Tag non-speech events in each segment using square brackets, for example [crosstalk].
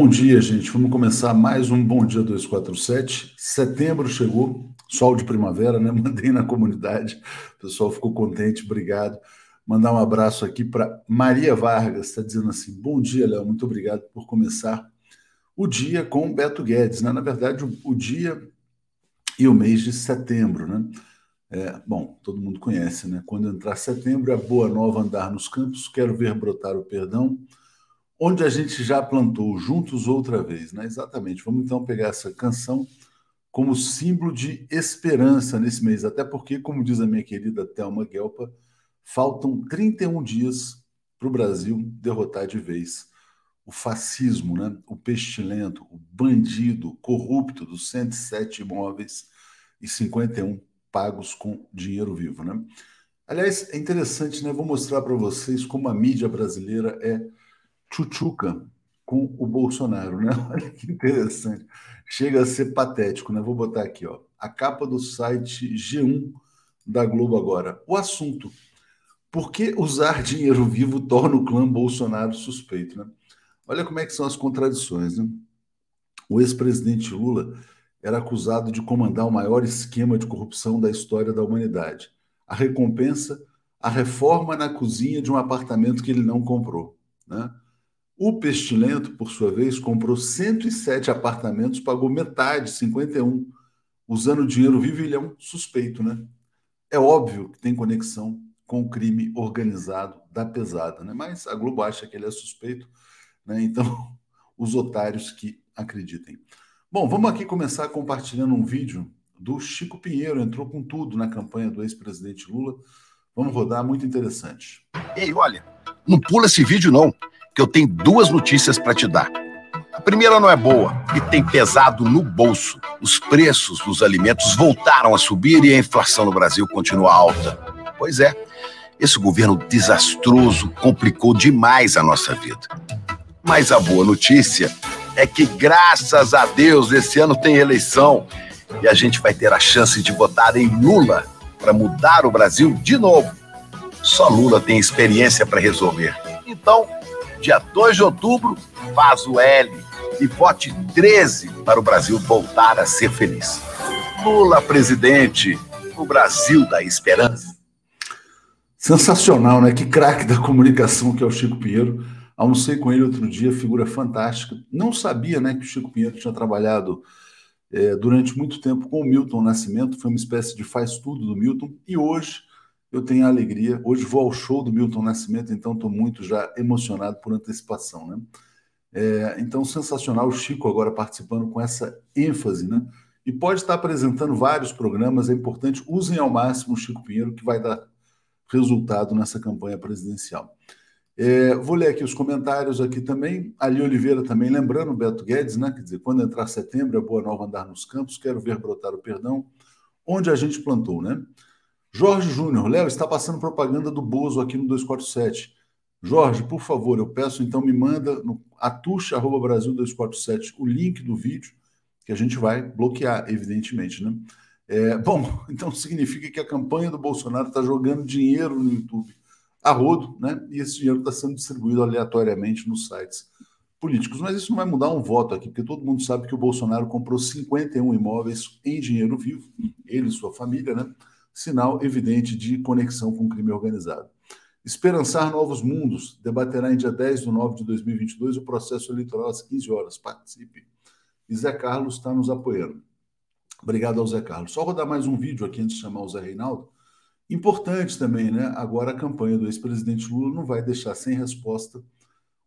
Bom dia, gente. Vamos começar mais um Bom Dia 247. Setembro chegou, sol de primavera, né? [laughs] Mandei na comunidade, o pessoal ficou contente, obrigado. Mandar um abraço aqui para Maria Vargas, está dizendo assim: Bom dia, Léo, muito obrigado por começar o dia com Beto Guedes, né? Na verdade, o, o dia e o mês de setembro, né? É, bom, todo mundo conhece, né? Quando entrar setembro, é boa nova andar nos campos, quero ver brotar o perdão onde a gente já plantou juntos outra vez, né? Exatamente. Vamos então pegar essa canção como símbolo de esperança nesse mês, até porque, como diz a minha querida Thelma Guelpa, faltam 31 dias para o Brasil derrotar de vez o fascismo, né? o pestilento, o bandido corrupto dos 107 imóveis e 51 pagos com dinheiro vivo. Né? Aliás, é interessante, né? vou mostrar para vocês como a mídia brasileira é tchutchuca com o Bolsonaro, né? [laughs] Olha que interessante. Chega a ser patético, né? Vou botar aqui, ó. A capa do site G1 da Globo agora. O assunto: por que usar [laughs] dinheiro vivo torna o clã Bolsonaro suspeito, né? Olha como é que são as contradições, né? O ex-presidente Lula era acusado de comandar o maior esquema de corrupção da história da humanidade. A recompensa, a reforma na cozinha de um apartamento que ele não comprou, né? O Pestilento, por sua vez, comprou 107 apartamentos, pagou metade, 51, usando dinheiro vivo ele é um suspeito, né? É óbvio que tem conexão com o crime organizado da pesada, né? Mas a Globo acha que ele é suspeito, né? Então, [laughs] os otários que acreditem. Bom, vamos aqui começar compartilhando um vídeo do Chico Pinheiro, entrou com tudo na campanha do ex-presidente Lula. Vamos rodar, muito interessante. Ei, olha, não pula esse vídeo não que eu tenho duas notícias para te dar. A primeira não é boa e tem pesado no bolso. Os preços dos alimentos voltaram a subir e a inflação no Brasil continua alta. Pois é, esse governo desastroso complicou demais a nossa vida. Mas a boa notícia é que, graças a Deus, esse ano tem eleição e a gente vai ter a chance de votar em Lula para mudar o Brasil de novo. Só Lula tem experiência para resolver. Então, dia 2 de outubro, faz o L e vote 13 para o Brasil voltar a ser feliz. Lula presidente, o Brasil da esperança. Sensacional, né? Que craque da comunicação que é o Chico Pinheiro. Almocei com ele outro dia, figura fantástica. Não sabia né, que o Chico Pinheiro tinha trabalhado é, durante muito tempo com o Milton Nascimento, foi uma espécie de faz-tudo do Milton, e hoje eu tenho a alegria. Hoje vou ao show do Milton Nascimento, então estou muito já emocionado por antecipação, né? É, então, sensacional o Chico agora participando com essa ênfase, né? E pode estar apresentando vários programas, é importante, usem ao máximo o Chico Pinheiro, que vai dar resultado nessa campanha presidencial. É, vou ler aqui os comentários aqui também. Ali Oliveira também, lembrando, Beto Guedes, né? Quer dizer, quando entrar setembro, é boa nova andar nos campos, quero ver brotar o perdão, onde a gente plantou, né? Jorge Júnior, Léo, está passando propaganda do Bozo aqui no 247. Jorge, por favor, eu peço então me manda no atucha@brasil247 o link do vídeo que a gente vai bloquear, evidentemente, né? É, bom, [laughs] então significa que a campanha do Bolsonaro está jogando dinheiro no YouTube a rodo, né? E esse dinheiro está sendo distribuído aleatoriamente nos sites políticos. Mas isso não vai mudar um voto aqui, porque todo mundo sabe que o Bolsonaro comprou 51 imóveis em dinheiro vivo, ele e sua família, né? Sinal evidente de conexão com o crime organizado. Esperançar novos mundos debaterá em dia 10 de nove de 2022 o processo eleitoral às 15 horas. Participe. E Zé Carlos está nos apoiando. Obrigado ao Zé Carlos. Só rodar mais um vídeo aqui antes de chamar o Zé Reinaldo. Importante também, né? Agora a campanha do ex-presidente Lula não vai deixar sem resposta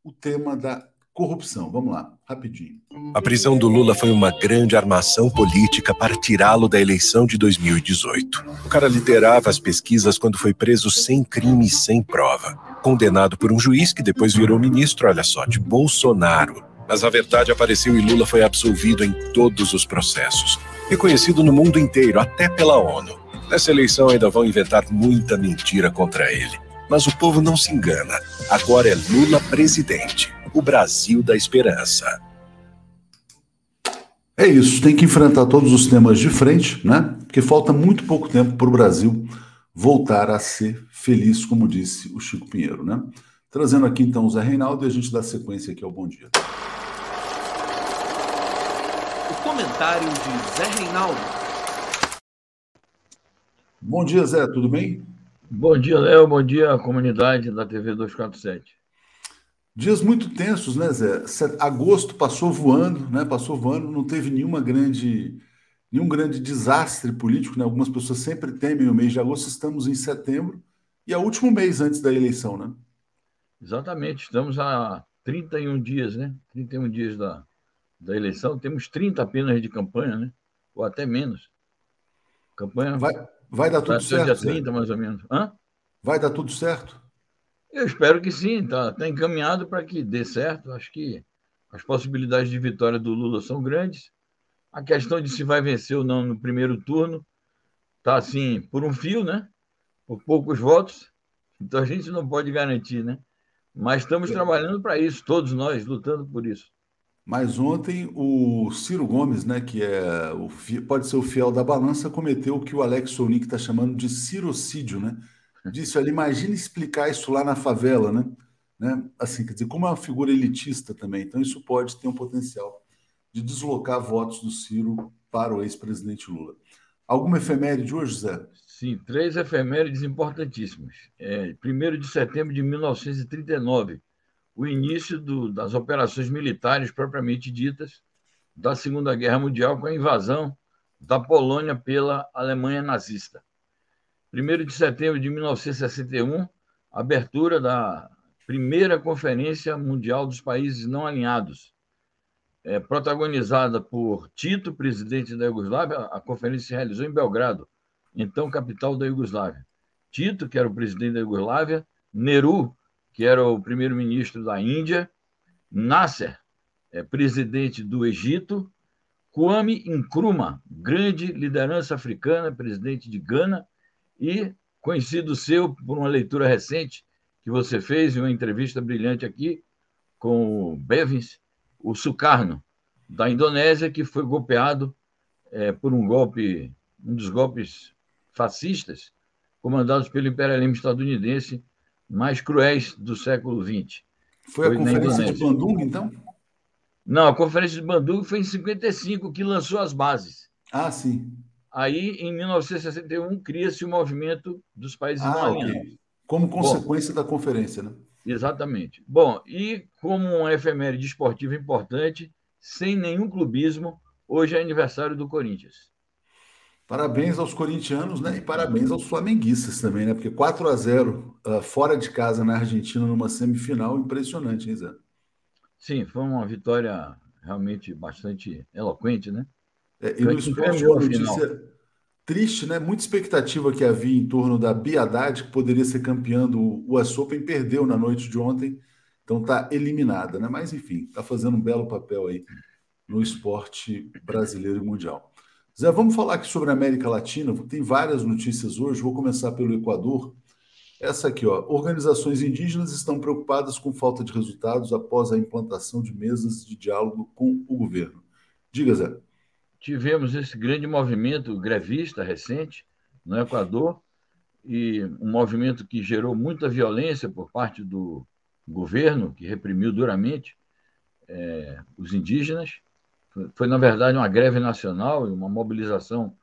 o tema da corrupção. Vamos lá, rapidinho. A prisão do Lula foi uma grande armação política para tirá-lo da eleição de 2018. O cara liderava as pesquisas quando foi preso sem crime e sem prova. Condenado por um juiz que depois virou ministro, olha só, de Bolsonaro. Mas a verdade apareceu e Lula foi absolvido em todos os processos. Reconhecido no mundo inteiro, até pela ONU. Nessa eleição ainda vão inventar muita mentira contra ele. Mas o povo não se engana. Agora é Lula presidente o Brasil da esperança. É isso, tem que enfrentar todos os temas de frente, né? Porque falta muito pouco tempo para o Brasil voltar a ser feliz, como disse o Chico Pinheiro, né? Trazendo aqui então o Zé Reinaldo e a gente dá sequência aqui ao Bom Dia. Comentário de Zé Reinaldo. Bom dia, Zé, tudo bem? Bom dia, Léo. Bom dia, comunidade da TV 247. Dias muito tensos, né, Zé? Agosto passou voando, né? Passou voando, não teve nenhuma grande, nenhum grande desastre político, né? Algumas pessoas sempre temem o mês de agosto, estamos em setembro e é o último mês antes da eleição, né? Exatamente, estamos a 31 dias, né? 31 dias da, da eleição, temos 30 apenas de campanha, né? Ou até menos. Campanha. Vai, vai dar tudo certo. Dia 30, mais ou menos. Hã? Vai dar tudo certo? Eu espero que sim, está tá encaminhado para que dê certo. Acho que as possibilidades de vitória do Lula são grandes. A questão de se vai vencer ou não no primeiro turno está assim por um fio, né? Por poucos votos. Então a gente não pode garantir, né? Mas estamos é. trabalhando para isso, todos nós lutando por isso. Mas ontem o Ciro Gomes, né, que é o, pode ser o fiel da balança, cometeu o que o Alex Sonic está chamando de cirocídio, né? Disse, olha, imagina explicar isso lá na favela, né? né? Assim, quer dizer, como é uma figura elitista também, então isso pode ter um potencial de deslocar votos do Ciro para o ex-presidente Lula. Alguma efeméride hoje, Zé? Sim, três efemérides importantíssimas. É, 1 de setembro de 1939, o início do, das operações militares propriamente ditas da Segunda Guerra Mundial com a invasão da Polônia pela Alemanha nazista. 1 de setembro de 1961, abertura da primeira Conferência Mundial dos Países Não Alinhados, é, protagonizada por Tito, presidente da Iugoslávia. A conferência se realizou em Belgrado, então capital da Iugoslávia. Tito, que era o presidente da Iugoslávia, Nehru, que era o primeiro-ministro da Índia, Nasser, é, presidente do Egito, Kwame Nkrumah, grande liderança africana, presidente de Gana, e conhecido seu por uma leitura recente que você fez em uma entrevista brilhante aqui com o Bevins, o Sukarno, da Indonésia, que foi golpeado é, por um golpe, um dos golpes fascistas comandados pelo imperialismo estadunidense mais cruéis do século XX. Foi, foi a Conferência de Bandung, então? Não, a Conferência de Bandung foi em 55 que lançou as bases. Ah, sim. Aí, em 1961, cria-se o movimento dos países ah, okay. Como consequência Bom, da conferência, né? Exatamente. Bom, e como um efeméride esportivo importante, sem nenhum clubismo, hoje é aniversário do Corinthians. Parabéns aos corintianos, né? E parabéns aos flamenguistas também, né? Porque 4 a 0 uh, ah, fora de casa na Argentina numa semifinal, impressionante, hein, Zé? Sim, foi uma vitória realmente bastante eloquente, né? É, e no esporte, uma notícia triste, né? Muita expectativa que havia em torno da Biadade, que poderia ser campeã do US Open, perdeu na noite de ontem, então está eliminada, né? Mas enfim, está fazendo um belo papel aí no esporte brasileiro e mundial. Zé, vamos falar aqui sobre a América Latina. Tem várias notícias hoje. Vou começar pelo Equador. Essa aqui, ó. Organizações indígenas estão preocupadas com falta de resultados após a implantação de mesas de diálogo com o governo. Diga, Zé tivemos esse grande movimento grevista recente no Equador, e um movimento que gerou muita violência por parte do governo, que reprimiu duramente é, os indígenas. Foi, foi, na verdade, uma greve nacional e uma mobilização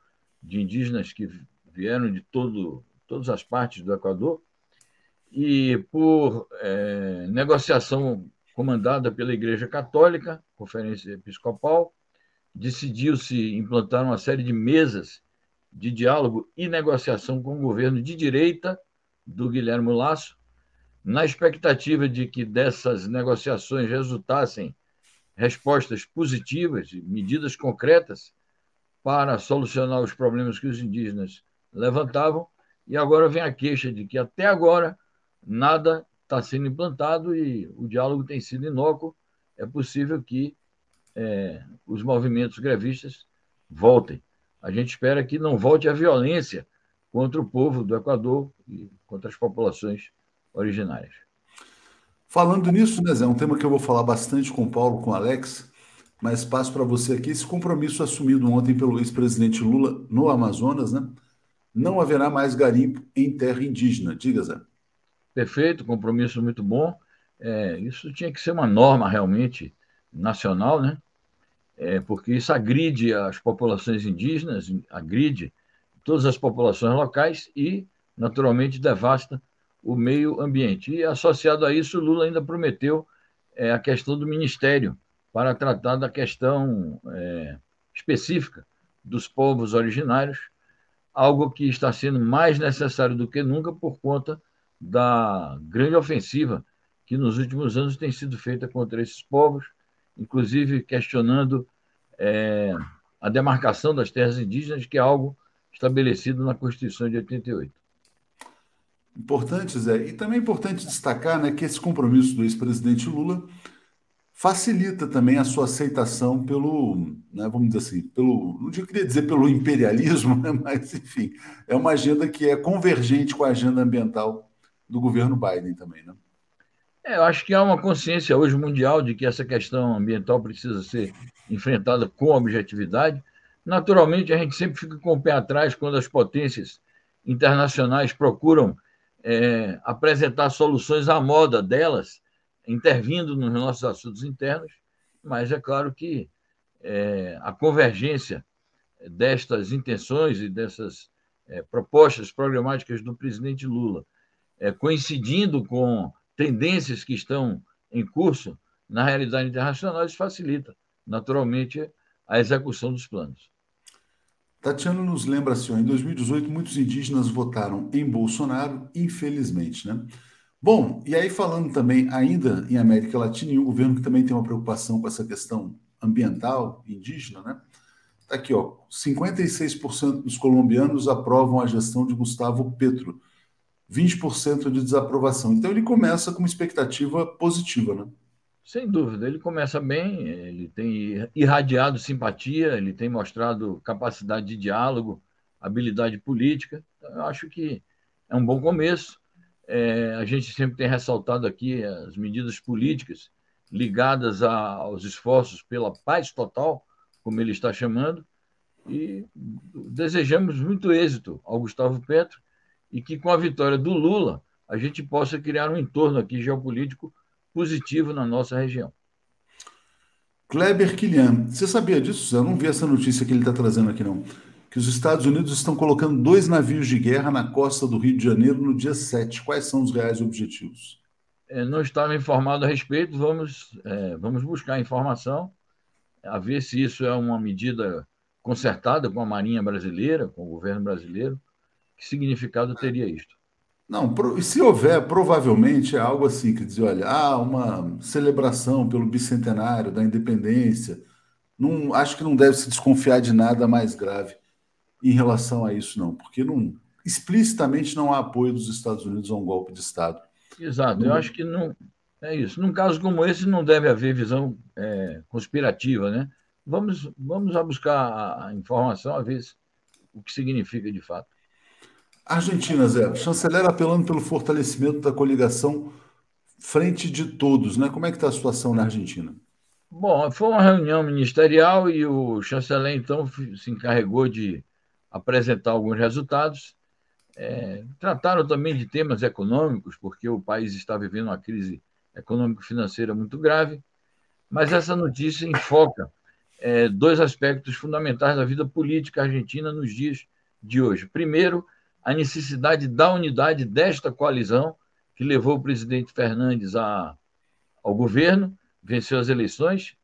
de indígenas que vieram de todo, todas as partes do Equador. E por é, negociação comandada pela Igreja Católica, Conferência Episcopal, decidiu-se implantar uma série de mesas de diálogo e negociação com o governo de direita do Guilherme Lasso, na expectativa de que dessas negociações resultassem respostas positivas, medidas concretas para solucionar os problemas que os indígenas levantavam. E agora vem a queixa de que até agora nada está sendo implantado e o diálogo tem sido inócuo. É possível que é, os movimentos grevistas voltem. A gente espera que não volte a violência contra o povo do Equador e contra as populações originárias. Falando nisso, né, Zé, é um tema que eu vou falar bastante com o Paulo, com o Alex, mas passo para você aqui esse compromisso assumido ontem pelo ex-presidente Lula no Amazonas, né? Não haverá mais garimpo em terra indígena. Diga, Zé. Perfeito, compromisso muito bom. É, isso tinha que ser uma norma realmente nacional, né? é, porque isso agride as populações indígenas, agride todas as populações locais e, naturalmente, devasta o meio ambiente. E, associado a isso, Lula ainda prometeu é, a questão do ministério para tratar da questão é, específica dos povos originários, algo que está sendo mais necessário do que nunca por conta da grande ofensiva que nos últimos anos tem sido feita contra esses povos, inclusive questionando é, a demarcação das terras indígenas, que é algo estabelecido na Constituição de 88. Importante, Zé. E também é importante destacar né, que esse compromisso do ex-presidente Lula facilita também a sua aceitação pelo, né, vamos dizer assim, pelo, não queria dizer pelo imperialismo, [laughs] né, mas enfim, é uma agenda que é convergente com a agenda ambiental do governo Biden também, né? É, eu acho que há uma consciência hoje mundial de que essa questão ambiental precisa ser enfrentada com objetividade. Naturalmente, a gente sempre fica com o pé atrás quando as potências internacionais procuram é, apresentar soluções à moda delas, intervindo nos nossos assuntos internos, mas é claro que é, a convergência destas intenções e dessas é, propostas programáticas do presidente Lula, é, coincidindo com tendências que estão em curso na realidade internacional, isso facilita, naturalmente, a execução dos planos. Tatiana nos lembra assim, em 2018 muitos indígenas votaram em Bolsonaro, infelizmente, né? Bom, e aí falando também ainda em América Latina, e um governo que também tem uma preocupação com essa questão ambiental indígena, né? Tá aqui, ó, 56% dos colombianos aprovam a gestão de Gustavo Petro, 20% de desaprovação. Então ele começa com uma expectativa positiva, né? Sem dúvida, ele começa bem, ele tem irradiado simpatia, ele tem mostrado capacidade de diálogo, habilidade política. Então, eu acho que é um bom começo. É, a gente sempre tem ressaltado aqui as medidas políticas ligadas a, aos esforços pela paz total, como ele está chamando, e desejamos muito êxito ao Gustavo Petro e que com a vitória do Lula a gente possa criar um entorno aqui geopolítico positivo na nossa região. Kleber Kilian, você sabia disso? Eu não vi essa notícia que ele está trazendo aqui, não. Que os Estados Unidos estão colocando dois navios de guerra na costa do Rio de Janeiro no dia 7. Quais são os reais objetivos? É, não estava informado a respeito, vamos, é, vamos buscar informação, a ver se isso é uma medida concertada com a Marinha Brasileira, com o governo brasileiro, que significado teria isto? Não, se houver, provavelmente é algo assim, que diz, olha, ah, uma celebração pelo bicentenário da independência. Não, acho que não deve se desconfiar de nada mais grave em relação a isso, não, porque não, explicitamente não há apoio dos Estados Unidos a um golpe de Estado. Exato, eu acho que não é isso. Num caso como esse, não deve haver visão é, conspirativa, né? Vamos, vamos a buscar a informação, a ver o que significa de fato. Argentina, Zé. Chanceler apelando pelo fortalecimento da coligação Frente de Todos, né? Como é que está a situação na Argentina? Bom, foi uma reunião ministerial e o chanceler, então, se encarregou de apresentar alguns resultados. É, trataram também de temas econômicos, porque o país está vivendo uma crise econômico-financeira muito grave. Mas essa notícia enfoca é, dois aspectos fundamentais da vida política argentina nos dias de hoje. Primeiro, a necessidade da unidade desta coalizão que levou o presidente Fernandes a, ao governo, venceu as eleições.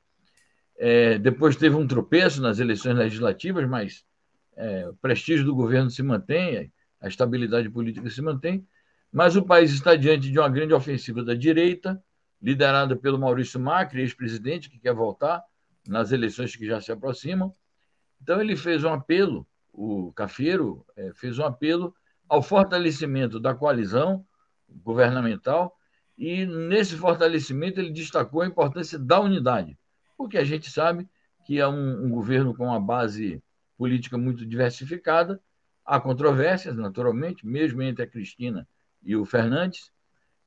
É, depois teve um tropeço nas eleições legislativas, mas é, o prestígio do governo se mantém, a estabilidade política se mantém. Mas o país está diante de uma grande ofensiva da direita, liderada pelo Maurício Macri, ex-presidente, que quer voltar nas eleições que já se aproximam. Então, ele fez um apelo o Cafeiro é, fez um apelo ao fortalecimento da coalizão governamental e, nesse fortalecimento, ele destacou a importância da unidade, porque a gente sabe que é um, um governo com uma base política muito diversificada, há controvérsias, naturalmente, mesmo entre a Cristina e o Fernandes,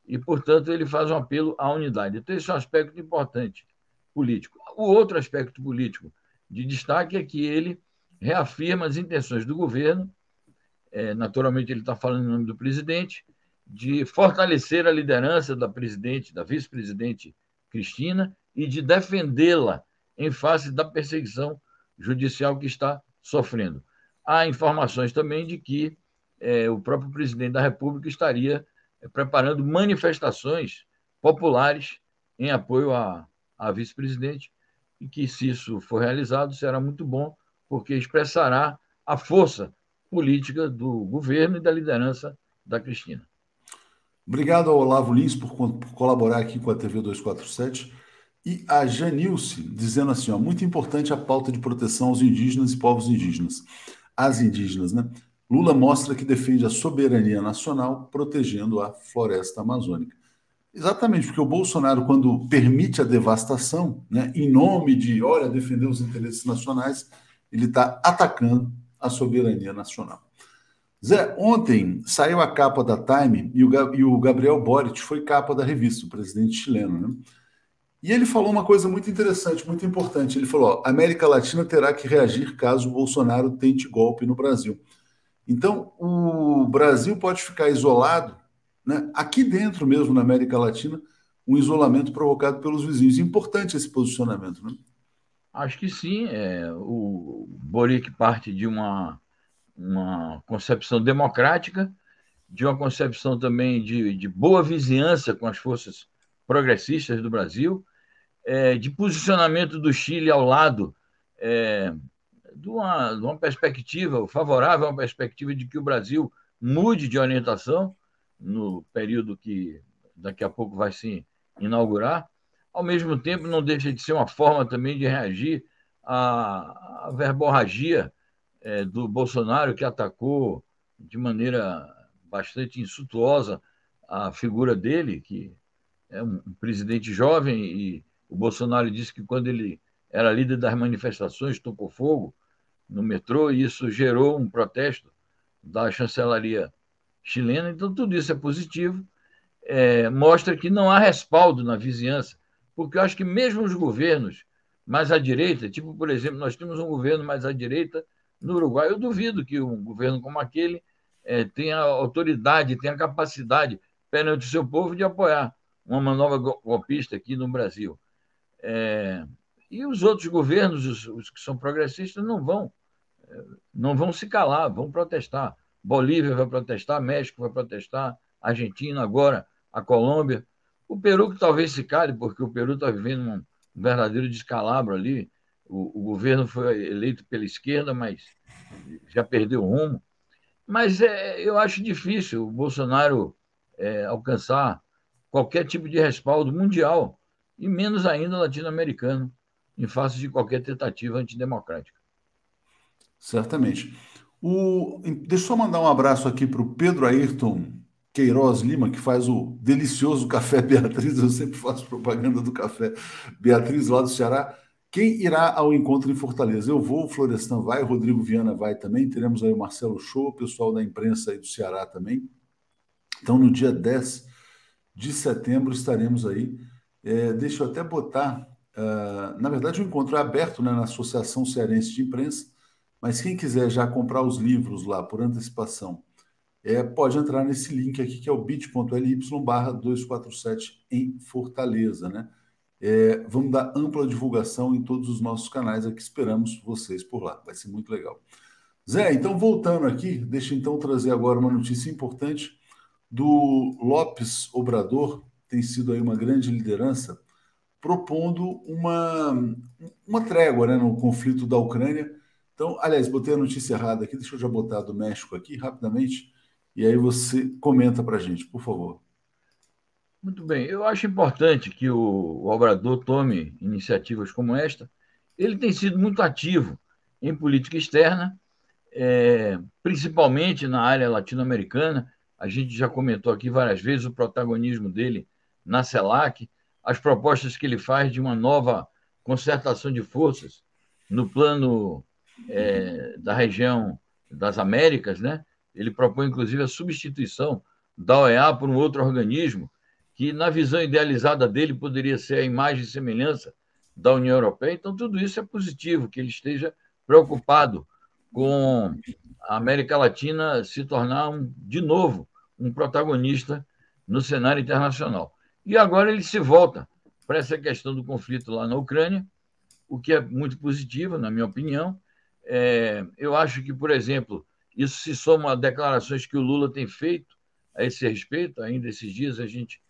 e, portanto, ele faz um apelo à unidade. Então, esse é um aspecto importante político. O outro aspecto político de destaque é que ele reafirma as intenções do governo, é, naturalmente ele está falando em nome do presidente, de fortalecer a liderança da presidente, da vice-presidente Cristina e de defendê-la em face da perseguição judicial que está sofrendo. Há informações também de que é, o próprio presidente da República estaria é, preparando manifestações populares em apoio à, à vice-presidente, e que, se isso for realizado, será muito bom, porque expressará a força política do governo e da liderança da Cristina. Obrigado ao Olavo Lins por, por colaborar aqui com a TV 247. E a Janilce dizendo assim: ó, muito importante a pauta de proteção aos indígenas e povos indígenas. As indígenas, né? Lula mostra que defende a soberania nacional protegendo a floresta amazônica. Exatamente, porque o Bolsonaro, quando permite a devastação, né, em nome de, olha, defender os interesses nacionais, ele está atacando a soberania nacional. Zé, ontem saiu a capa da Time e o, Gabriel Boric foi capa da revista, o presidente chileno, né? E ele falou uma coisa muito interessante, muito importante. Ele falou: ó, a América Latina terá que reagir caso o Bolsonaro tente golpe no Brasil. Então, o Brasil pode ficar isolado, né? aqui dentro mesmo, na América Latina, um isolamento provocado pelos vizinhos. Importante esse posicionamento, né? Acho que sim. É, o Boric parte de uma, uma concepção democrática, de uma concepção também de, de boa vizinhança com as forças progressistas do Brasil, é, de posicionamento do Chile ao lado é, de, uma, de uma perspectiva favorável uma perspectiva de que o Brasil mude de orientação no período que daqui a pouco vai se inaugurar. Ao mesmo tempo, não deixa de ser uma forma também de reagir à, à verborragia é, do Bolsonaro, que atacou de maneira bastante insultuosa a figura dele, que é um presidente jovem e o Bolsonaro disse que quando ele era líder das manifestações, tocou fogo no metrô, e isso gerou um protesto da chancelaria chilena. Então, tudo isso é positivo, é, mostra que não há respaldo na vizinhança, porque eu acho que mesmo os governos mais à direita, tipo, por exemplo, nós temos um governo mais à direita no Uruguai, eu duvido que um governo como aquele é, tenha autoridade, tenha capacidade perante o seu povo de apoiar uma manobra golpista aqui no Brasil. É, e os outros governos, os, os, que são progressistas, não vão, é, não vão se calar, vão protestar. Bolívia vai protestar, México vai protestar, Argentina agora, a Colômbia. O Peru que talvez se cale, porque o Peru está vivendo um verdadeiro descalabro ali. O, o, governo foi eleito pela esquerda, mas já perdeu o rumo. Mas é, eu acho difícil o Bolsonaro é, alcançar qualquer tipo de respaldo mundial e menos ainda latino-americano, em face de qualquer tentativa antidemocrática. Certamente. O, deixa eu só mandar um abraço aqui para o Pedro Ayrton Queiroz Lima, que faz o delicioso café [laughs] Beatriz. Eu sempre faço propaganda do café Beatriz lá do Ceará. Quem irá ao encontro em Fortaleza? Eu vou, Florestan vai, Rodrigo Viana vai também. Teremos aí o Marcelo Show, o pessoal da imprensa aí do Ceará também. Então, no dia 10 de setembro, estaremos aí é, deixa eu até botar. Uh, na verdade, o encontro é aberto né, na Associação Cearense de Imprensa, mas quem quiser já comprar os livros lá por antecipação, é, pode entrar nesse link aqui, que é o bit.ly barra 247 em Fortaleza. Né? É, vamos dar ampla divulgação em todos os nossos canais aqui, esperamos vocês por lá, vai ser muito legal. Zé, então voltando aqui, deixa então trazer agora uma notícia importante do Lopes Obrador, tem sido aí uma grande liderança, propondo uma, uma trégua né, no conflito da Ucrânia. Então, aliás, botei a notícia errada aqui, deixa eu já botar do México aqui rapidamente, e aí você comenta para a gente, por favor. Muito bem, eu acho importante que o, o Obrador tome iniciativas como esta. Ele tem sido muito ativo em política externa, é, principalmente na área latino-americana. A gente já comentou aqui várias vezes o protagonismo dele na CELAC, as propostas que ele faz de uma nova concertação de forças no plano é, da região das Américas, né? Ele propõe, inclusive, a substituição da OEA por um outro organismo que, na visão idealizada dele, poderia ser a imagem e semelhança da União Europeia. Então, tudo isso é positivo, que ele esteja preocupado com a América Latina se tornar, um, de novo, um protagonista no cenário internacional. E agora ele se volta para essa questão do conflito lá na Ucrânia. o que é muito positivo, na minha opinião. É, eu acho que, por exemplo, isso se soma a declarações que o Lula tem feito a esse respeito. Ainda esses dias a gente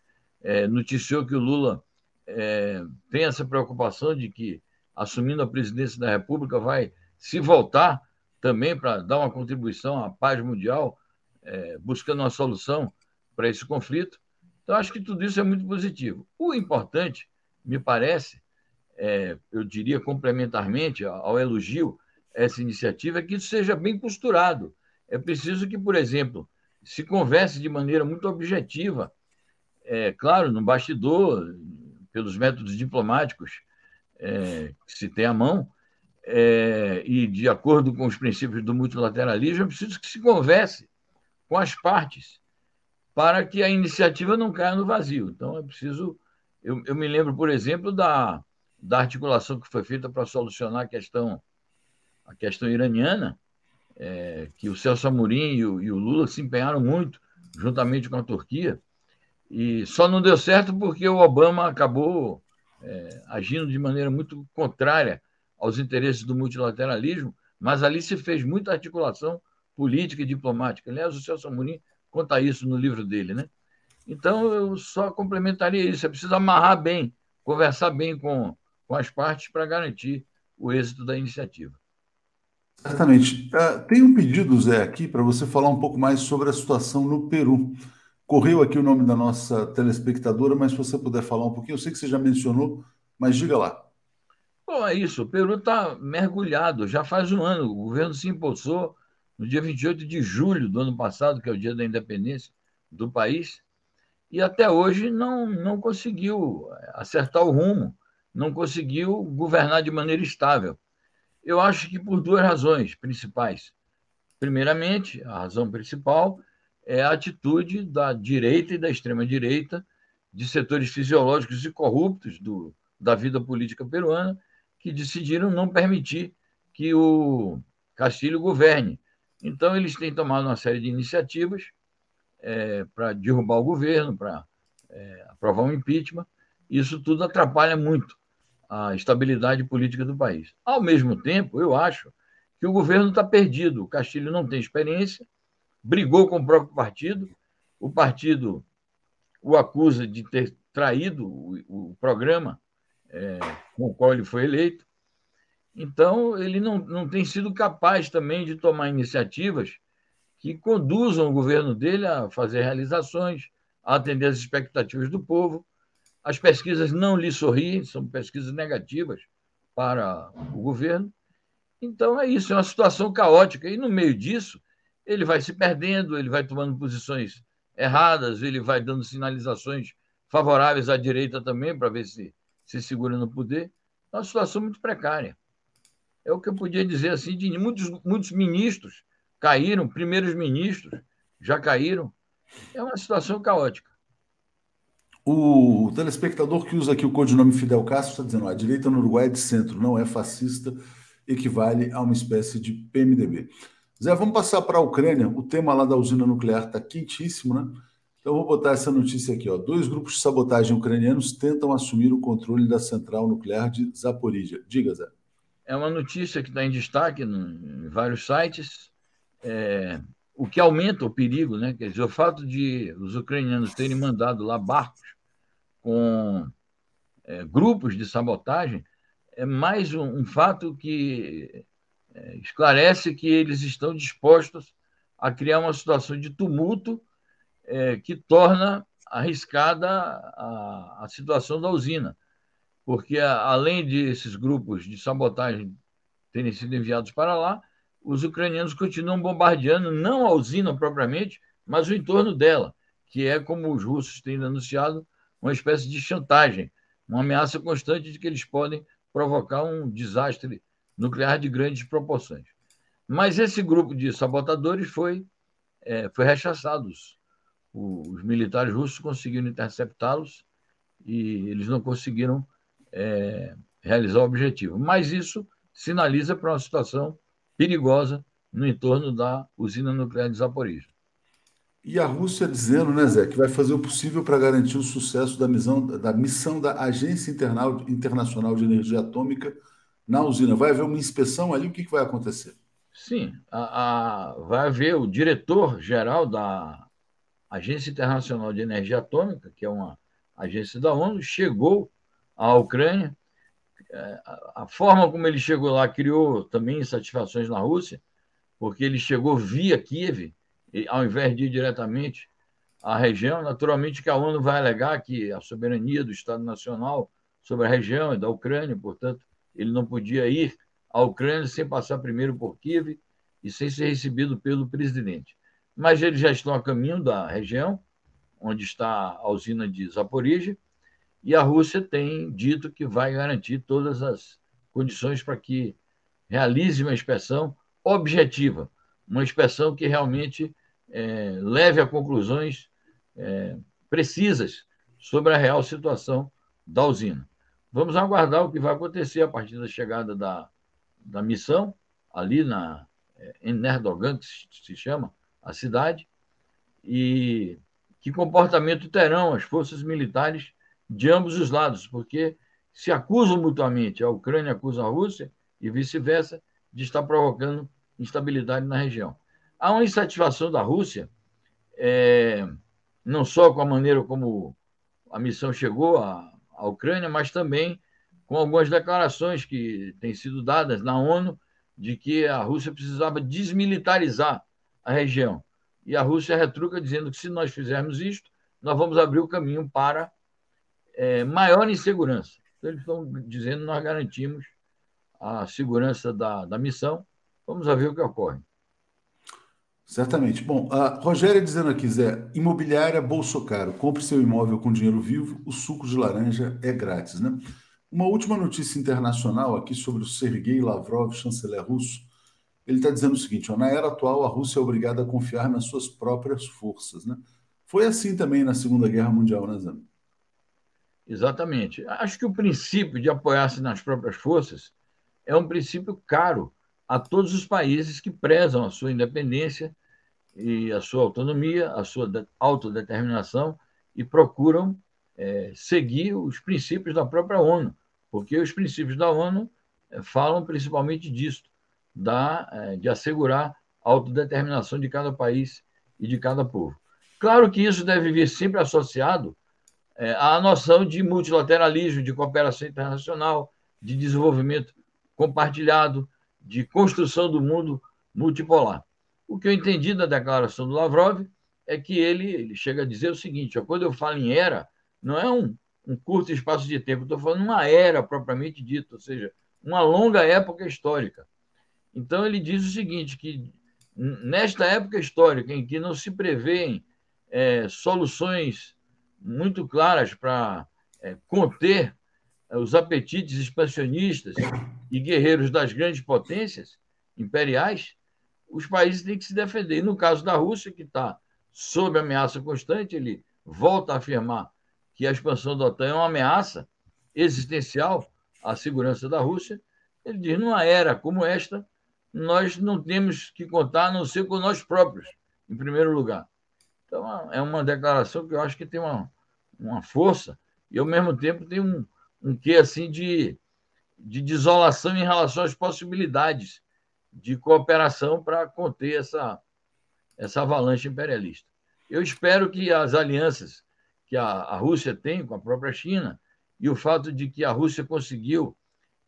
é, noticiou que o Lula é, tem essa preocupação de que, assumindo a presidência da República, vai se voltar também para dar uma contribuição à paz mundial, é, buscando uma solução para esse conflito. Então, acho que tudo isso é muito positivo. O importante, me parece, é, eu diria complementarmente ao elogio essa iniciativa, é que isso seja bem costurado. É preciso que, por exemplo, se converse de maneira muito objetiva, é, claro, no bastidor, pelos métodos diplomáticos é, que se tem à mão, é, e de acordo com os princípios do multilateralismo, é preciso que se converse com as partes para que a iniciativa não caia no vazio. Então, é preciso. Eu, eu me lembro, por exemplo, da, da articulação que foi feita para solucionar a questão, a questão iraniana, é, que o Celso Amorim e o, e o Lula se empenharam muito, juntamente com a Turquia, e só não deu certo porque o Obama acabou é, agindo de maneira muito contrária aos interesses do multilateralismo, mas ali se fez muita articulação política e diplomática. Aliás, o Celso Amorim conta isso no livro dele, né? Então, eu só complementaria isso. É preciso amarrar bem, conversar bem com, com as partes para garantir o êxito da iniciativa. Certamente. Uh, tem um pedido, Zé, aqui para você falar um pouco mais sobre a situação no Peru. Correu aqui o nome da nossa telespectadora, mas se você puder falar um pouquinho, eu sei que você já mencionou, mas diga lá. Bom, é isso. O Peru está mergulhado. Já faz um ano. O governo se impulsou no dia 28 de julho do ano passado, que é o dia da independência do país, e até hoje não, não conseguiu acertar o rumo, não conseguiu governar de maneira estável. Eu acho que por duas razões principais. Primeiramente, a razão principal é a atitude da direita e da extrema-direita, de setores fisiológicos e corruptos do, da vida política peruana, que decidiram não permitir que o Castilho governe. Então, eles têm tomado uma série de iniciativas é, para derrubar o governo, para é, aprovar um impeachment. Isso tudo atrapalha muito a estabilidade política do país. Ao mesmo tempo, eu acho que o governo está perdido. O Castilho não tem experiência, brigou com o próprio partido, o partido o acusa de ter traído o, o programa é, com o qual ele foi eleito. Então, ele não, não tem sido capaz também de tomar iniciativas que conduzam o governo dele a fazer realizações, a atender as expectativas do povo. As pesquisas não lhe sorriem, são pesquisas negativas para o governo. Então, é isso, é uma situação caótica. E no meio disso, ele vai se perdendo, ele vai tomando posições erradas, ele vai dando sinalizações favoráveis à direita também, para ver se se segura no poder. É uma situação muito precária. É o que eu podia dizer assim, de muitos, muitos ministros caíram, primeiros ministros já caíram. É uma situação caótica. O telespectador que usa aqui o codinome Fidel Castro está dizendo: a direita no Uruguai é de centro, não é fascista, equivale a uma espécie de PMDB. Zé, vamos passar para a Ucrânia. O tema lá da usina nuclear está quentíssimo, né? Então, vou botar essa notícia aqui. Ó. Dois grupos de sabotagem ucranianos tentam assumir o controle da central nuclear de Zaporizhia. Diga, Zé. É uma notícia que está em destaque em vários sites, é, o que aumenta o perigo, né? Quer dizer, o fato de os ucranianos terem mandado lá barcos com é, grupos de sabotagem é mais um, um fato que é, esclarece que eles estão dispostos a criar uma situação de tumulto é, que torna arriscada a, a, situação da usina, porque a, além de esses grupos de sabotagem terem sido enviados para lá, os ucranianos continuam bombardeando não a usina propriamente, mas o entorno dela, que é, como os russos têm anunciado, uma espécie de chantagem, uma ameaça constante de que eles podem provocar um desastre nuclear de grandes proporções. Mas esse grupo de sabotadores foi, é, foi rechaçado os militares russos conseguiram interceptá-los e eles não conseguiram é, realizar o objetivo. Mas isso sinaliza para uma situação perigosa no entorno da usina nuclear de Zaporizhia. E a Rússia dizendo, né, Zé, que vai fazer o possível para garantir o sucesso da missão da, missão da Agência Internacional de Energia Atômica na usina. Vai haver uma inspeção ali? O que, que vai acontecer? Sim, a, a, vai haver o diretor-geral da Agência Internacional de Energia Atômica, que é uma agência da ONU, chegou à Ucrânia. É, a forma como ele chegou lá criou também insatisfações na Rússia, porque ele chegou via Kiev, ao invés de ir diretamente à região. Naturalmente que a ONU vai alegar que a soberania do Estado Nacional sobre a região e da Ucrânia, portanto, ele não podia ir à Ucrânia sem passar primeiro por Kiev e sem ser recebido pelo presidente. Mas eles já estão a caminho da região, onde está a usina de Zaporizhia, e a Rússia tem dito que vai garantir todas as condições para que realize uma inspeção objetiva, uma inspeção que realmente é, leve a conclusões é, precisas sobre a real situação da usina. Vamos aguardar o que vai acontecer a partir da chegada da, da missão, ali na, é, em Erdogan, que se chama a cidade, e que comportamento terão as forças militares de ambos os lados, porque se acusam mutuamente, a Ucrânia acusa a Rússia e vice-versa, de estar provocando instabilidade na região. Há uma insatisfação da Rússia, é, não só com a maneira como a missão chegou à, à Ucrânia, mas também com algumas declarações que têm sido dadas na ONU de que a Rússia precisava desmilitarizar a região. E a Rússia retruca dizendo que se nós fizermos isto, nós vamos abrir o caminho para é, maior insegurança. Então, eles estão dizendo nós garantimos a segurança da, da missão. Vamos ver o que ocorre. Certamente. Bom, a Rogéria dizendo aqui, Zé, imobiliária Bolsocaro, compre seu imóvel com dinheiro vivo, o suco de laranja é grátis, né? Uma última notícia internacional aqui sobre o Sergei Lavrov, chanceler russo. Ele está dizendo o seguinte: ó, na era atual, a Rússia é obrigada a confiar nas suas próprias forças. Né? Foi assim também na Segunda Guerra Mundial, né, Zé? Exatamente. Acho que o princípio de apoiar-se nas próprias forças é um princípio caro a todos os países que prezam a sua independência e a sua autonomia, a sua autodeterminação e procuram é, seguir os princípios da própria ONU, porque os princípios da ONU é, falam principalmente disso, da, é, de assegurar a autodeterminação de cada país e de cada povo. Claro que isso deve vir sempre associado é, à noção de multilateralismo, de cooperação internacional, de desenvolvimento compartilhado, de construção do mundo multipolar. O que eu entendi da declaração do Lavrov é que ele, ele chega a dizer o seguinte: ó, quando eu falo em era, não é um, um curto espaço de tempo, estou falando uma era propriamente dita, ou seja, uma longa época histórica. Então ele diz o seguinte: que nesta época histórica em que não se prevêem é, soluções muito claras para é, conter é, os apetites expansionistas e guerreiros das grandes potências imperiais, os países têm que se defender. E no caso da Rússia, que está sob ameaça constante, ele volta a afirmar que a expansão da OTAN é uma ameaça existencial à segurança da Rússia. Ele diz: numa era como esta, nós não temos que contar a não ser com nós próprios, em primeiro lugar. Então, é uma declaração que eu acho que tem uma, uma força e, ao mesmo tempo, tem um, um quê assim de, de desolação em relação às possibilidades de cooperação para conter essa, essa avalanche imperialista. Eu espero que as alianças que a, a Rússia tem com a própria China e o fato de que a Rússia conseguiu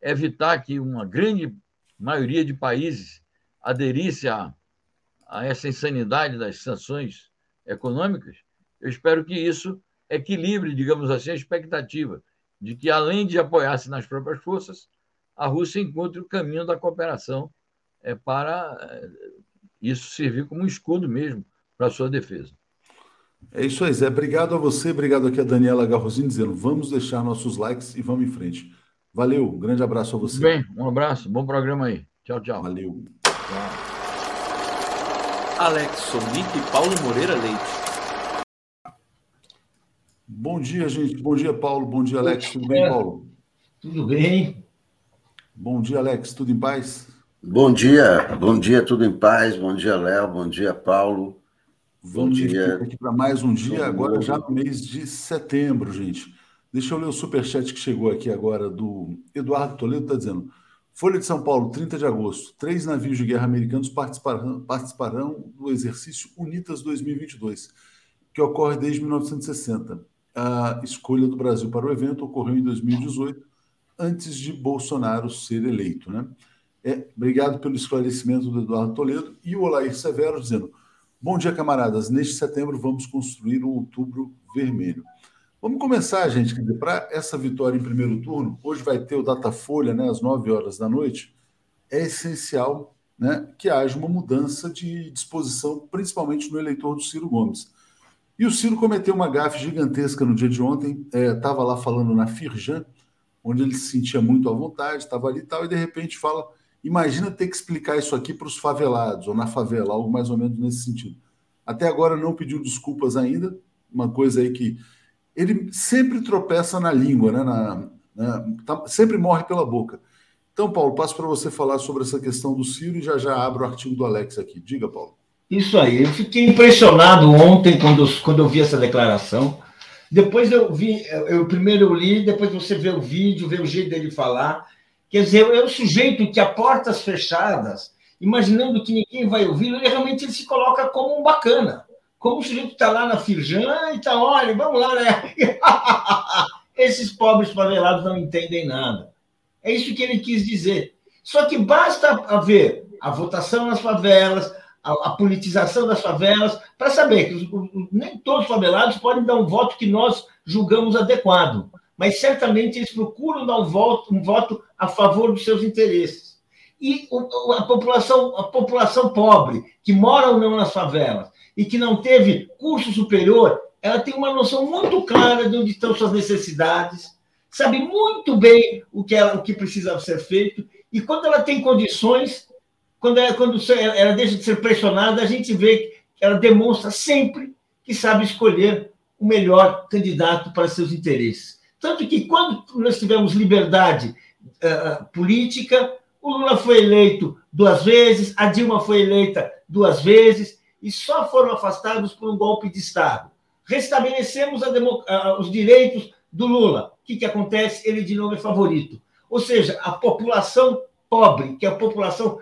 evitar que uma grande maioria de países aderisse a, a essa insanidade das sanções econômicas, eu espero que isso equilibre, digamos assim, a expectativa de que, além de apoiar-se nas próprias forças, a Rússia encontre o caminho da cooperação é, para é, isso servir como um escudo mesmo para a sua defesa. É isso aí, Zé. Obrigado a você, obrigado aqui a Daniela Garrozinho dizendo vamos deixar nossos likes e vamos em frente. Valeu, um grande abraço a você. Bem, um abraço, bom programa aí. Tchau, tchau. Valeu. Tchau. Alex Sonic e Paulo Moreira Leite. Bom dia, gente. Bom dia, Paulo. Bom dia, Alex. Tudo bem, Paulo? Tudo bem. Bom dia, Alex. Tudo em paz? Bom dia, bom dia, tudo em paz. Bom dia, Léo. Bom dia, Paulo. Vamos dia. aqui para mais um dia, agora já no mês de setembro, gente. Deixa eu ler o superchat que chegou aqui agora do Eduardo Toledo, está dizendo: Folha de São Paulo, 30 de agosto. Três navios de guerra americanos participarão, participarão do exercício UNITAS 2022, que ocorre desde 1960. A escolha do Brasil para o evento ocorreu em 2018, antes de Bolsonaro ser eleito. Né? É, obrigado pelo esclarecimento do Eduardo Toledo. E o Olair Severo dizendo: Bom dia, camaradas. Neste setembro vamos construir um outubro vermelho. Vamos começar, gente, para essa vitória em primeiro turno, hoje vai ter o Datafolha, né, às 9 horas da noite, é essencial né, que haja uma mudança de disposição, principalmente no eleitor do Ciro Gomes. E o Ciro cometeu uma gafe gigantesca no dia de ontem, estava é, lá falando na Firjan, onde ele se sentia muito à vontade, estava ali e tal, e de repente fala: imagina ter que explicar isso aqui para os favelados, ou na favela, algo mais ou menos nesse sentido. Até agora não pediu desculpas ainda, uma coisa aí que ele sempre tropeça na língua, né? Na, na, tá, sempre morre pela boca. Então, Paulo, passo para você falar sobre essa questão do Ciro e já já abro o artigo do Alex aqui. Diga, Paulo. Isso aí. Eu fiquei impressionado ontem quando, quando eu vi essa declaração. Depois eu vi, eu primeiro eu li, depois você vê o vídeo, vê o jeito dele falar. Quer dizer, é o sujeito que a portas fechadas, imaginando que ninguém vai ouvir, ele realmente ele se coloca como um bacana como o sujeito está lá na Firjan e está, olha, vamos lá, né? [laughs] Esses pobres favelados não entendem nada. É isso que ele quis dizer. Só que basta haver a votação nas favelas, a, a politização das favelas, para saber que os, nem todos os favelados podem dar um voto que nós julgamos adequado, mas certamente eles procuram dar um voto, um voto a favor dos seus interesses. E a população, a população pobre, que mora ou não nas favelas, e que não teve curso superior, ela tem uma noção muito clara de onde estão suas necessidades, sabe muito bem o que, ela, o que precisa ser feito, e quando ela tem condições, quando, ela, quando ela deixa de ser pressionada, a gente vê que ela demonstra sempre que sabe escolher o melhor candidato para seus interesses. Tanto que, quando nós tivemos liberdade uh, política, o Lula foi eleito duas vezes, a Dilma foi eleita duas vezes, e só foram afastados por um golpe de Estado. Restabelecemos os direitos do Lula. O que, que acontece? Ele de novo é favorito. Ou seja, a população pobre, que é a população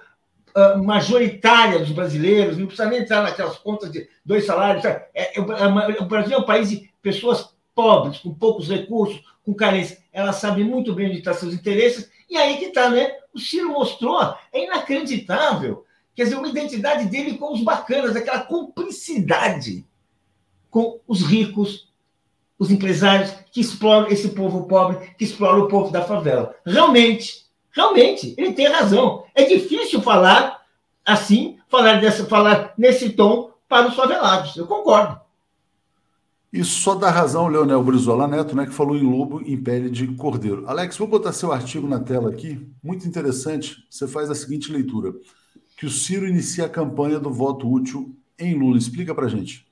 uh, majoritária dos brasileiros, não precisa nem entrar naquelas contas de dois salários. É, é, é, o Brasil é um país de pessoas pobres, com poucos recursos, com carência. Ela sabe muito bem onde estão seus interesses, e aí que está, né? O Ciro mostrou, é inacreditável Quer dizer, uma identidade dele com os bacanas, aquela cumplicidade com os ricos, os empresários que exploram esse povo pobre, que exploram o povo da favela. Realmente, realmente, ele tem razão. É difícil falar assim, falar, dessa, falar nesse tom para os favelados. Eu concordo. Isso só dá razão Leonel Brizola Neto, né, que falou em lobo em pele de cordeiro. Alex, vou botar seu artigo na tela aqui, muito interessante. Você faz a seguinte leitura que o Ciro inicia a campanha do voto útil em Lula. Explica para gente.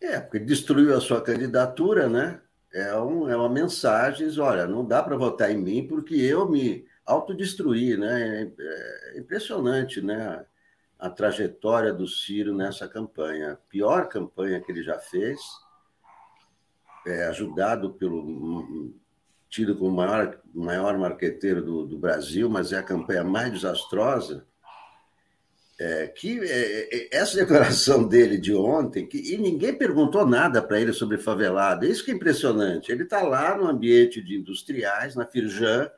É, porque destruiu a sua candidatura, né? É, um, é uma mensagem, olha, não dá para votar em mim porque eu me autodestruí, né? É, é impressionante, né? A trajetória do Ciro nessa campanha. Pior campanha que ele já fez, é, ajudado pelo tido como o maior, maior marqueteiro do, do Brasil, mas é a campanha mais desastrosa é, que é, é, essa declaração dele de ontem, que, e ninguém perguntou nada para ele sobre favelado, isso que é impressionante. Ele está lá no ambiente de industriais, na Firjan,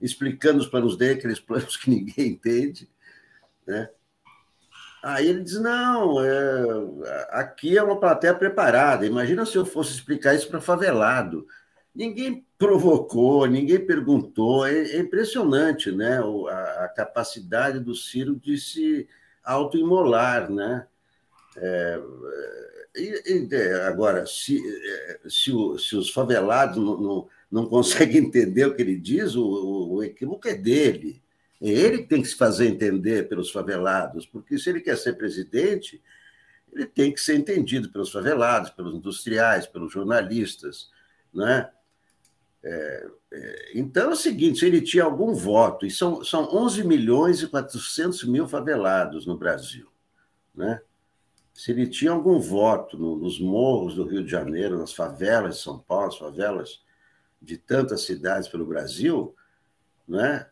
explicando os planos dele, aqueles planos [laughs] que ninguém entende. Né? Aí ele diz: não, é, aqui é uma plateia preparada. Imagina se eu fosse explicar isso para favelado. Ninguém provocou, ninguém perguntou. É, é impressionante né? A, a, capacidade do Ciro de se autoimolar. Né? É, e, e, é, agora, se, é, se, o, se, os favelados não, não, não, conseguem [laughs] entender o que ele diz, o, o, o equívoco é dele. Ele tem que se fazer entender pelos favelados, porque se ele quer ser presidente, ele tem que ser entendido pelos favelados, pelos industriais, pelos jornalistas. Né? É, é, então é o seguinte: se ele tinha algum voto, e são, são 11 milhões e 400 mil favelados no Brasil, né? se ele tinha algum voto no, nos morros do Rio de Janeiro, nas favelas de São Paulo, as favelas de tantas cidades pelo Brasil, né?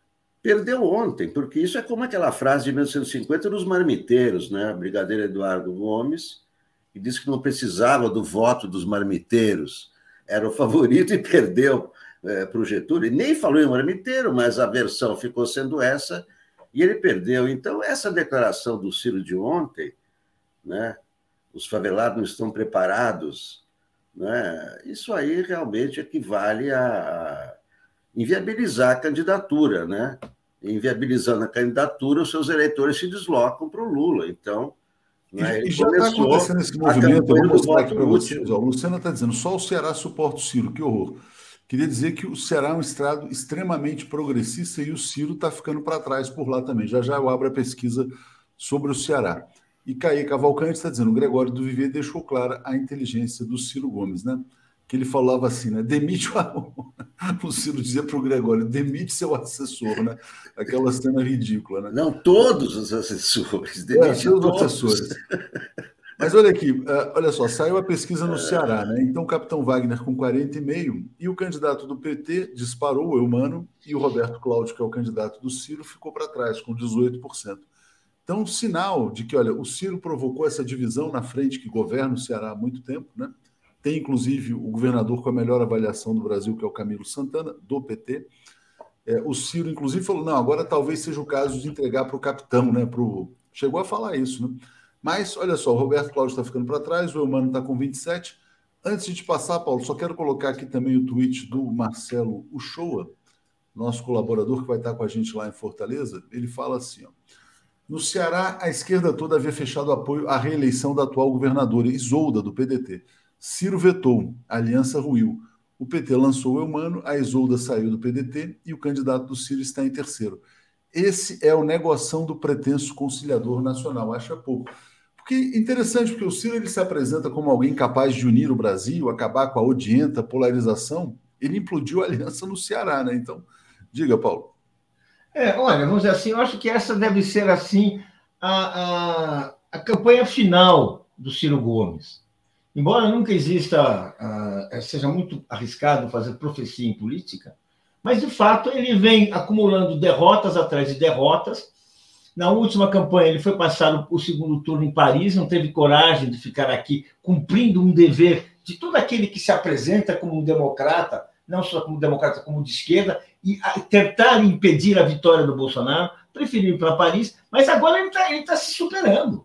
Perdeu ontem, porque isso é como aquela frase de 1950 dos marmiteiros, né? O brigadeiro Eduardo Gomes, que disse que não precisava do voto dos marmiteiros, era o favorito e perdeu é, para o Getúlio. E nem falou em marmiteiro, mas a versão ficou sendo essa e ele perdeu. Então, essa declaração do Ciro de ontem, né? Os favelados não estão preparados, né? Isso aí realmente equivale a inviabilizar a candidatura, né? Inviabilizando a candidatura, os seus eleitores se deslocam para o Lula. Então, né, e, já está acontecendo esse movimento, eu vou mostrar aqui para vocês. Ó, o Luciano está dizendo, só o Ceará suporta o Ciro, que horror. Queria dizer que o Ceará é um estado extremamente progressista e o Ciro está ficando para trás por lá também. Já já eu abro a pesquisa sobre o Ceará. E Caí Cavalcante está dizendo: o Gregório do Viver deixou clara a inteligência do Ciro Gomes, né? Que ele falava assim, né? Demite o, o Ciro dizia para o Gregório: demite seu assessor, né? Aquela cena ridícula, né? Não, todos os assessores, é, demite é, todos os assessores. Mas olha aqui, uh, olha só, saiu a pesquisa no Ceará, né? Então o capitão Wagner com 40,5 e o candidato do PT disparou o Eumano e o Roberto Cláudio, que é o candidato do Ciro, ficou para trás com 18%. Então, sinal de que, olha, o Ciro provocou essa divisão na frente que governa o Ceará há muito tempo, né? Tem, inclusive, o governador com a melhor avaliação do Brasil, que é o Camilo Santana, do PT. É, o Ciro, inclusive, falou: não, agora talvez seja o caso de entregar para o capitão, né? Pro... Chegou a falar isso, né? Mas, olha só, o Roberto Cláudio está ficando para trás, o Eumano está com 27. Antes de te passar, Paulo, só quero colocar aqui também o tweet do Marcelo Uchoa, nosso colaborador que vai estar com a gente lá em Fortaleza. Ele fala assim: ó. No Ceará, a esquerda toda havia fechado apoio à reeleição da atual governadora Isolda, do PDT. Ciro vetou, a aliança ruiu. O PT lançou o Eumano, a Isolda saiu do PDT e o candidato do Ciro está em terceiro. Esse é o negoção do pretenso conciliador nacional, acha pouco. Porque interessante, porque o Ciro ele se apresenta como alguém capaz de unir o Brasil, acabar com a odienta polarização. Ele implodiu a aliança no Ceará, né? Então, diga, Paulo. É, olha, vamos dizer assim, eu acho que essa deve ser assim a, a, a campanha final do Ciro Gomes. Embora nunca exista, uh, seja muito arriscado fazer profecia em política, mas de fato ele vem acumulando derrotas atrás de derrotas. Na última campanha, ele foi passar o segundo turno em Paris, não teve coragem de ficar aqui cumprindo um dever de todo aquele que se apresenta como um democrata, não só como democrata, como de esquerda, e tentar impedir a vitória do Bolsonaro, preferiu ir para Paris, mas agora ele está tá se superando.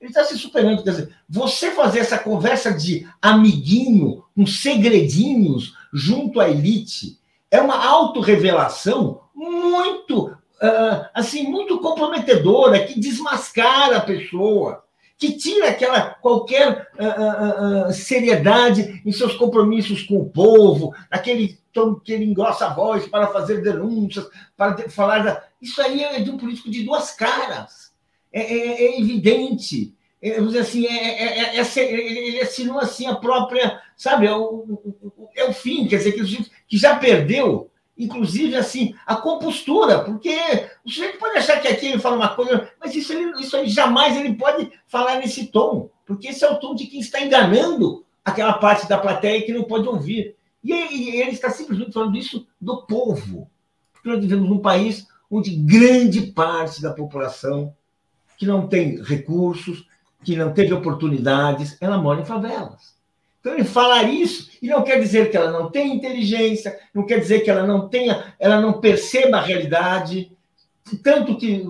Ele está se superando. Quer dizer, você fazer essa conversa de amiguinho, com segredinhos, junto à elite, é uma autorrevelação muito, uh, assim, muito comprometedora, que desmascara a pessoa que tira aquela qualquer uh, uh, seriedade em seus compromissos com o povo, aquele tom que ele engrossa a voz para fazer denúncias, para falar. Da... Isso aí é de um político de duas caras. É, é, é evidente. É, vamos dizer assim, é, é, é, é ele assinou assim a própria, sabe, é o, é o fim, quer dizer, que, que já perdeu inclusive, assim, a compostura, porque o sujeito pode achar que aqui ele fala uma coisa, mas isso, ele, isso jamais ele pode falar nesse tom, porque esse é o tom de quem está enganando aquela parte da plateia que não pode ouvir. E, e ele está simplesmente falando isso do povo, porque nós vivemos num país onde grande parte da população que não tem recursos, que não teve oportunidades, ela mora em favelas. Então, ele falar isso, e não quer dizer que ela não tenha inteligência, não quer dizer que ela não tenha, ela não perceba a realidade, tanto que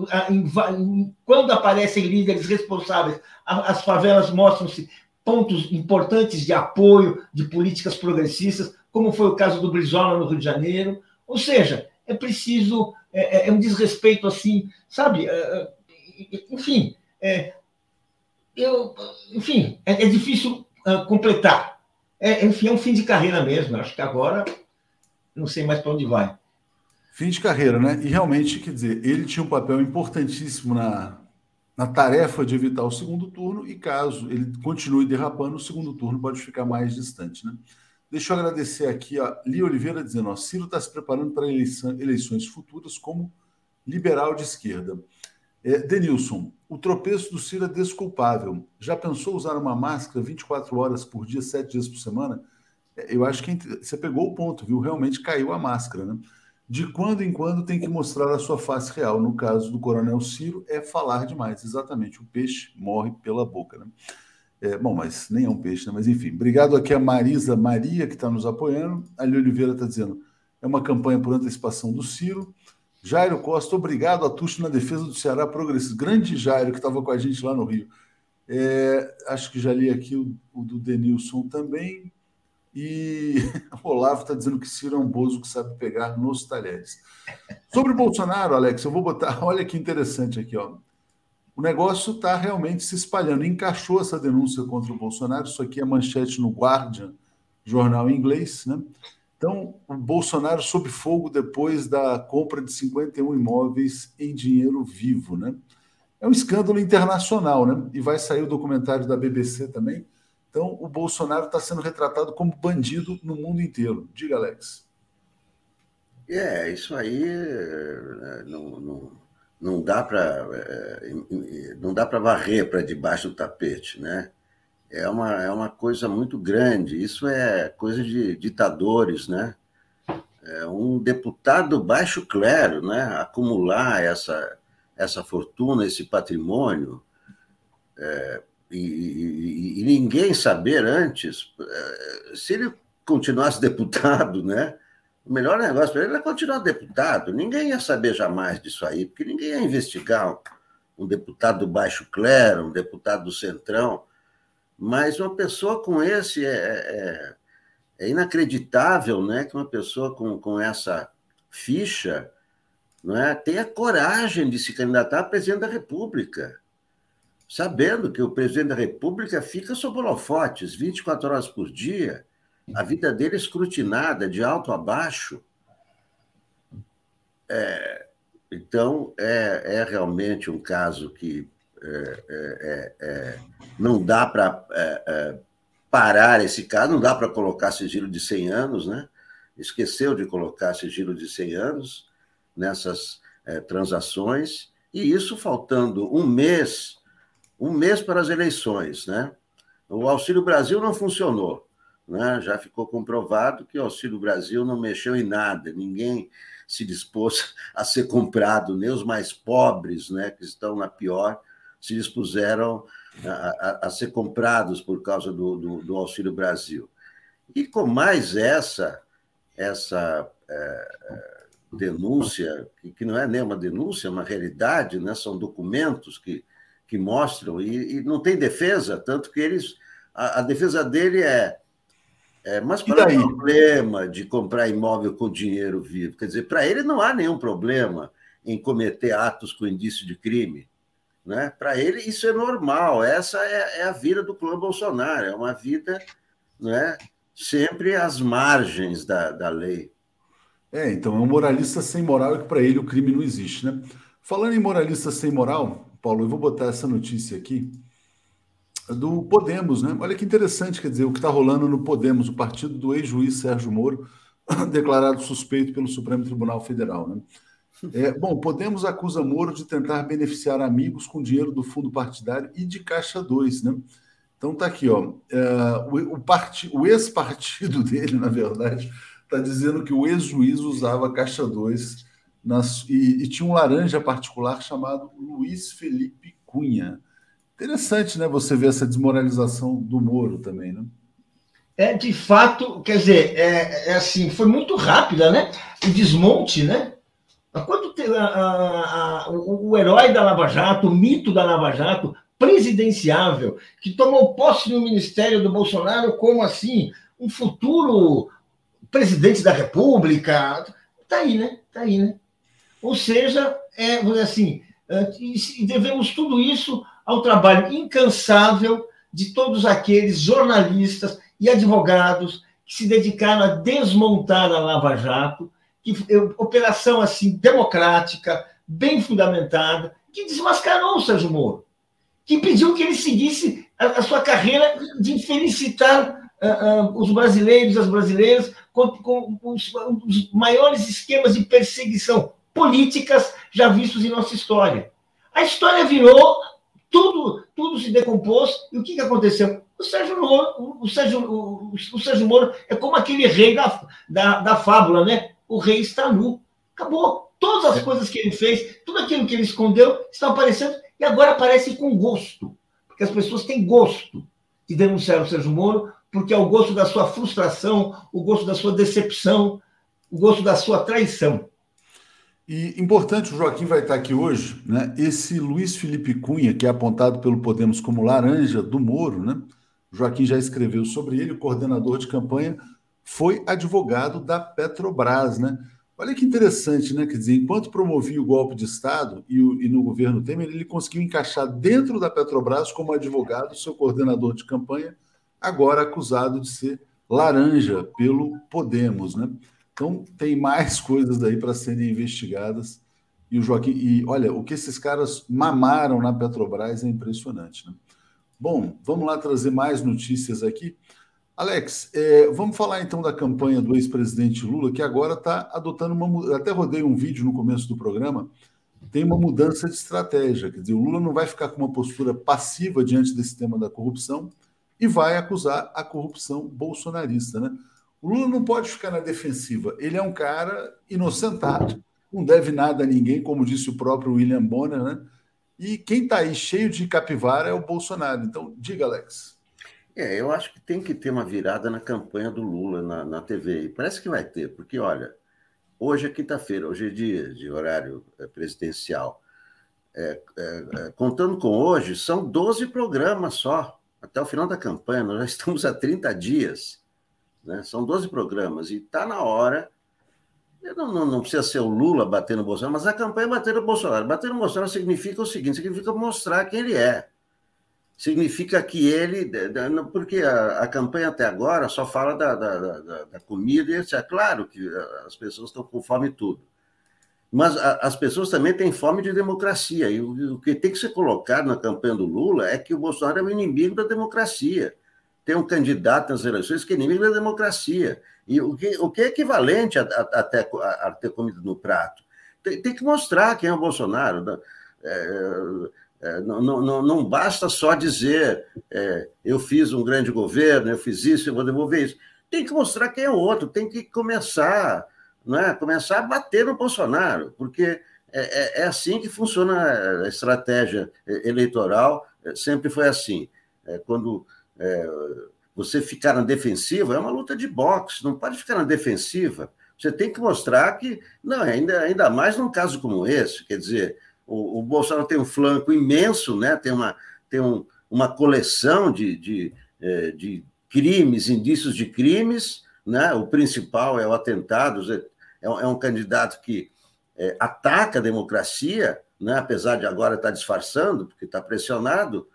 quando aparecem líderes responsáveis, as favelas mostram-se pontos importantes de apoio de políticas progressistas, como foi o caso do Brizola no Rio de Janeiro. Ou seja, é preciso, é, é, é um desrespeito assim, sabe? É, é enfim, é, eu, enfim, é, é difícil uh, completar. É, enfim, é um fim de carreira mesmo. Acho que agora não sei mais para onde vai. Fim de carreira, né? E realmente, quer dizer, ele tinha um papel importantíssimo na, na tarefa de evitar o segundo turno, e caso ele continue derrapando, o segundo turno pode ficar mais distante, né? Deixa eu agradecer aqui a Lia Oliveira dizendo: ó, Ciro está se preparando para eleições futuras como liberal de esquerda. É, Denilson, o tropeço do Ciro é desculpável. Já pensou usar uma máscara 24 horas por dia, 7 dias por semana? É, eu acho que você pegou o ponto, viu? Realmente caiu a máscara, né? de quando em quando tem que mostrar a sua face real. No caso do Coronel Ciro, é falar demais. Exatamente, o peixe morre pela boca. Né? É, bom, mas nem é um peixe, né? Mas enfim, obrigado aqui a Marisa Maria, que está nos apoiando. A Ali Oliveira está dizendo: é uma campanha por antecipação do Ciro. Jairo Costa, obrigado a Tuxo na defesa do Ceará Progressista. Grande Jairo, que estava com a gente lá no Rio. É, acho que já li aqui o, o do Denilson também. E [laughs] o Olavo está dizendo que Ciro é um bozo que sabe pegar nos talheres. Sobre Bolsonaro, Alex, eu vou botar. [laughs] Olha que interessante aqui, ó. O negócio está realmente se espalhando. Encaixou essa denúncia contra o Bolsonaro. Isso aqui é manchete no Guardian, jornal em inglês, né? Então, o Bolsonaro sob fogo depois da compra de 51 imóveis em dinheiro vivo, né? É um escândalo internacional, né? E vai sair o documentário da BBC também. Então, o Bolsonaro está sendo retratado como bandido no mundo inteiro. Diga, Alex. É, isso aí é, não, não, não dá para é, não dá para varrer para debaixo do tapete, né? É uma, é uma coisa muito grande. Isso é coisa de ditadores, né? É um deputado baixo clero, né? Acumular essa, essa fortuna, esse patrimônio, é, e, e, e, ninguém saber antes, é, se ele continuasse [laughs] deputado, né? O melhor negócio para ele é continuar deputado. Ninguém ia saber jamais disso aí, porque ninguém ia investigar um, um deputado do baixo clero, um deputado do centrão. Mas uma pessoa com esse é, é, é inacreditável né, que uma pessoa com, com essa ficha não é, tenha coragem de se candidatar a presidente da República, sabendo que o presidente da República fica sob holofotes 24 horas por dia, a vida dele é escrutinada de alto a baixo. É, então, é, é realmente um caso que é, é, é, não dá para parar esse caso, não dá para colocar sigilo de 100 anos, né? Esqueceu de colocar sigilo de 100 anos nessas transações, e isso faltando um mês, um mês para as eleições, né? O Auxílio Brasil não funcionou. Né? Já ficou comprovado que o Auxílio Brasil não mexeu em nada, ninguém se dispôs [laughs] a ser comprado, nem os mais pobres, né, que estão na pior se dispuseram a, a, a ser comprados por causa do, do, do, Auxílio Brasil. E com mais essa, essa é, é, denúncia, que, que, não é nem uma denúncia, é uma realidade, né? são documentos que, que mostram, e, e não tem defesa, tanto que eles. A, a defesa dele é. É, mas qual é o problema de comprar imóvel com dinheiro vivo? Quer dizer, para ele não há nenhum problema em cometer atos com indício de crime. Né? Para ele, isso é normal. Essa é, é, a vida do clã Bolsonaro. É uma vida né, sempre às margens da, da lei. É, então é um moralista sem moral que para ele o crime não existe. Né? Falando em moralista sem moral, Paulo, eu vou botar essa notícia aqui do Podemos, né? Olha que interessante, quer dizer, o que está rolando no Podemos, o partido do ex-juiz Sérgio Moro, [clears throat] declarado suspeito pelo Supremo Tribunal Federal, né? É, bom, Podemos acusa Moro de tentar beneficiar amigos com dinheiro do fundo partidário e de Caixa 2, né? Então tá aqui, ó. É, o, o, part... o ex-partido [laughs] dele, na verdade, está dizendo que o ex-juiz usava Caixa 2 nas... e, e, tinha um laranja particular chamado Luiz Felipe Cunha. Interessante, né? Você ver essa desmoralização do Moro também, né? É, de fato, quer dizer, é, é assim, foi muito rápida, né? O desmonte, né? Quando a, a, o, o herói da Lava Jato, o mito da Lava Jato, presidenciável, que tomou posse no ministério do Bolsonaro como assim, um futuro presidente da República, tá aí, né? Tá aí, né? Ou seja, é, assim, e devemos tudo isso ao trabalho incansável de todos aqueles jornalistas e advogados que se dedicaram a desmontar a Lava Jato que, operação assim democrática, bem fundamentada, que desmascarou o Sérgio Moro, que impediu que ele seguisse a, a sua carreira de felicitar uh, uh, os brasileiros, as brasileiras, com, com os, os maiores esquemas de perseguição políticas já vistos em nossa história. A história virou, tudo, tudo se decompôs, e o que, que aconteceu? O Sérgio Moro, o Sérgio, o, o Sérgio Moro é como aquele rei da, da, da fábula, né? O rei está nu. Acabou. Todas as coisas que ele fez, tudo aquilo que ele escondeu, está aparecendo e agora aparece com gosto. Porque as pessoas têm gosto de denunciar o Sérgio Moro, porque é o gosto da sua frustração, o gosto da sua decepção, o gosto da sua traição. E importante, o Joaquim vai estar aqui hoje, né? Esse Luiz Felipe Cunha, que é apontado pelo Podemos como laranja do Moro, né? O Joaquim já escreveu sobre ele, o coordenador de campanha foi advogado da Petrobras, né? Olha que interessante, né? Quer dizer, enquanto promovia o golpe de Estado e, o, e, no governo Temer, ele conseguiu encaixar dentro da Petrobras como advogado seu coordenador de campanha, agora acusado de ser laranja pelo Podemos, né? Então tem mais [laughs] coisas aí para serem investigadas. E o Joaquim, e olha, o que esses caras mamaram na Petrobras é impressionante, né? Bom, vamos lá trazer mais notícias aqui. Alex, é, vamos falar então da campanha do ex-presidente Lula, que agora está adotando uma. Até rodei um vídeo no começo do programa. Tem uma mudança de estratégia. Quer dizer, o Lula não vai ficar com uma postura passiva diante desse tema da corrupção e vai acusar a corrupção bolsonarista. Né? O Lula não pode ficar na defensiva. Ele é um cara inocentado, não deve nada a ninguém, como disse o próprio William Bonner, né? E quem está aí cheio de capivara é o Bolsonaro. Então, diga, Alex. É, eu acho que tem que ter uma virada na campanha do Lula na, na TV. E parece que vai ter, porque, olha, hoje é quinta-feira, hoje é dia de horário é, presidencial. É, é, é contando com hoje, são 12 programas só, até o final da campanha. Nós já estamos há 30 dias. Né? São 12 programas. E está na hora. Não, não, não, precisa ser o Lula batendo no Bolsonaro, mas a campanha bater no Bolsonaro. Bater no Bolsonaro significa o seguinte: significa mostrar quem ele é significa que ele. Porque a, a campanha até agora só fala da, da, da, da comida, e é claro que as pessoas estão com fome e tudo. Mas a, as pessoas também têm fome de democracia. E o, o, que tem que ser colocado na campanha do Lula é que o Bolsonaro é o inimigo da democracia. Tem um candidato nas eleições que é inimigo da democracia. E o que, o que é equivalente a, a, a, ter, a ter comida no prato? Tem, tem, que mostrar quem é o Bolsonaro. É, é, não, não, não basta só dizer é, eu fiz um grande governo, eu fiz isso, eu vou devolver isso. Tem que mostrar quem é o outro, tem que começar, né, começar a bater no Bolsonaro, porque é, é, é assim que funciona a estratégia eleitoral, é, sempre foi assim. É, quando você ficar na defensiva, é uma luta de boxe, não pode ficar na defensiva. Você tem que mostrar que, não, ainda, ainda mais num caso como esse, quer dizer, o, o Bolsonaro tem um flanco imenso, né? tem, uma, tem um, uma coleção de, de, é, de crimes, indícios de crimes. Né? O principal é o atentado, é, é um candidato que é, ataca a democracia, né? apesar de agora estar disfarçando, porque está pressionado.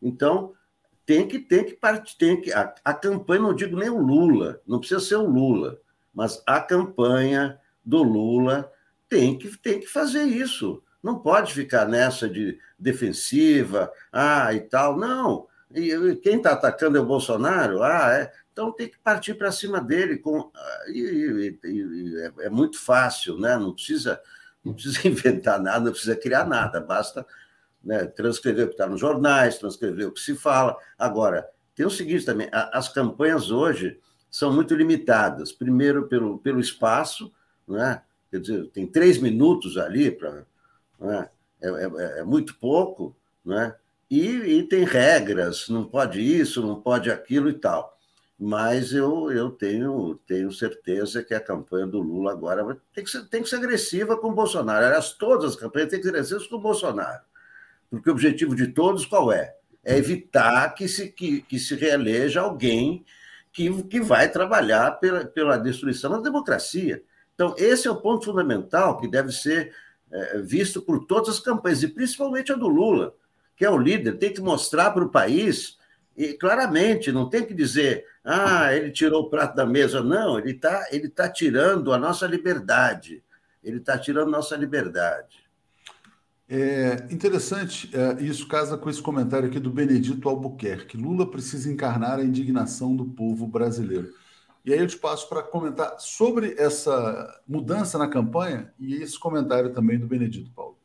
Então, tem que tem que partir, tem que a, a, campanha não digo nem o Lula, não precisa ser o Lula, mas a campanha do Lula tem que tem que fazer isso. Não pode ficar nessa de defensiva, ah, e tal. Não. E quem está atacando é o Bolsonaro? Ah, é. Então tem que partir para cima dele. Com, ah, e, e, e, é, é muito fácil, né? Não precisa, não precisa [laughs] inventar nada, não precisa criar nada, basta né, transcrever o que está nos jornais, transcrever o que se fala. Agora, tem o seguinte também: as campanhas hoje são muito limitadas. Primeiro, pelo, pelo espaço, né? quer dizer, tem três minutos ali para né? é, é, é muito pouco, né? E, e, tem regras, não pode isso, não pode aquilo e tal. Mas eu, eu tenho, tenho certeza que a campanha do Lula agora tem que ser, tem que ser agressiva com o Bolsonaro. Aliás, todas as campanhas têm que ser agressivas com o Bolsonaro. Porque o objetivo de todos qual é? É evitar que se, que, que se reeleja alguém que, que vai trabalhar pela, pela destruição da democracia. Então, esse é o ponto fundamental que deve ser é, visto por todas as campanhas, e principalmente a do Lula, que é o líder, tem que mostrar para o país, e claramente, não tem que dizer, ah, ele tirou o prato da mesa. Não, ele está ele tá tirando a nossa liberdade. Ele está tirando a nossa liberdade. É interessante, é, isso casa com esse comentário aqui do Benedito Albuquerque. Lula precisa encarnar a indignação do povo brasileiro. E aí eu te passo para comentar sobre essa mudança na campanha e esse comentário também do Benedito Paulo.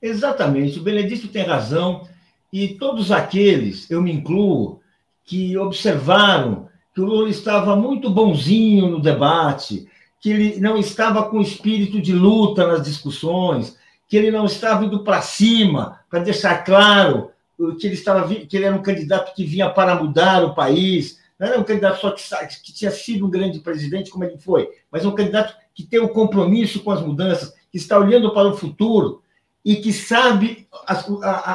Exatamente, o Benedito tem razão e todos aqueles, eu me incluo, que observaram que o Lula estava muito bonzinho no debate, que ele não estava com espírito de luta nas discussões, que ele não estava indo para cima para deixar claro que ele estava que ele era um candidato que vinha para mudar o país, não era um candidato só que, que tinha sido um grande presidente como ele foi, mas um candidato que tem um compromisso com as mudanças, que está olhando para o futuro e que sabe as,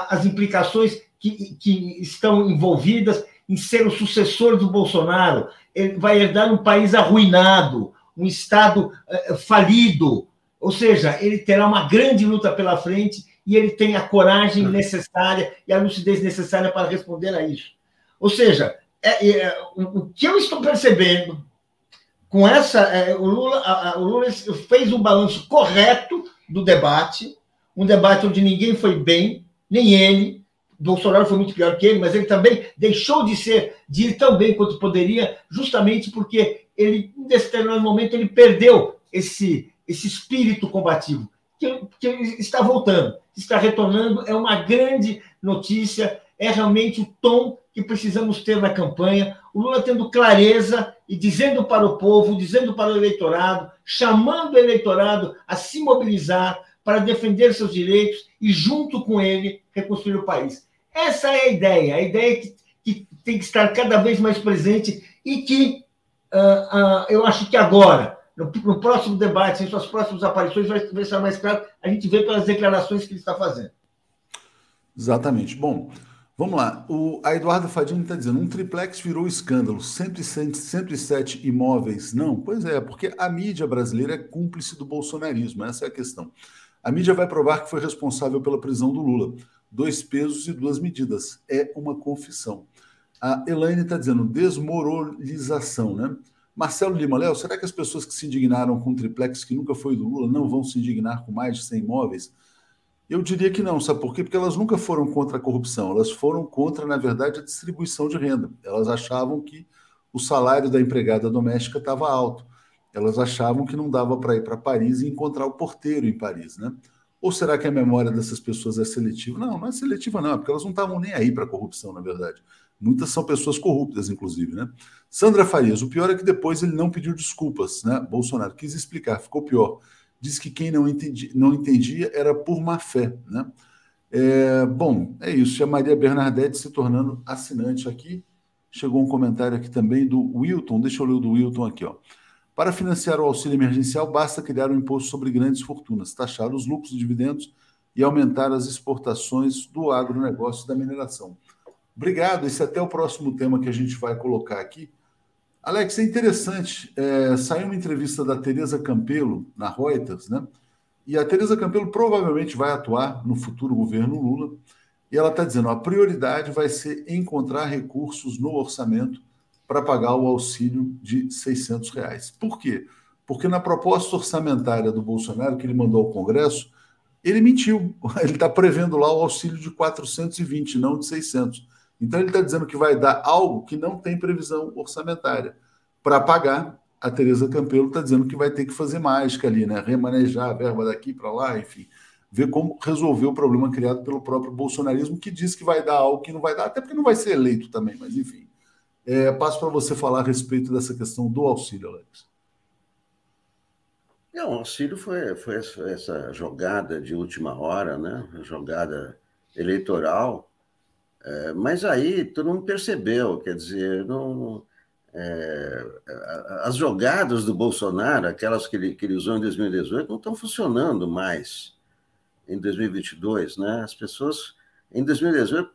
as implicações que, que estão envolvidas em ser o sucessor do Bolsonaro. Ele vai herdar um país arruinado, um Estado uh, falido. Ou seja, ele terá uma grande luta pela frente e ele tem a coragem uhum. necessária e a lucidez necessária para responder a isso. Ou seja, é, é, o que eu estou percebendo com essa. É, o, Lula, a, a, o Lula fez um balanço correto do debate, um debate onde ninguém foi bem, nem ele. Bolsonaro foi muito pior que ele, mas ele também deixou de ser, de ir tão bem quanto poderia, justamente porque ele, em determinado momento, ele perdeu esse, esse espírito combativo, que, que está voltando está retornando, é uma grande notícia, é realmente o tom que precisamos ter na campanha. O Lula tendo clareza e dizendo para o povo, dizendo para o eleitorado, chamando o eleitorado a se mobilizar para defender seus direitos e, junto com ele, reconstruir o país. Essa é a ideia, a ideia que, que tem que estar cada vez mais presente e que uh, uh, eu acho que agora, no, no, próximo debate, em suas próximas aparições, vai, vai ser mais claro. A gente vê pelas declarações que ele está fazendo. Exatamente. Bom, vamos lá. O, a Eduarda Fadini está dizendo: um triplex virou escândalo, 107, 107 imóveis. Não, pois é, porque a mídia brasileira é cúmplice do bolsonarismo, essa é a questão. A mídia vai provar que foi responsável pela prisão do Lula. Dois pesos e duas medidas. É uma confissão. A Elaine está dizendo desmoralização, né? Marcelo Lima Léo, será que as pessoas que se indignaram com o triplex que nunca foi do Lula não vão se indignar com mais de 100 imóveis? Eu diria que não, sabe por quê? Porque elas nunca foram contra a corrupção, elas foram contra, na verdade, a distribuição de renda. Elas achavam que o salário da empregada doméstica estava alto. Elas achavam que não dava para ir para Paris e encontrar o porteiro em Paris, né? Ou será que a memória dessas pessoas é seletiva? Não, não é seletiva, não, é porque elas não estavam nem aí para a corrupção, na verdade. Muitas são pessoas corruptas, inclusive, né? Sandra Farias, o pior é que depois ele não pediu desculpas, né? Bolsonaro quis explicar, ficou pior. Diz que quem não, entendi, não entendia era por má fé, né? É, bom, é isso. A Maria Bernadette se tornando assinante aqui. Chegou um comentário aqui também do Wilton. Deixa eu ler o do Wilton aqui, ó. Para financiar o auxílio emergencial, basta criar um imposto sobre grandes fortunas, taxar os lucros e dividendos e aumentar as exportações do agronegócio e da mineração. Obrigado. Esse é até o próximo tema que a gente vai colocar aqui. Alex, é interessante. É, saiu uma entrevista da Tereza Campelo na Reuters, né? E a Tereza Campelo provavelmente vai atuar no futuro governo Lula. E ela está dizendo: a prioridade vai ser encontrar recursos no orçamento para pagar o auxílio de 600 reais. Por quê? Porque na proposta orçamentária do Bolsonaro, que ele mandou ao Congresso, ele mentiu. [laughs] Ele está prevendo lá o auxílio de 420, não de 600. Então ele está dizendo que vai dar algo que não tem previsão orçamentária. Para pagar, a Tereza Campelo está dizendo que vai ter que fazer mágica ali, né? Remanejar a verba daqui para lá, enfim. Ver como resolver o problema criado pelo próprio bolsonarismo, que diz que vai dar algo que não vai dar, até porque não vai ser eleito também, mas enfim. É, passo para você falar a respeito dessa questão do auxílio, Alex. Não, o auxílio foi, foi essa jogada de última hora, né? jogada eleitoral é, mas aí tu não percebeu, quer dizer, não, é, as jogadas do Bolsonaro, aquelas que ele, que ele usou em 2018, não estão funcionando mais em 2022, né? As pessoas, em 2018,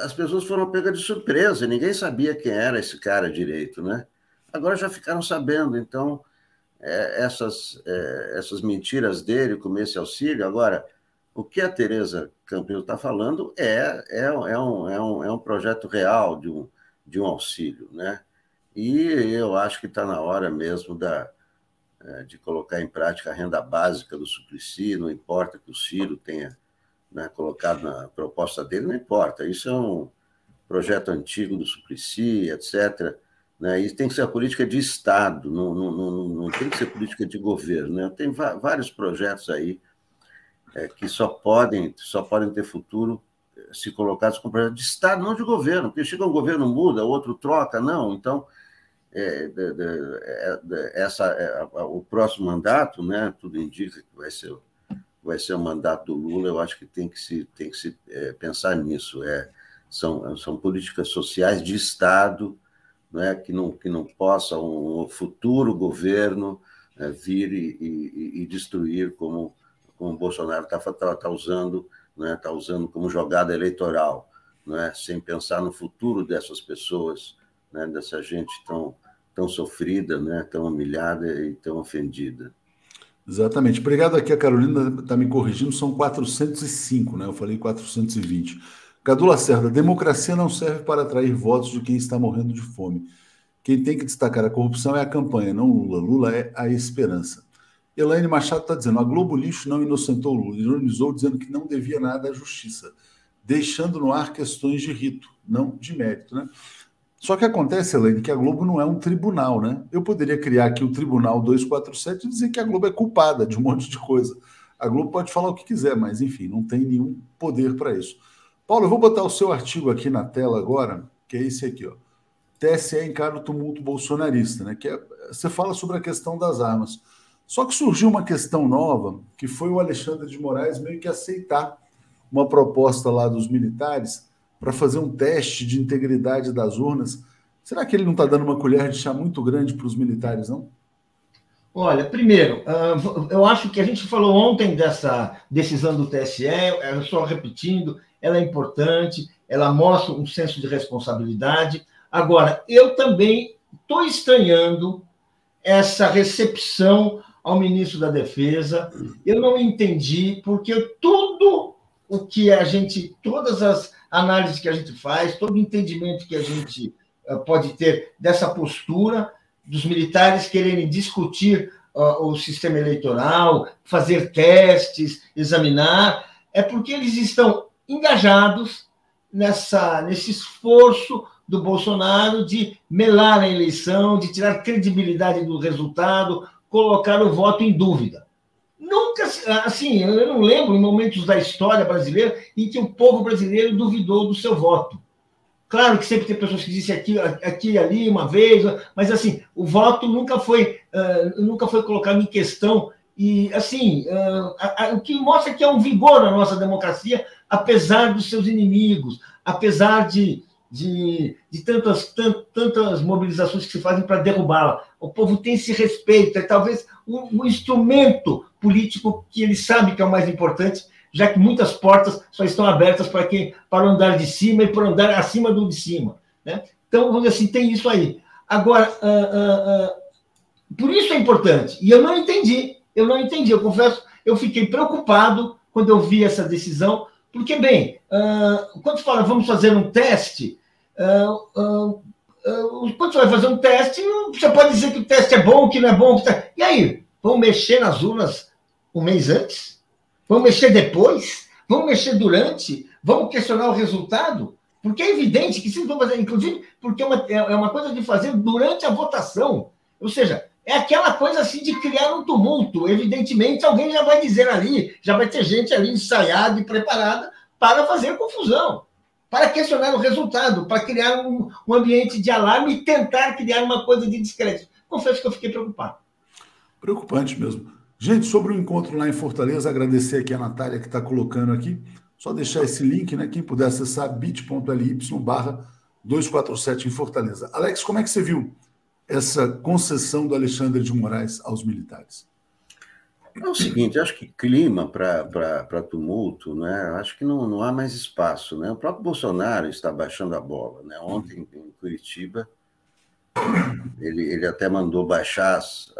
as pessoas foram pegas de surpresa, ninguém sabia quem era esse cara direito, né? Agora já ficaram sabendo, então, é, essas, é, essas mentiras dele com esse auxílio, agora o que a Tereza Campelo está falando é, é, é, um, é, um, é um projeto real de um, de um auxílio, né? E eu acho que está na hora mesmo da, é, de colocar em prática a renda básica do Suplicy, não importa que o Ciro tenha né, colocado na proposta dele, não importa. Isso é um projeto antigo do Suplicy, etc. Né? Isso tem que ser a política de Estado, não, não, não, não tem que ser política de governo. Né? Tem vários projetos aí é, que só podem, só podem ter futuro eh, se colocados como projeto de Estado, não de governo, porque chega um governo muda, outro troca, não. Então, é, de, de, de, essa, é, o próximo mandato, né, tudo indica que vai ser, vai ser o mandato do Lula, eu acho que tem que se, tem que se é, pensar nisso. É, são, são políticas sociais de Estado né, que, não, que não possa um futuro governo é, vir e, e, e, destruir como, como o Bolsonaro está tá, tá usando, né, tá usando como jogada eleitoral, né, sem pensar no futuro dessas pessoas, né, dessa gente tão, tão sofrida, né, tão humilhada e tão ofendida. Exatamente. Obrigado aqui, a Carolina está me corrigindo, são 405, né? Eu falei 420. Cadu Lacerda, democracia não serve para atrair votos de quem está morrendo de fome. Quem tem que destacar a corrupção é a campanha, não Lula. Lula é a esperança. Elaine Machado está dizendo: a Globo Lixo não inocentou Lula, ironizou dizendo que não devia nada à justiça, deixando no ar questões de rito, não de mérito. Né? Só que acontece, Elaine, que a Globo não é um tribunal, né? Eu poderia criar aqui o Tribunal 247 e dizer que a Globo é culpada de um [laughs] monte de coisa. A Globo pode falar o que quiser, mas enfim, não tem nenhum poder para isso. Paulo, eu vou botar o seu artigo aqui na tela agora, que é esse aqui, ó. TSE encara o tumulto bolsonarista, né? Que é, você fala sobre a questão das armas. Só que surgiu uma questão nova, que foi o Alexandre de Moraes meio que aceitar uma proposta lá dos militares para fazer um teste de integridade das urnas. Será que ele não está dando uma colher de chá muito grande para os militares, não? Olha, primeiro, eu acho que a gente falou ontem dessa decisão do TSE, só repetindo, ela é importante, ela mostra um senso de responsabilidade. Agora, eu também estou estranhando essa recepção ao ministro da Defesa. Eu não entendi, porque tudo o que a gente, todas as análises que a gente faz, todo o entendimento que a gente uh, pode ter dessa postura dos militares quererem discutir uh, o sistema eleitoral, fazer testes, examinar, é porque eles estão engajados nessa, nesse esforço do Bolsonaro de melar a eleição, de tirar credibilidade do resultado, colocar o voto em dúvida. Nunca, assim, eu não lembro em momentos da história brasileira em que o povo brasileiro duvidou do seu voto. Claro que sempre tem pessoas que dizem aqui, aqui ali uma vez, mas assim, o voto nunca foi, uh, nunca foi colocado em questão. E assim, uh, a, a, o que mostra que há um vigor na nossa democracia, apesar dos seus inimigos, apesar de, de, de tantas, tant, tantas mobilizações que se fazem para derrubá-la. O povo tem esse respeito, é talvez um instrumento político que ele sabe que é o mais importante, já que muitas portas só estão abertas para quem para o andar de cima e para o andar acima do de cima. Né? Então, vamos assim, tem isso aí. Agora, uh, uh, uh, por isso é importante. E eu não entendi, eu não entendi, eu confesso, eu fiquei preocupado quando eu vi essa decisão, porque, bem, quando fala vamos fazer um teste, uh, quando você vai fazer um teste, você pode dizer que o teste é bom, que não é bom. Tá... E aí? Vão mexer nas urnas um mês antes? Vão mexer depois? Vão mexer durante? Vão questionar o resultado? Porque é evidente que se vão fazer, inclusive, porque é uma, é uma coisa de fazer durante a votação. Ou seja, é aquela coisa assim de criar um tumulto. Evidentemente, alguém já vai dizer ali, já vai ter gente ali ensaiada e preparada para fazer confusão, para questionar o resultado, para criar um, um ambiente de alarme e tentar criar uma coisa de descrédito. Confesso que eu fiquei preocupado. Preocupante mesmo. Gente, sobre o encontro lá em Fortaleza, agradecer aqui a Natália que está colocando aqui. Só deixar esse link, né? Quem puder acessar bit.ly barra 247 em Fortaleza. Alex, como é que você viu essa concessão do Alexandre de Moraes aos militares? É o seguinte, acho que clima para tumulto, né? Acho que não, não há mais espaço, né? O próprio Bolsonaro está baixando a bola, né? Ontem em Curitiba ele, ele até mandou baixar as,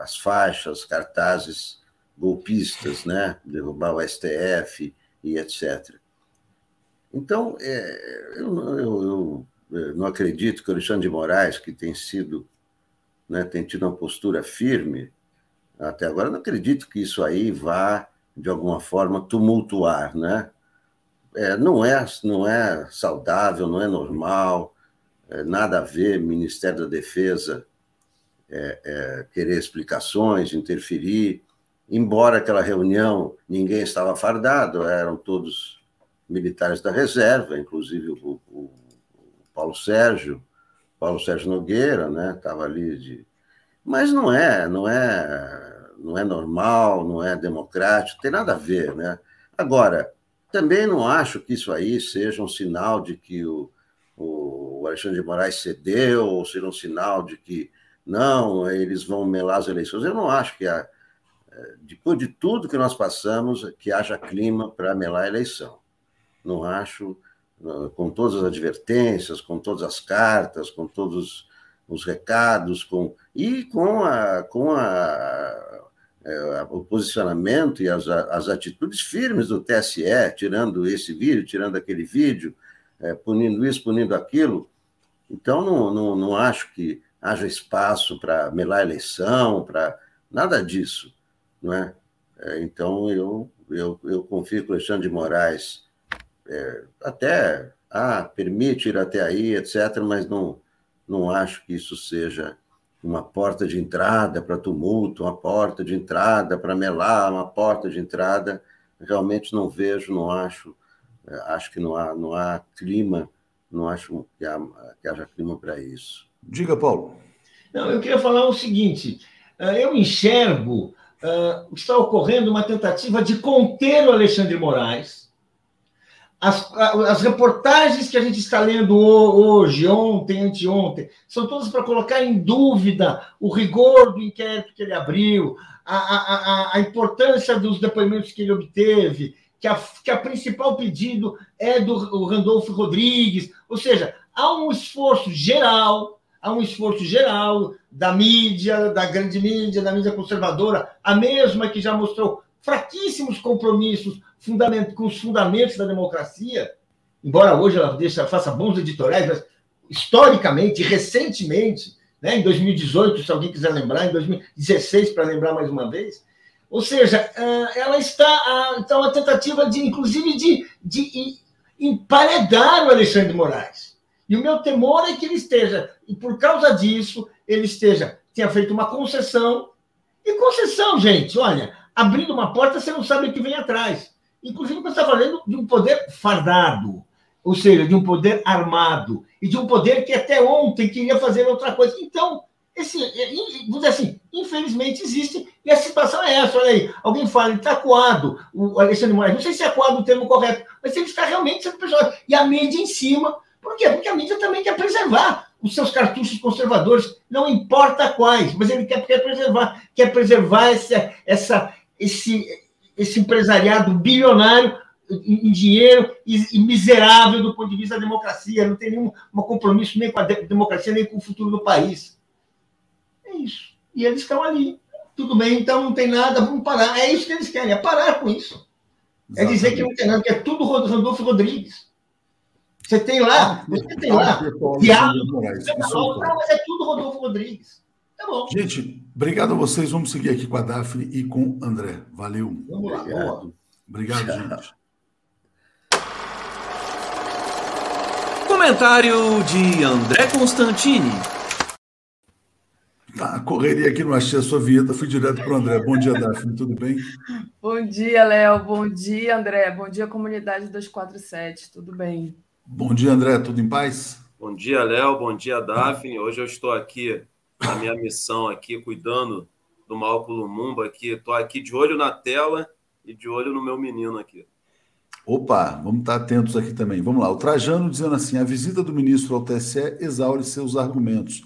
as faixas, cartazes golpistas, né? Derrubar o STF e etc. Então, é, eu, eu, eu não acredito que o Alexandre de Moraes, que tem sido, né, tem tido uma postura firme, até agora não acredito que isso aí vá, de alguma forma, tumultuar, né? É, não, é, não é saudável, não é normal, é, nada a ver Ministério da Defesa é, é querer explicações, interferir, embora aquela reunião ninguém estava fardado, eram todos militares da reserva, inclusive o, o Paulo Sérgio, Paulo Sérgio Nogueira, né? Estava ali de. Mas não é, não é, não é normal, não é democrático, tem nada a ver, né? Agora, também não acho que isso aí seja um sinal de que o, o Alexandre de Moraes cedeu, ou seja um sinal de que não, eles vão melar as eleições. Eu não acho que, há, é, depois de tudo que nós passamos, que haja clima para melar a eleição. Não acho com todas as advertências, com todas as cartas, com todos os recados, com e com, a, com a, é, o posicionamento e as, as atitudes firmes do TSE, tirando esse vídeo, tirando aquele vídeo, é, punindo isso, punindo aquilo. Então, não, não, não acho que haja espaço para melar eleição, para nada disso, não é? é então, eu, eu, eu confio que o Alexandre de Moraes é, até ah, permite ir até aí, etc., mas não, não acho que isso seja uma porta de entrada para tumulto, uma porta de entrada para melar, uma porta de entrada. Realmente não vejo, não acho, é, acho que não há, não há clima, não acho que, há, que haja clima para isso. Diga, Paulo. Não, eu queria falar o seguinte: é, eu enxergo uh, está ocorrendo uma tentativa de conter o Alexandre Moraes as, as reportagens que a gente está lendo hoje, ontem, anteontem, são todas para colocar em dúvida o rigor do inquérito que ele abriu, a, a, a, importância dos depoimentos que ele obteve, que a, que a principal pedido é do Randolfo Rodrigues. Ou seja, há um esforço geral, há um esforço geral da mídia, da grande mídia, da mídia conservadora, a mesma que já mostrou fraquíssimos compromissos com os fundamentos da democracia, embora hoje ela deixa, faça bons editoriais, mas historicamente, recentemente, né, em 2018, se alguém quiser lembrar, em 2016, para lembrar mais uma vez, ou seja, ah, ela está então a tentativa de, inclusive, de, de emparedar o Alexandre de Moraes. E o meu temor é que ele esteja, e por causa disso, ele esteja, tenha feito uma concessão. E concessão, gente, olha, abrindo uma porta, você não sabe o que vem atrás. Inclusive, você está falando de um poder fardado, ou seja, de um poder armado, e de um poder que até ontem queria fazer outra coisa. Então, esse, é, vamos dizer assim, infelizmente existe, e a situação é essa. Olha aí, alguém fala, ele está coado, o Alexandre Moraes, não sei se é coado o termo correto, mas ele está realmente sendo pessoal. E a mídia em cima, por quê? Porque a mídia também quer preservar os seus cartuchos conservadores, não importa quais, mas ele quer, quer preservar, quer preservar essa, essa, esse, esse empresariado bilionário em, dinheiro e, e, miserável do ponto de vista da democracia, não tem nenhum um compromisso nem com a democracia, nem com o futuro do país. É isso. E eles estão ali. Tudo bem, então não tem nada, vamos parar. É isso que eles querem, é parar com isso. Exatamente. É dizer que não tem nada, que é tudo Rodolfo Rodrigues. Você tem lá, você tem lá, diálogo, mas é tudo Rodolfo Rodrigues. Tá bom. Gente, obrigado a vocês. Vamos seguir aqui com a Daphne e com o André. Valeu. Vamos lá. Obrigado, obrigado gente. [laughs] Comentário de André Constantini. Tá, correria aqui, não achei a sua vinheta, fui direto para o André. Bom dia, Daphne, tudo bem? [laughs] Bom dia, Léo. Bom dia, André. Bom dia, comunidade 247, tudo bem? Bom dia, André, tudo em paz? Bom dia, Léo. Bom dia, Daphne. Hoje eu estou aqui a minha missão aqui, cuidando do Malco Lumumba aqui. Estou aqui de olho na tela e de olho no meu menino aqui. Opa, vamos estar atentos aqui também. Vamos lá. O Trajano dizendo assim: a visita do ministro ao TSE exaure seus argumentos.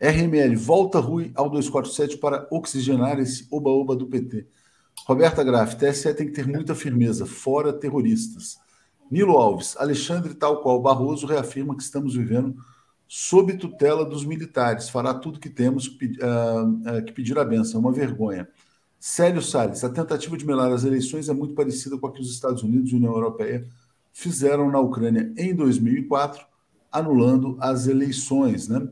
RML, volta Rui ao 247 para oxigenar esse oba-oba do PT. Roberta Graff, TSE tem que ter muita firmeza, fora terroristas. Nilo Alves, Alexandre, tal qual Barroso, reafirma que estamos vivendo sob tutela dos militares. Fará tudo que temos que, uh, uh, que pedir a benção. É uma vergonha. Célio Salles, a tentativa de melar as eleições é muito parecida com a que os Estados Unidos e União Europeia fizeram na Ucrânia em 2004, anulando as eleições. Né?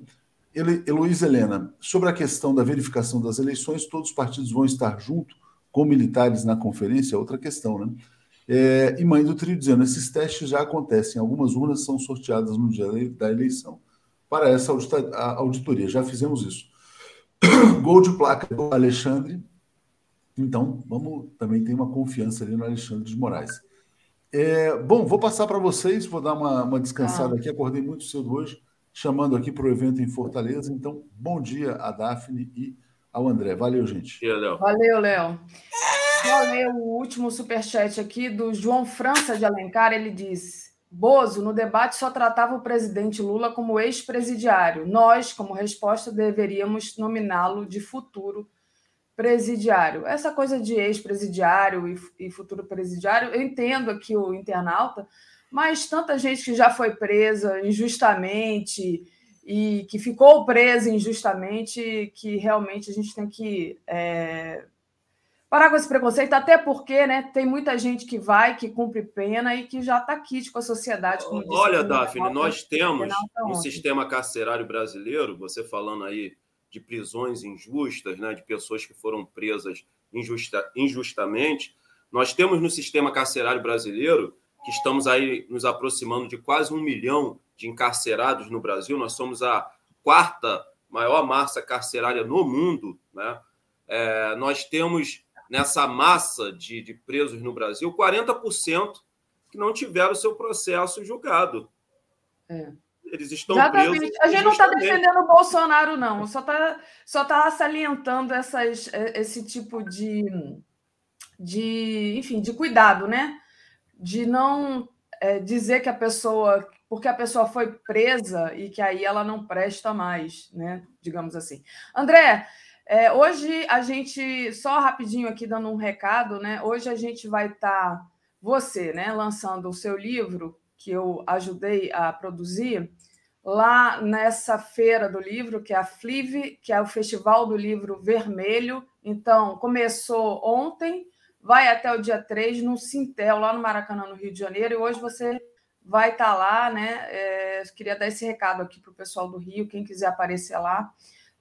Heloísa Helena, sobre a questão da verificação das eleições, todos os partidos vão estar junto com militares na conferência, é outra questão, né? É, e Mãe do Trio dizendo, esses testes já acontecem, algumas urnas são sorteadas no dia da eleição para essa auditoria. Já fizemos isso. [clears throat] Gol de placa do Alexandre. Então, vamos também ter uma confiança ali no Alexandre de Moraes. É, bom, vou passar para vocês, vou dar uma, uma descansada ah. aqui. Acordei muito cedo hoje. chamando aqui para o evento em Fortaleza. Então, bom dia a Daphne e ao André. Valeu, gente. Valeu, Léo. Vou ler o último superchat aqui do João França de Alencar. Ele diz: Bozo, no debate, só tratava o presidente Lula como ex-presidiário. Nós, como resposta, deveríamos nominá-lo de futuro presidiário. Essa coisa de ex-presidiário e, futuro presidiário, eu entendo aqui o internauta, mas tanta gente que já foi presa injustamente e que ficou presa injustamente, que realmente a gente tem que é, parar com esse preconceito, até porque né, tem muita gente que vai, que cumpre pena e que já está quite com a sociedade. Olha, Daphne, nós temos no sistema carcerário brasileiro, você falando aí de prisões injustas, né, de pessoas que foram presas injusta, injustamente, nós temos no sistema carcerário brasileiro, que estamos aí nos aproximando de quase um milhão de encarcerados no Brasil, nós somos a quarta maior massa carcerária no mundo, né? É, nós temos nessa massa de, de presos no Brasil, 40% que não tiveram seu processo julgado. É. Eles estão Exatamente. presos. A gente não está defendendo o Bolsonaro, não. Só está só tá salientando essas, é, esse tipo de, de, enfim, de cuidado, né? De não é, dizer que a pessoa, porque a pessoa foi presa e que aí ela não presta mais, né? Digamos assim. André, é, hoje a gente, só rapidinho aqui dando um recado, né? Hoje a gente vai estar, tá, você, né, lançando o seu livro, que eu ajudei a produzir, lá nessa feira do livro, que é a FLIV, que é o Festival do Livro Vermelho. Então, começou ontem, vai até o dia 3 no Sintel, lá no Maracanã, no Rio de Janeiro, e hoje você vai estar tá lá, né? É, queria dar esse recado aqui para o pessoal do Rio, quem quiser aparecer lá.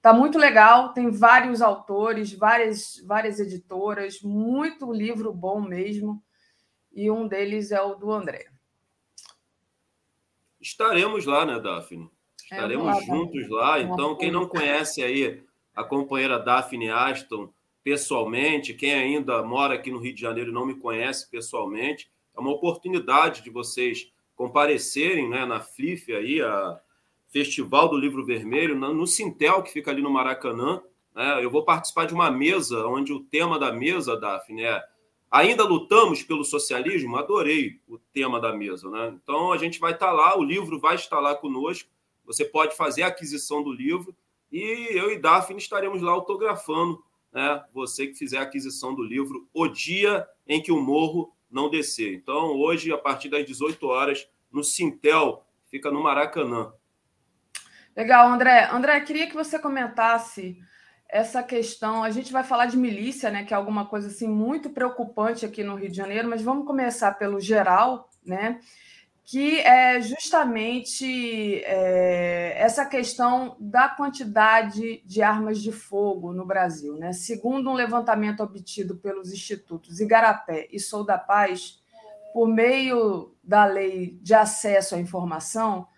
Tá muito legal, tem vários autores, várias, várias editoras, muito livro bom mesmo. E um deles é o do André. Estaremos lá, né, Daphne? É, Estaremos é, lá, juntos lá. Então, quem não conhece aí a companheira Daphne Aston pessoalmente, quem ainda mora aqui no Rio de Janeiro e não me conhece pessoalmente, é uma oportunidade de vocês comparecerem né, na FLIF aí, a, Festival do Livro Vermelho, no Sintel, que fica ali no Maracanã. Né? Eu vou participar de uma mesa onde o tema da mesa, Daphne, é Ainda lutamos pelo socialismo? Adorei o tema da mesa. Né? Então, a gente vai estar lá, o livro vai estar lá conosco. Você pode fazer a aquisição do livro e eu e Daphne estaremos lá autografando né? você que fizer a aquisição do livro O Dia em que o Morro não descer. Então, hoje, a partir das 18 horas, no Sintel, fica no Maracanã. Legal, André. André, queria que você comentasse essa questão. A gente vai falar de milícia, né, que é alguma coisa assim muito preocupante aqui no Rio de Janeiro, mas vamos começar pelo geral, né? Que é justamente é, essa questão da quantidade de armas de fogo no Brasil. Né? Segundo um levantamento obtido pelos institutos Igarapé e Sou da Paz, por meio da lei de acesso à informação,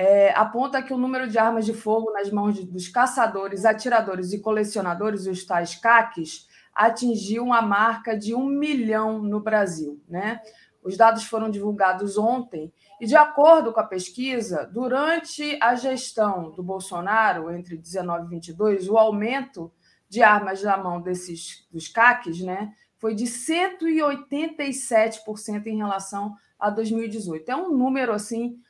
é, aponta que o número de armas de fogo nas mãos de, dos caçadores, atiradores e colecionadores, os tais CACs, atingiu uma marca de um milhão no Brasil. Né? Os dados foram divulgados ontem e, de acordo com a pesquisa, durante a gestão do Bolsonaro, entre 19 e 22, o aumento de armas na mão desses dos CACs né, foi de 187% em relação a 2018. É um número assim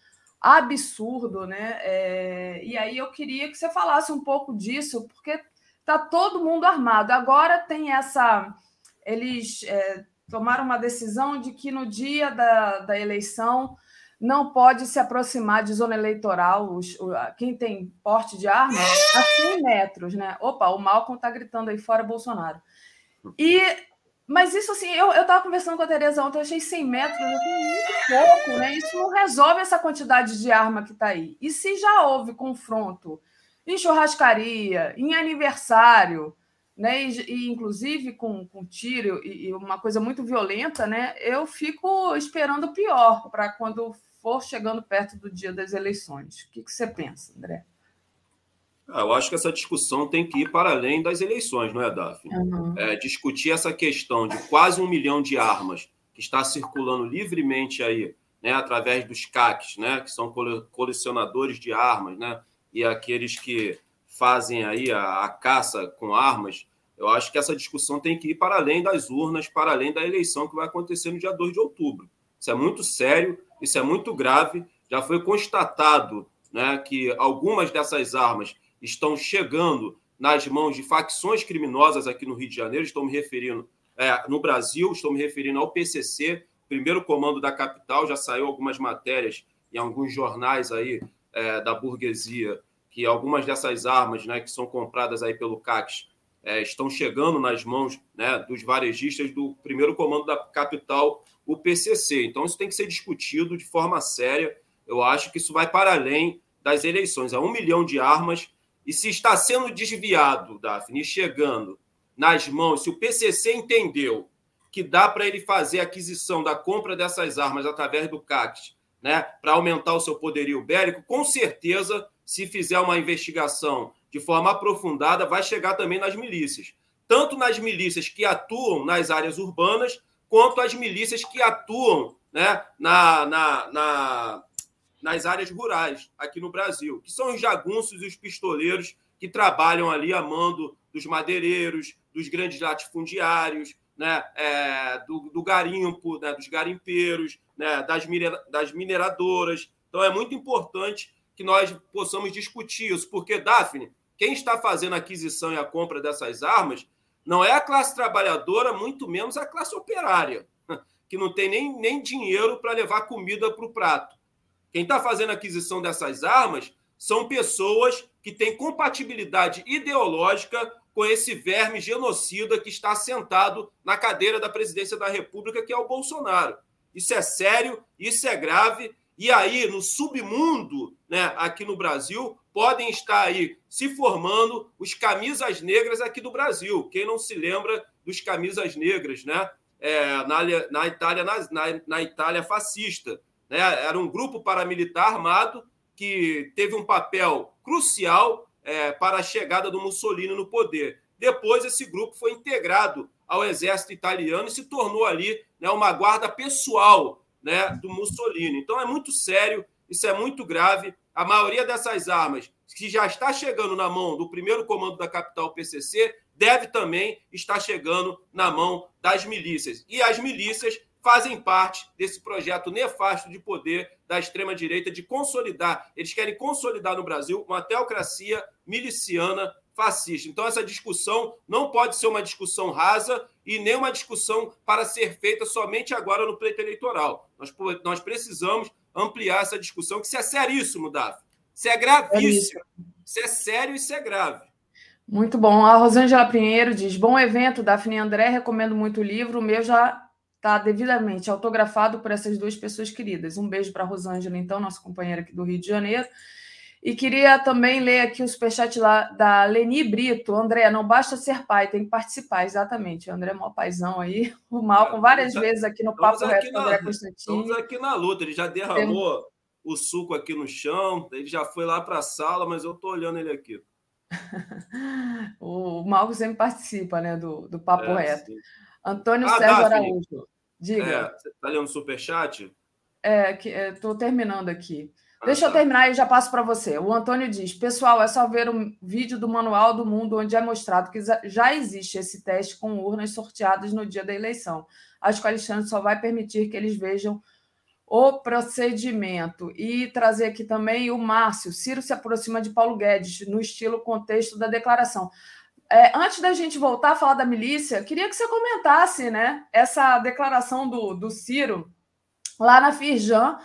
absurdo, né? É, e aí eu queria que você falasse um pouco disso, porque tá todo mundo armado. Agora tem essa. Eles é, tomaram uma decisão de que no dia da, da eleição não pode se aproximar de zona eleitoral. Os, quem tem porte de arma a 100 metros, né? Opa, o Malcolm está gritando aí fora Bolsonaro. E mas isso, assim, eu estava conversando com a Tereza ontem, eu achei 100 metros assim, muito pouco, né? Isso não resolve essa quantidade de arma que está aí. E se já houve confronto em churrascaria, em aniversário, né? E, e inclusive com, com tiro e, e, uma coisa muito violenta, né? Eu fico esperando pior para quando for chegando perto do dia das eleições. O que, que você pensa, André? Ah, eu acho que essa discussão tem que ir para além das eleições, não é, Daphne? Uhum. É, discutir essa questão de quase um milhão de armas que está circulando livremente aí né, através dos CACs, né, que são colecionadores de armas, né, e aqueles que fazem aí a, a caça com armas, eu acho que essa discussão tem que ir para além das urnas, para além da eleição que vai acontecer no dia 2 de outubro. Isso é muito sério, isso é muito grave. Já foi constatado né, que algumas dessas armas estão chegando nas mãos de facções criminosas aqui no Rio de Janeiro. Estou me referindo é, no Brasil, estou me referindo ao PCC, primeiro comando da capital. Já saiu algumas matérias em alguns jornais aí é, da burguesia que algumas dessas armas, né, que são compradas aí pelo CACs, é, estão chegando nas mãos né, dos varejistas do primeiro comando da capital, o PCC. Então, isso tem que ser discutido de forma séria. Eu acho que isso vai para além das eleições. É um milhão de armas. E se está sendo desviado, Daphne, chegando nas mãos, se o PCC entendeu que dá para ele fazer a aquisição da compra dessas armas através do CACs, né, para aumentar o seu poderio bélico, com certeza, se fizer uma investigação de forma aprofundada, vai chegar também nas milícias. Tanto nas milícias que atuam nas áreas urbanas, quanto as milícias que atuam né, na, na, na, nas áreas rurais aqui no Brasil, que são os jagunços e os pistoleiros que trabalham ali a mando dos madeireiros, dos grandes latifundiários, né, é, do, do, garimpo, né, dos garimpeiros, né, das, minera, das mineradoras. Então é muito importante que nós possamos discutir isso, porque, Daphne, quem está fazendo a aquisição e a compra dessas armas não é a classe trabalhadora, muito menos a classe operária, [laughs] que não tem nem, nem dinheiro para levar comida para o prato. Quem está fazendo aquisição dessas armas são pessoas que têm compatibilidade ideológica com esse verme genocida que está sentado na cadeira da presidência da República, que é o Bolsonaro. Isso é sério, isso é grave. E aí, no submundo, né, aqui no Brasil, podem estar aí se formando os camisas negras aqui do Brasil. Quem não se lembra dos camisas negras, né? É, na, na, Itália, na, na, Itália fascista. Né? Era um grupo paramilitar armado que teve um papel crucial é, para a chegada do Mussolini no poder. Depois, esse grupo foi integrado ao exército italiano e se tornou ali né, uma guarda pessoal né, do Mussolini. Então, é muito sério, isso é muito grave a maioria dessas armas que já está chegando na mão do primeiro comando da capital PCC deve também estar chegando na mão das milícias. E as milícias fazem parte desse projeto nefasto de poder da extrema-direita de consolidar, eles querem consolidar no Brasil uma teocracia miliciana fascista. Então, essa discussão não pode ser uma discussão rasa e nem uma discussão para ser feita somente agora no pleito eleitoral. Nós, nós precisamos ampliar essa discussão, que isso é seríssimo, Davi. Isso é gravíssimo. Isso é sério e isso é grave. Muito bom. A Rosângela Pinheiro diz: bom evento, Daphne André, recomendo muito o livro. O meu já está devidamente autografado por essas duas pessoas queridas. Um beijo para a Rosângela, então, nossa companheira aqui do Rio de Janeiro. E queria também ler aqui o superchat lá da Leni Brito. André, não basta ser pai, tem que participar, exatamente. O André é maior paizão aí. [laughs] O Malcolm, várias já, vezes aqui no Papo Reto com André Constantino. Estamos aqui na luta, ele já derramou tem... o suco aqui no chão, ele já foi lá para a sala, mas eu estou olhando ele aqui. [laughs] o Malcolm sempre participa né, do, do Papo é, Reto. Sim. Antônio ah, Sérgio Daphne, Araújo. Diga. É, você está lendo o superchat? É, estou é, terminando aqui. Deixa eu terminar e já passo para você. O Antônio diz: pessoal, é só ver um vídeo do Manual do Mundo onde é mostrado que já existe esse teste com urnas sorteadas no dia da eleição. Acho que o Alexandre só vai permitir que eles vejam o procedimento. E trazer aqui também o Márcio. Ciro se aproxima de Paulo Guedes, no estilo contexto da declaração. É, antes da gente voltar a falar da milícia, queria que você comentasse né, essa declaração do, do Ciro lá na Firjan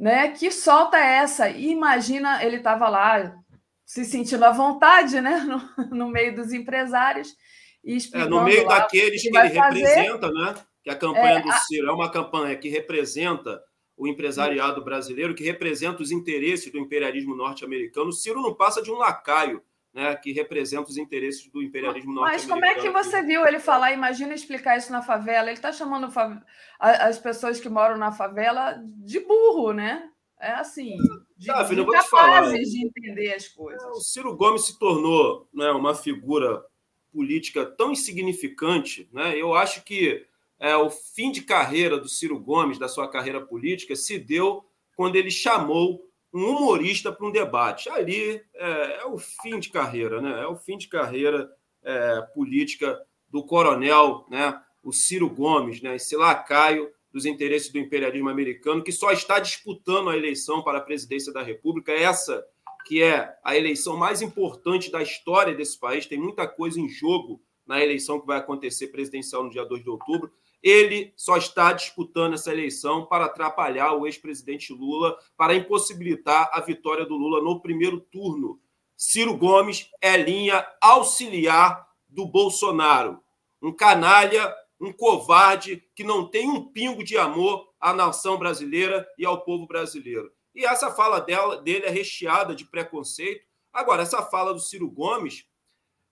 né? Que solta essa. E imagina, ele estava lá se sentindo à vontade, né? [laughs] No, no meio dos empresários. E é, no meio daqueles que, que ele fazer. representa, né? Que a campanha é, do Ciro a... é uma campanha que representa o empresariado brasileiro, que representa os interesses do imperialismo norte-americano. O Ciro não passa de um lacaio né, que representa os interesses do imperialismo norte-americano. Mas como é que você viu ele falar? Imagina explicar isso na favela. Ele está chamando as pessoas que moram na favela de burro, né? É assim, de, tá, filho, de capazes de entender as coisas. O Ciro Gomes se tornou né, uma figura política tão insignificante. Né? Eu acho que é, o fim de carreira do Ciro Gomes, da sua carreira política, se deu quando ele chamou um humorista para um debate. Ali é, é, o fim de carreira, né? É o fim de carreira é, política do coronel, né? O Ciro Gomes, né? Esse lacaio dos interesses do imperialismo americano, que só está disputando a eleição para a presidência da República, essa que é a eleição mais importante da história desse país, tem muita coisa em jogo na eleição que vai acontecer presidencial no dia 2 de outubro. Ele só está disputando essa eleição para atrapalhar o ex-presidente Lula, para impossibilitar a vitória do Lula no primeiro turno. Ciro Gomes é linha auxiliar do Bolsonaro. Um canalha, um covarde que não tem um pingo de amor à nação brasileira e ao povo brasileiro. E essa fala dela, dele é recheada de preconceito. Agora, essa fala do Ciro Gomes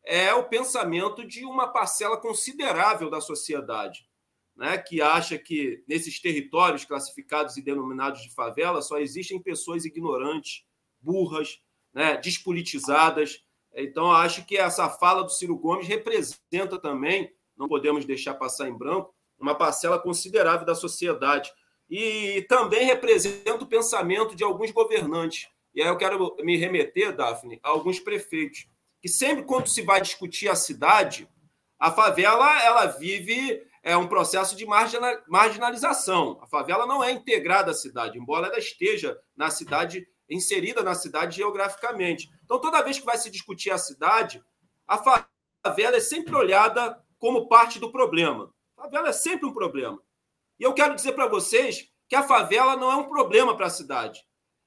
é o pensamento de uma parcela considerável da sociedade, né, que acha que nesses territórios classificados e denominados de favela só existem pessoas ignorantes, burras, né, despolitizadas. Então, acho que essa fala do Ciro Gomes representa também, não podemos deixar passar em branco, uma parcela considerável da sociedade. E também representa o pensamento de alguns governantes. E aí eu quero me remeter, Daphne, a alguns prefeitos que sempre quando se vai discutir a cidade, a favela ela vive é um processo de marginalização. A favela não é integrada à cidade, embora ela esteja na cidade, inserida na cidade geograficamente. Então, toda vez que vai se discutir a cidade, a favela é sempre olhada como parte do problema. A favela é sempre um problema. E eu quero dizer para vocês que a favela não é um problema para a cidade.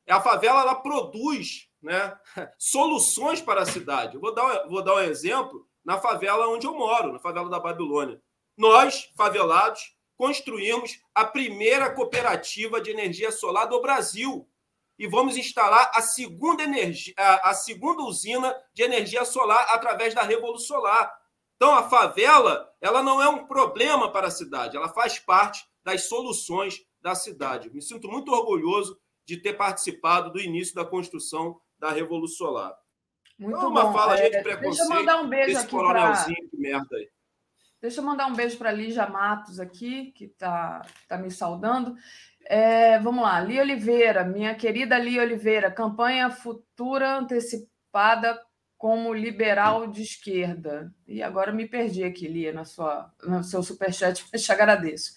A favela ela produz né, [laughs] soluções para a cidade. vou dar, vou dar um exemplo na favela onde eu moro, na favela da Babilônia. Nós, favelados, construímos a primeira cooperativa de energia solar do Brasil e vamos instalar a segunda, energia, a segunda usina de energia solar através da Revolução Solar. Então, a favela ela não é um problema para a cidade, ela faz parte das soluções da cidade. Me sinto muito orgulhoso de ter participado do início da construção da Revolução Solar. Muito então, uma bom. fala é, de preconceito. Deixa eu mandar um beijo aqui coronelzinho pra... de merda aí. Deixa eu mandar um beijo para a Lígia Matos aqui, que está tá me saudando. É, vamos lá, Lia Oliveira, minha querida Lia Oliveira, campanha futura antecipada como liberal de esquerda. E agora me perdi aqui, Lia, na sua, no seu superchat, [laughs] mas te agradeço.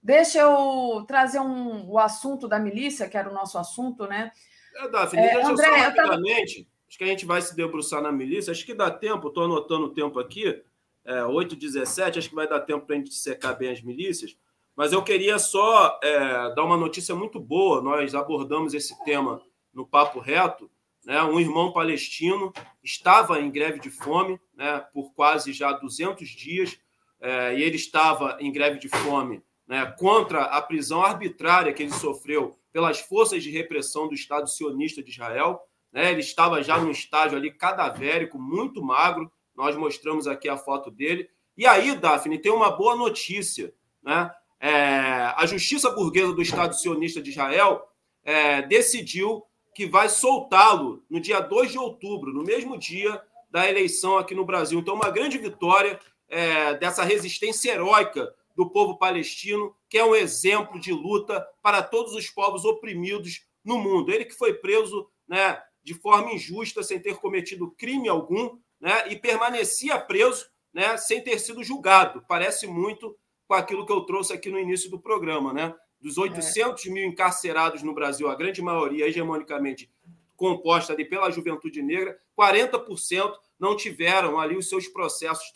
Deixa eu trazer um, o assunto da milícia, que era o nosso assunto, né? É, Daphne, é, deixa André, só rapidamente. Tava... Acho que a gente vai se debruçar na milícia. Acho que dá tempo, estou anotando o tempo aqui. É, 8h17, acho que vai dar tempo para a gente secar bem as milícias. Mas eu queria só é, dar uma notícia muito boa. Nós abordamos esse tema no Papo Reto. Né? Um irmão palestino estava em greve de fome né, por quase já 200 dias. É, e ele estava em greve de fome né, contra a prisão arbitrária que ele sofreu pelas forças de repressão do Estado sionista de Israel. Né? Ele estava já num estágio ali cadavérico, muito magro. Nós mostramos aqui a foto dele. E aí, Daphne, tem uma boa notícia. Né? É, a justiça burguesa do Estado sionista de Israel é, decidiu que vai soltá-lo no dia 2 de outubro, no mesmo dia da eleição aqui no Brasil. Então, uma grande vitória é, dessa resistência heróica do povo palestino, que é um exemplo de luta para todos os povos oprimidos no mundo. Ele que foi preso né, de forma injusta, sem ter cometido crime algum, né, e permanecia preso né, sem ter sido julgado. Parece muito com aquilo que eu trouxe aqui no início do programa. Né? Dos 800 é. mil encarcerados no Brasil, a grande maioria hegemonicamente composta ali pela juventude negra, 40% não tiveram ali os seus processos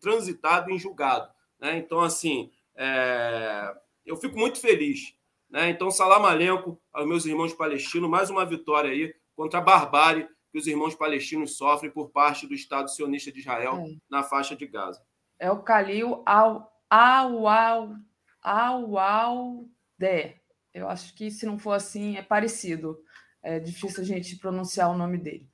transitados em julgado. Né? Então, assim, é... eu fico muito feliz. Né? Então, salam alenco aos meus irmãos palestinos, mais uma vitória aí contra a barbárie que os irmãos palestinos sofrem por parte do Estado sionista de Israel é. na faixa de Gaza. É o Khalil Al-Awalde. Al Eu acho que, se não for assim, é parecido. É difícil a gente pronunciar o nome dele.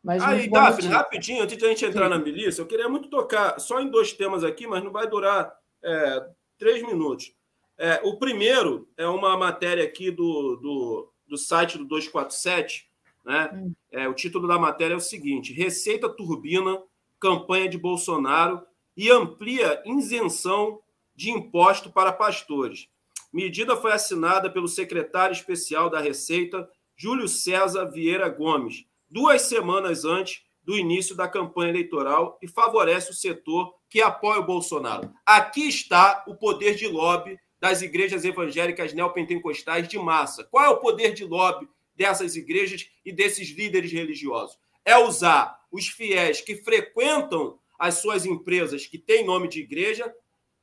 Mas Aí, Daphne, rapidinho, antes de a gente entrar Sim. na milícia, eu queria muito tocar só em dois temas aqui, mas não vai durar é, três minutos. É, o primeiro é uma matéria aqui do, do, do site do 247. Né? Hum. É, o título da matéria é o seguinte: Receita turbina campanha de Bolsonaro e amplia isenção de imposto para pastores. Medida foi assinada pelo secretário especial da Receita, Júlio César Vieira Gomes, duas semanas antes do início da campanha eleitoral e favorece o setor que apoia o Bolsonaro. Aqui está o poder de lobby das igrejas evangélicas neopentecostais de massa. Qual é o poder de lobby dessas igrejas e desses líderes religiosos? É usar os fiéis que frequentam as suas empresas que têm nome de igreja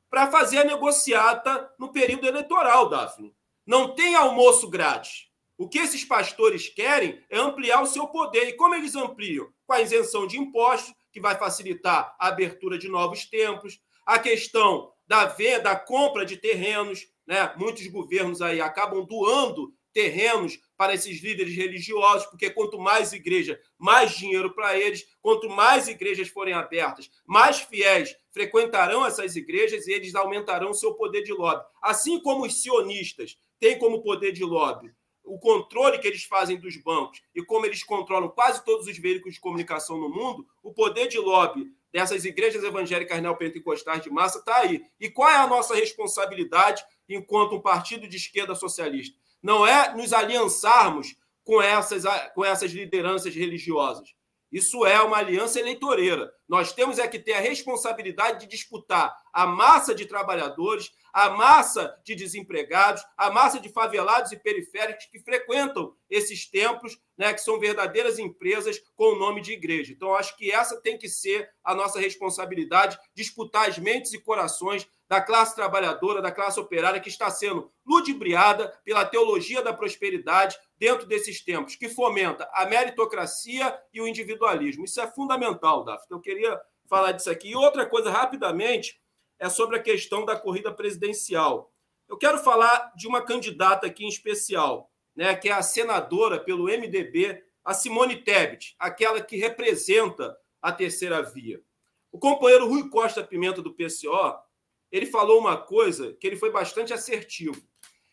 para fazer a negociata no período eleitoral, Daphne. Não tem almoço grátis. O que esses pastores querem é ampliar o seu poder. E como eles ampliam? Com a isenção de impostos, que vai facilitar a abertura de novos templos, a questão da venda, da compra de terrenos, né? Muitos governos aí acabam doando terrenos para esses líderes religiosos, porque quanto mais igreja, mais dinheiro para eles, quanto mais igrejas forem abertas, mais fiéis frequentarão essas igrejas e eles aumentarão seu poder de lobby. Assim como os sionistas têm como poder de lobby o controle que eles fazem dos bancos e como eles controlam quase todos os veículos de comunicação no mundo, o poder de lobby dessas igrejas evangélicas neopentecostais de massa está aí. E qual é a nossa responsabilidade enquanto um partido de esquerda socialista? Não é nos aliançarmos com essas, com essas lideranças religiosas. Isso é uma aliança eleitoreira. Nós temos é que ter a responsabilidade de disputar a massa de trabalhadores, a massa de desempregados, a massa de favelados e periféricos que frequentam esses templos, né, que são verdadeiras empresas com o nome de igreja. Então, acho que essa tem que ser a nossa responsabilidade, disputar as mentes e corações da classe trabalhadora, da classe operária que está sendo ludibriada pela teologia da prosperidade dentro desses tempos, que fomenta a meritocracia e o individualismo. Isso é fundamental, Daphne. Eu queria falar disso aqui. E outra coisa, rapidamente, é sobre a questão da corrida presidencial. Eu quero falar de uma candidata aqui em especial, né, que é a senadora pelo MDB, a Simone Tebet, aquela que representa a terceira via. O companheiro Rui Costa Pimenta do PCO ele falou uma coisa que ele foi bastante assertivo.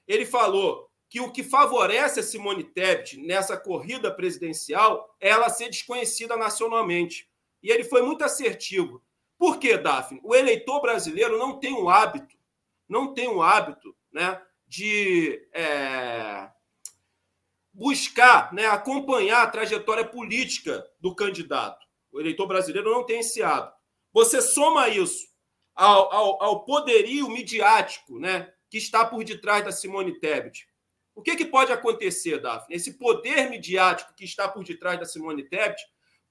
Ele falou que o que favorece a Simone Tebet nessa corrida presidencial é ela ser desconhecida nacionalmente. E ele foi muito assertivo. Por quê, Daphne? O eleitor brasileiro não tem o hábito, não tem o hábito né, de é, buscar, né, acompanhar a trajetória política do candidato. O eleitor brasileiro não tem esse hábito. Você soma isso ao, ao, ao poderio midiático né, que está por detrás da Simone Tebet. O que, que pode acontecer, Daphne? Esse poder midiático que está por detrás da Simone Tebet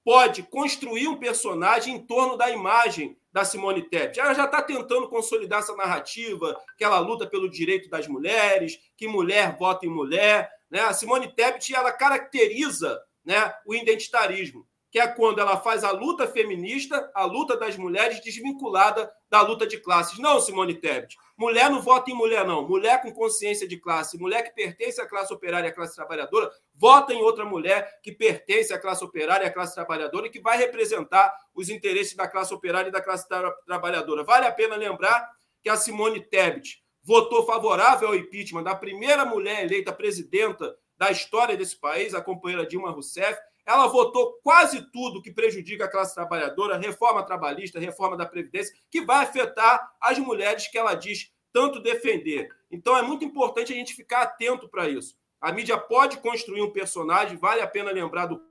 pode construir um personagem em torno da imagem da Simone Tebet. Ela já está tentando consolidar essa narrativa, que ela luta pelo direito das mulheres, que mulher vota em mulher. Né? A Simone Tebet ela caracteriza né, o identitarismo que é quando ela faz a luta feminista, a luta das mulheres, desvinculada da luta de classes. Não, Simone Tebet. Mulher não vota em mulher, não. Mulher com consciência de classe, mulher que pertence à classe operária e à classe trabalhadora, vota em outra mulher que pertence à classe operária e à classe trabalhadora e que vai representar os interesses da classe operária e da classe tra trabalhadora. Vale a pena lembrar que a Simone Tebet votou favorável ao impeachment da primeira mulher eleita presidenta da história desse país, a companheira Dilma Rousseff, ela votou quase tudo que prejudica a classe trabalhadora, reforma trabalhista, reforma da Previdência, que vai afetar as mulheres que ela diz tanto defender. Então é muito importante a gente ficar atento para isso. A mídia pode construir um personagem, vale a pena lembrar do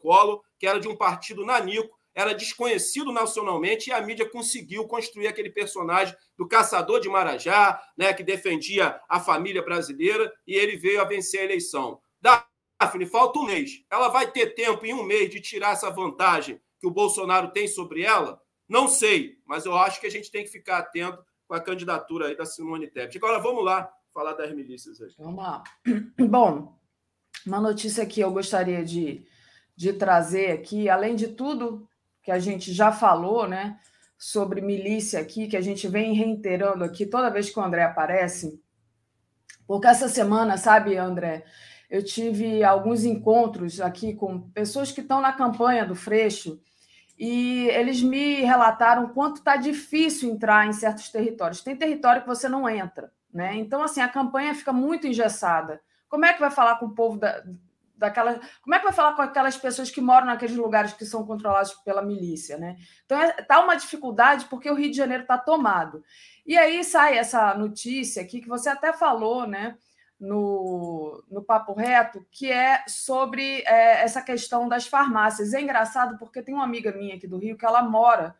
Collor, que era de um partido nanico, era desconhecido nacionalmente e a mídia conseguiu construir aquele personagem do caçador de Marajá, né, que defendia a família brasileira e ele veio a vencer a eleição. Da Daphne, falta um mês. Ela vai ter tempo em um mês de tirar essa vantagem que o Bolsonaro tem sobre ela? Não sei, mas eu acho que a gente tem que ficar atento com a candidatura aí da Simone Tebet. Agora vamos lá falar das milícias aí. Vamos lá. [clears throat] Bom, uma notícia que eu gostaria de, de trazer aqui, além de tudo que a gente já falou, né, sobre milícia aqui, que a gente vem reiterando aqui toda vez que o André aparece, porque essa semana, sabe, André, eu tive alguns encontros aqui com pessoas que estão na campanha do Freixo e eles me relataram quanto está difícil entrar em certos territórios. Tem território que você não entra, né? Então, assim, a campanha fica muito engessada. Como é que vai falar com o povo da, daquela. Como é que vai falar com aquelas pessoas que moram naqueles lugares que são controlados pela milícia, né? Então está é, uma dificuldade porque o Rio de Janeiro está tomado. E aí sai essa notícia aqui que você até falou, né? No, no Papo Reto, que é sobre é, essa questão das farmácias. É engraçado porque tem uma amiga minha aqui do Rio que ela mora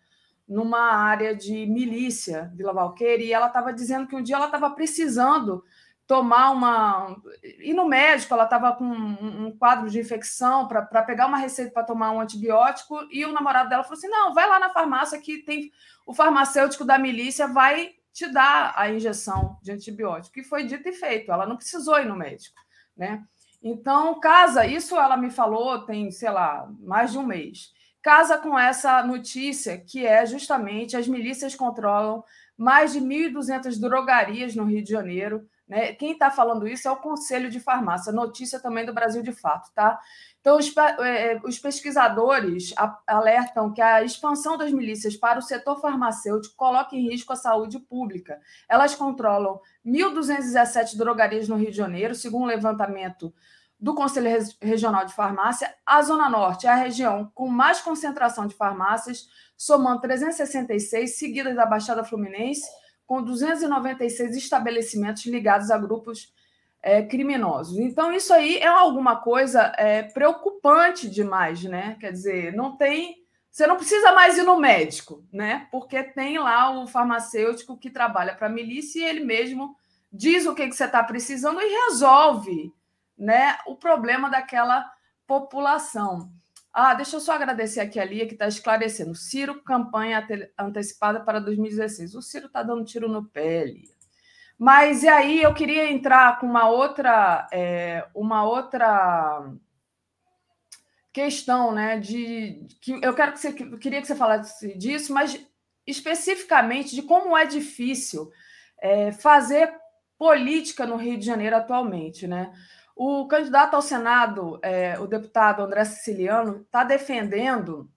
numa área de milícia, Vila Valqueira, e ela estava dizendo que um dia ela estava precisando tomar uma. ir no médico, ela estava com um, quadro de infecção para pegar uma receita para tomar um antibiótico, e o namorado dela falou assim: não, vai lá na farmácia que tem o farmacêutico da milícia vai te dar a injeção de antibiótico. E foi dito e feito, ela não precisou ir no médico, né? Então, casa, isso ela me falou tem, sei lá, mais de um mês. Casa com essa notícia que é justamente as milícias controlam mais de 1.200 drogarias no Rio de Janeiro, né? Quem está falando isso é o Conselho de Farmácia, notícia também do Brasil de Fato. Tá? Então, os, é, é, os pesquisadores alertam que a expansão das milícias para o setor farmacêutico coloca em risco a saúde pública. Elas controlam 1.217 drogarias no Rio de Janeiro, segundo um levantamento do Conselho Regional de Farmácia. A Zona Norte é a região com mais concentração de farmácias, somando 366, seguidas da Baixada Fluminense com 296 estabelecimentos ligados a grupos é, criminosos. Então, isso aí é alguma coisa é, preocupante demais, né? Quer dizer, não tem. Você não precisa mais ir no médico, né? Porque tem lá o farmacêutico que trabalha para a milícia e ele mesmo diz o que, que você está precisando e resolve né, o problema daquela população. Ah, deixa eu só agradecer aqui a Lia, que está esclarecendo. Ciro, campanha antecipada para 2016. O Ciro está dando tiro no pé, Lia. Mas e aí eu queria entrar com uma outra, é, uma outra questão, né? De que eu quero que você queria que você falasse disso, mas especificamente de como é difícil é, fazer política no Rio de Janeiro atualmente, né? O candidato ao Senado, é, o deputado André Siciliano, está defendendo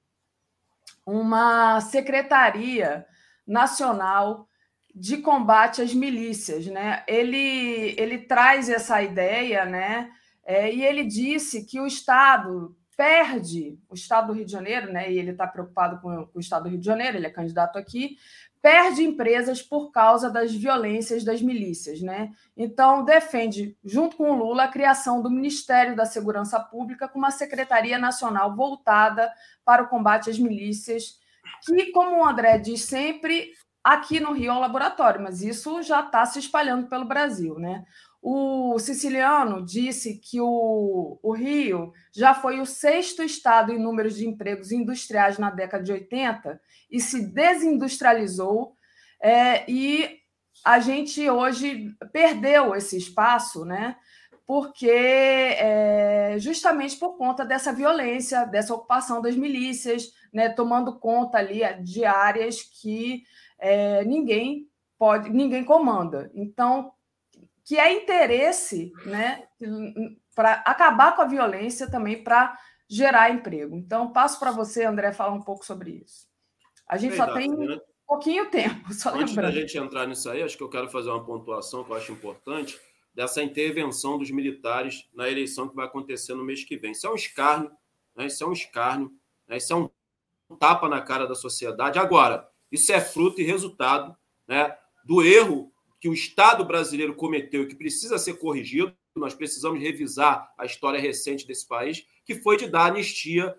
uma secretaria nacional de combate às milícias, né? Ele, ele traz essa ideia, né? É, e ele disse que o Estado perde, o Estado do Rio de Janeiro, né? E ele está preocupado com, com o Estado do Rio de Janeiro, ele é candidato aqui, perde empresas por causa das violências das milícias, né? Então defende, junto com o Lula, a criação do Ministério da Segurança Pública com uma secretaria nacional voltada para o combate às milícias, que, como o André diz sempre, aqui no Rio é um laboratório, mas isso já está se espalhando pelo Brasil, né? O siciliano disse que o, o Rio já foi o sexto estado em número de empregos industriais na década de 80 e se desindustrializou. É, e a gente hoje perdeu esse espaço, né? Porque é, justamente por conta dessa violência, dessa ocupação das milícias, né, tomando conta ali de áreas que é, ninguém pode, ninguém comanda. Então, que é interesse, né, para acabar com a violência também para gerar emprego. Então, passo para você, André, falar um pouco sobre isso. A gente só tem né? pouquinho tempo, [laughs] só Antes lembrando. da gente entrar nisso aí, acho que eu quero fazer uma pontuação que eu acho importante dessa intervenção dos militares na eleição que vai acontecer no mês que vem. Isso é um escárnio, né? isso é um escárnio, né? isso é um tapa na cara da sociedade. Agora, isso é fruto e resultado né, do erro que o Estado brasileiro cometeu e que precisa ser corrigido. Nós precisamos revisar a história recente desse país, que foi de dar anistia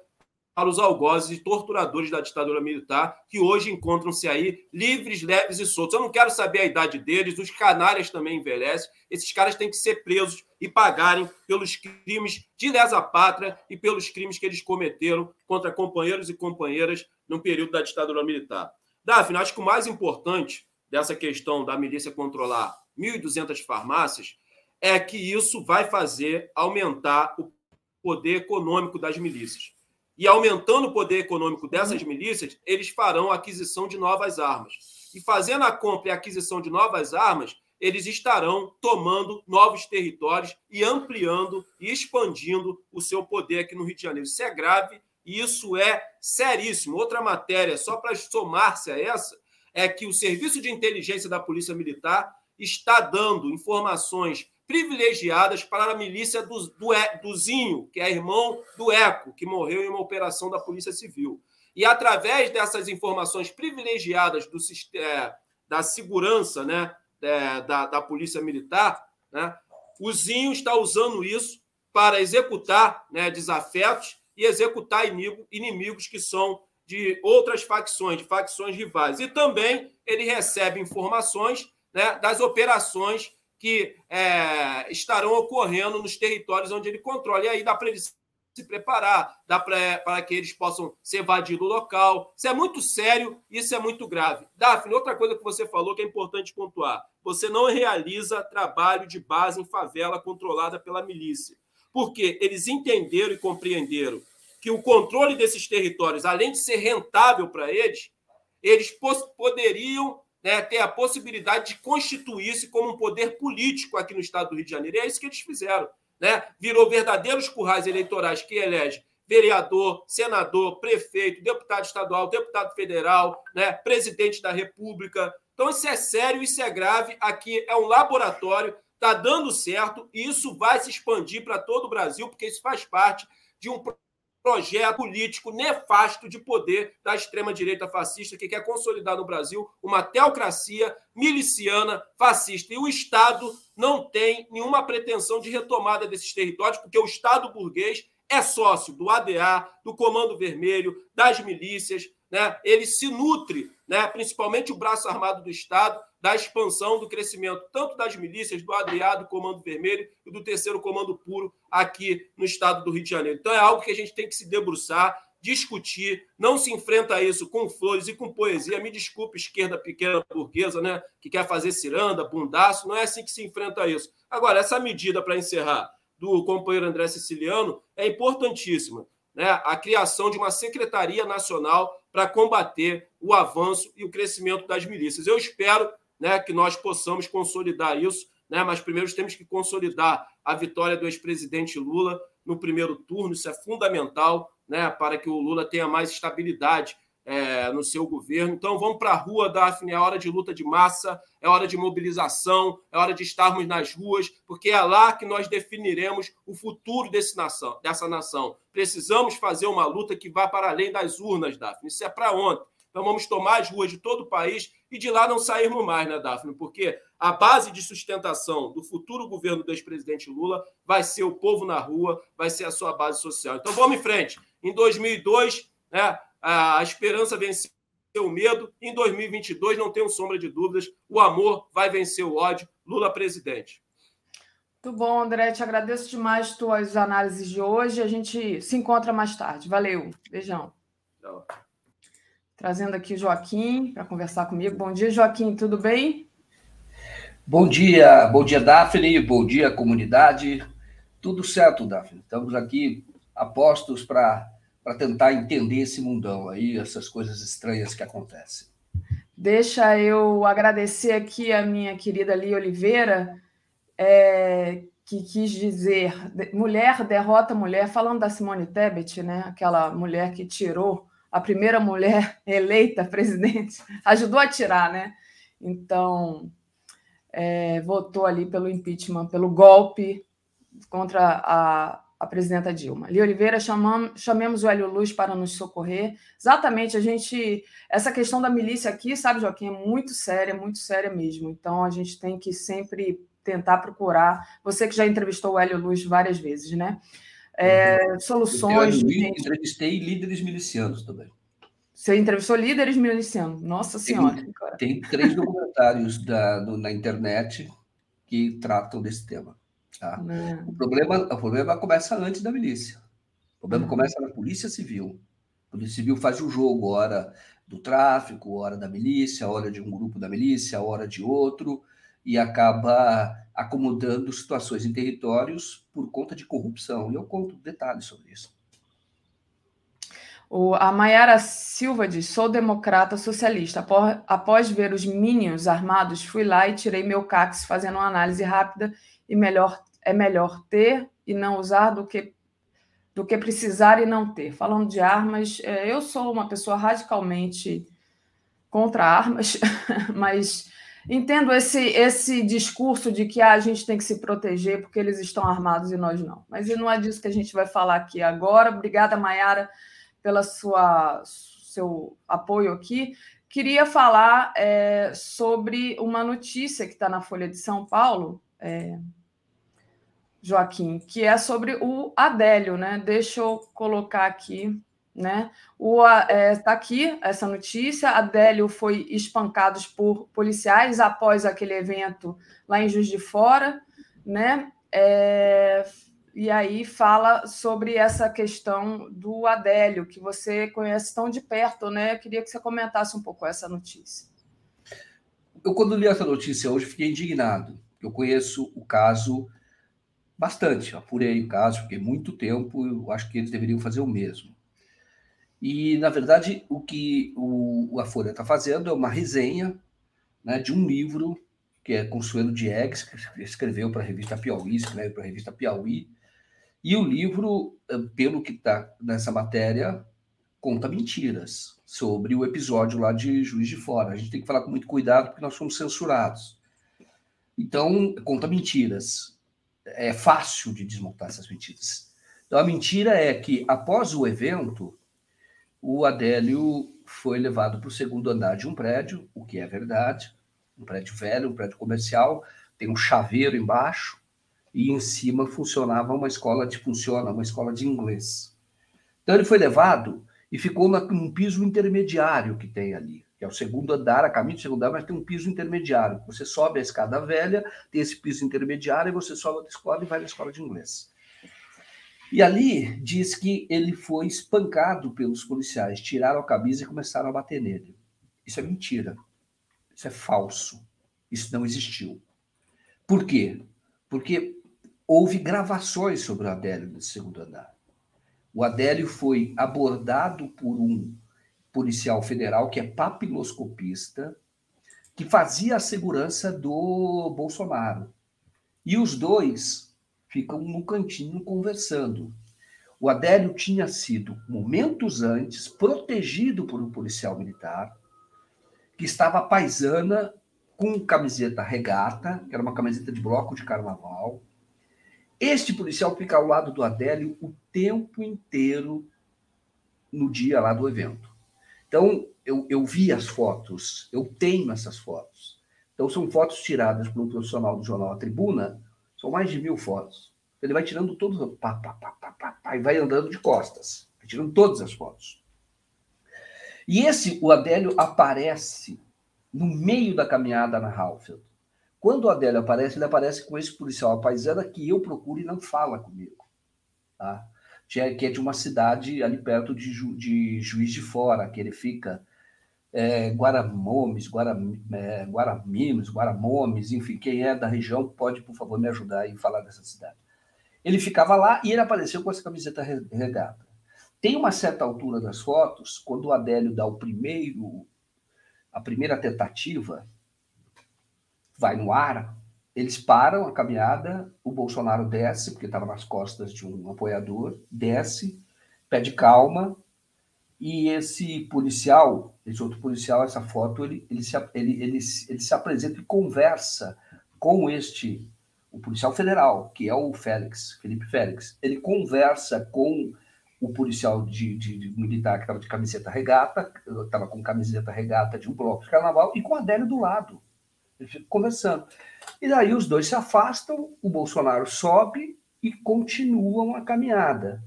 para os algozes e torturadores da ditadura militar, que hoje encontram-se aí livres, leves e soltos. Eu não quero saber a idade deles, os canalhas também envelhecem. Esses caras têm que ser presos e pagarem pelos crimes de lesa pátria e pelos crimes que eles cometeram contra companheiros e companheiras no período da ditadura militar. Daphne, acho que o mais importante dessa questão da milícia controlar 1.200 farmácias é que isso vai fazer aumentar o poder econômico das milícias. E aumentando o poder econômico dessas milícias, eles farão a aquisição de novas armas. E fazendo a compra e a aquisição de novas armas, eles estarão tomando novos territórios e ampliando e expandindo o seu poder aqui no Rio de Janeiro. Isso é grave e isso é seríssimo. Outra matéria, só para somar-se a essa, é que o Serviço de Inteligência da Polícia Militar está dando informações privilegiadas para a milícia do, do, do Zinho, que é irmão do Eco, que morreu em uma operação da Polícia Civil. E através dessas informações privilegiadas do, é, da segurança né, é, da, da Polícia Militar, né, o Zinho está usando isso para executar né, desafetos e executar inimigo, inimigos que são de outras facções, de facções rivais. E também ele recebe informações né, das operações que é, estarão ocorrendo nos territórios onde ele controla. E aí dá para ele se preparar, dá para que eles possam se evadir do local. Isso é muito sério, isso é muito grave. Daphne, outra coisa que você falou que é importante pontuar: você não realiza trabalho de base em favela controlada pela milícia. Porque eles entenderam e compreenderam que o controle desses territórios, além de ser rentável para eles, eles poderiam né, ter a possibilidade de constituir-se como um poder político aqui no estado do Rio de Janeiro. E é isso que eles fizeram. Né? Virou verdadeiros currais eleitorais que elegem vereador, senador, prefeito, deputado estadual, deputado federal, né, presidente da República. Então, isso é sério, isso é grave. Aqui é um laboratório, está dando certo, e isso vai se expandir para todo o Brasil, porque isso faz parte de um projeto político nefasto de poder da extrema-direita fascista que quer consolidar no Brasil uma teocracia miliciana fascista. E o Estado não tem nenhuma pretensão de retomada desses territórios, porque o Estado burguês é sócio do ADA, do Comando Vermelho, das milícias, né? ele se nutre, né? principalmente o braço armado do Estado, da expansão do crescimento tanto das milícias, do ADA, do Comando Vermelho e do Terceiro Comando Puro aqui no estado do Rio de Janeiro. Então é algo que a gente tem que se debruçar, discutir, não se enfrenta isso com flores e com poesia. Me desculpe, esquerda pequena burguesa, né, que quer fazer ciranda, bundaço, não é assim que se enfrenta isso. Agora, essa medida para encerrar do companheiro André Siciliano é importantíssima, né? A criação de uma secretaria nacional para combater o avanço e o crescimento das milícias. Eu espero né, que nós possamos consolidar isso, né, mas primeiro temos que consolidar a vitória do ex-presidente Lula no primeiro turno, isso é fundamental né, para que o Lula tenha mais estabilidade é, no seu governo. Então vamos para a rua, Daphne, é hora de luta de massa, é hora de mobilização, é hora de estarmos nas ruas, porque é lá que nós definiremos o futuro desse nação, dessa nação. Precisamos fazer uma luta que vá para além das urnas, Daphne. Isso é para ontem. Então vamos tomar as ruas de todo o país e de lá não sairmos mais, né, Daphne? Porque a base de sustentação do futuro governo do ex-presidente Lula vai ser o povo na rua, vai ser a sua base social. Então vamos em frente. Em 2002, né, a esperança venceu o medo. Em 2022, não tenho sombra de dúvidas, o amor vai vencer o ódio. Lula presidente. Muito bom, André. Te agradeço demais tuas análises de hoje. A gente se encontra mais tarde. Valeu. Beijão. Tchau trazendo aqui Joaquim para conversar comigo. Bom dia, Joaquim, tudo bem? Bom dia, bom dia, Daphne, bom dia, comunidade. Tudo certo, Daphne. Estamos aqui apostos para tentar entender esse mundão aí, essas coisas estranhas que acontecem. Deixa eu agradecer aqui a minha querida Lia Oliveira, é, que quis dizer mulher derrota mulher, falando da Simone Tebet, né? aquela mulher que tirou a primeira mulher [laughs] eleita presidente, [laughs] ajudou a tirar, né? Então, é, votou ali pelo impeachment, pelo golpe contra a, a presidenta Dilma. Li Oliveira, chamam, chamemos o Hélio Luz para nos socorrer. Exatamente, a gente. Essa questão da milícia aqui, sabe, Joaquim, é muito séria, muito séria mesmo. Então, a gente tem que sempre tentar procurar. Você que já entrevistou o Hélio Luz várias vezes, né? É, soluções. Eu entrevistei líderes milicianos também. Você entrevistou líderes milicianos? Nossa Senhora. Tem, tem três documentários da, do, na internet que tratam desse tema. Tá? O, problema, o problema começa antes da milícia. O problema uhum. começa na Polícia Civil. A Polícia Civil faz o jogo, hora do tráfico, hora da milícia, hora de um grupo da milícia, hora de outro, e acaba acomodando situações em territórios por conta de corrupção. E eu conto detalhes sobre isso. O, a Maiara Silva diz: sou democrata socialista. Após, após ver os minions armados, fui lá e tirei meu cax fazendo uma análise rápida e melhor é melhor ter e não usar do que do que precisar e não ter. Falando de armas, é, eu sou uma pessoa radicalmente contra armas, [laughs] mas entendo esse, esse discurso de que ah, a gente tem que se proteger porque eles estão armados e nós não. Mas não é disso que a gente vai falar aqui agora. Obrigada, Mayara, sua seu apoio aqui. Queria falar é, sobre uma notícia que está na Folha de São Paulo, é, Joaquim, que é sobre o Adélio, né? Deixa eu colocar aqui né? Está é, tá aqui essa notícia: Adélio foi espancado por policiais após aquele evento lá em Juiz de Fora, né? É, e aí fala sobre essa questão do Adélio, que você conhece tão de perto, né? Eu queria que você comentasse um pouco essa notícia. Eu, quando li essa notícia hoje, fiquei indignado. Eu conheço o caso bastante, apurei o caso, fiquei muito tempo, eu acho que eles deveriam fazer o mesmo. E, na verdade, o que o, a Folha está fazendo é uma resenha né, de um livro que é Consuelo Diegues, que escreveu para a revista Piauí, escreveu para a revista Piauí. E o livro, eh, pelo que está nessa matéria, conta mentiras sobre o episódio lá de Juiz de Fora. A gente tem que falar com muito cuidado porque nós somos censurados. Então, conta mentiras. É fácil de desmontar essas mentiras. Então, a mentira é que, após o evento, o Adélio foi levado para o segundo andar de um prédio, o que é verdade, um prédio velho, um prédio comercial, tem um chaveiro embaixo, e em cima funcionava uma escola de funciona, uma escola de inglês. Então ele foi levado e ficou num piso intermediário que tem ali, que é o segundo andar, a caminho do segundo andar, mas tem um piso intermediário. Você sobe a escada velha, tem esse piso intermediário, e você sobe a escola e vai na escola de inglês. E ali diz que ele foi espancado pelos policiais, tiraram a camisa e começaram a bater nele. Isso é mentira. Isso é falso. Isso não existiu. Por quê? Porque houve gravações sobre o Adélio no segundo andar. O Adélio foi abordado por um policial federal que é papiloscopista, que fazia a segurança do Bolsonaro. E os dois ficam no cantinho conversando. O Adélio tinha sido, momentos antes, protegido por um policial militar que estava paisana com camiseta regata, que era uma camiseta de bloco de carnaval. Este policial fica ao lado do Adélio o tempo inteiro no dia lá do evento. Então, eu, eu vi as fotos, eu tenho essas fotos. Então, são fotos tiradas por um profissional do jornal A Tribuna, são mais de mil fotos. Ele vai tirando todos, pá, pá, pá, pá, pá, pá, e vai andando de costas, vai tirando todas as fotos. E esse, o Adélio, aparece no meio da caminhada na Halfield. Quando o Adélio aparece, ele aparece com esse policial paisana que eu procuro e não fala comigo. Tá? Que é de uma cidade ali perto de, Ju, de Juiz de Fora, que ele fica é, Guaramomes, Guara, é, Guaramomes, enfim, quem é da região pode, por favor, me ajudar e falar dessa cidade. Ele ficava lá e ele apareceu com essa camiseta regata. Tem uma certa altura das fotos, quando o Adélio dá o primeiro, a primeira tentativa, vai no ar, eles param a caminhada, o Bolsonaro desce, porque estava nas costas de um apoiador, desce, pede calma, e esse policial, esse outro policial, essa foto, ele, ele, se, ele, ele, ele se apresenta e conversa com este, o policial federal, que é o Félix, Felipe Félix. Ele conversa com o policial de, de, de militar que estava de camiseta regata, estava com camiseta regata de um bloco de carnaval, e com a Adélio do lado. Ele fica conversando. E daí os dois se afastam, o Bolsonaro sobe e continuam a caminhada.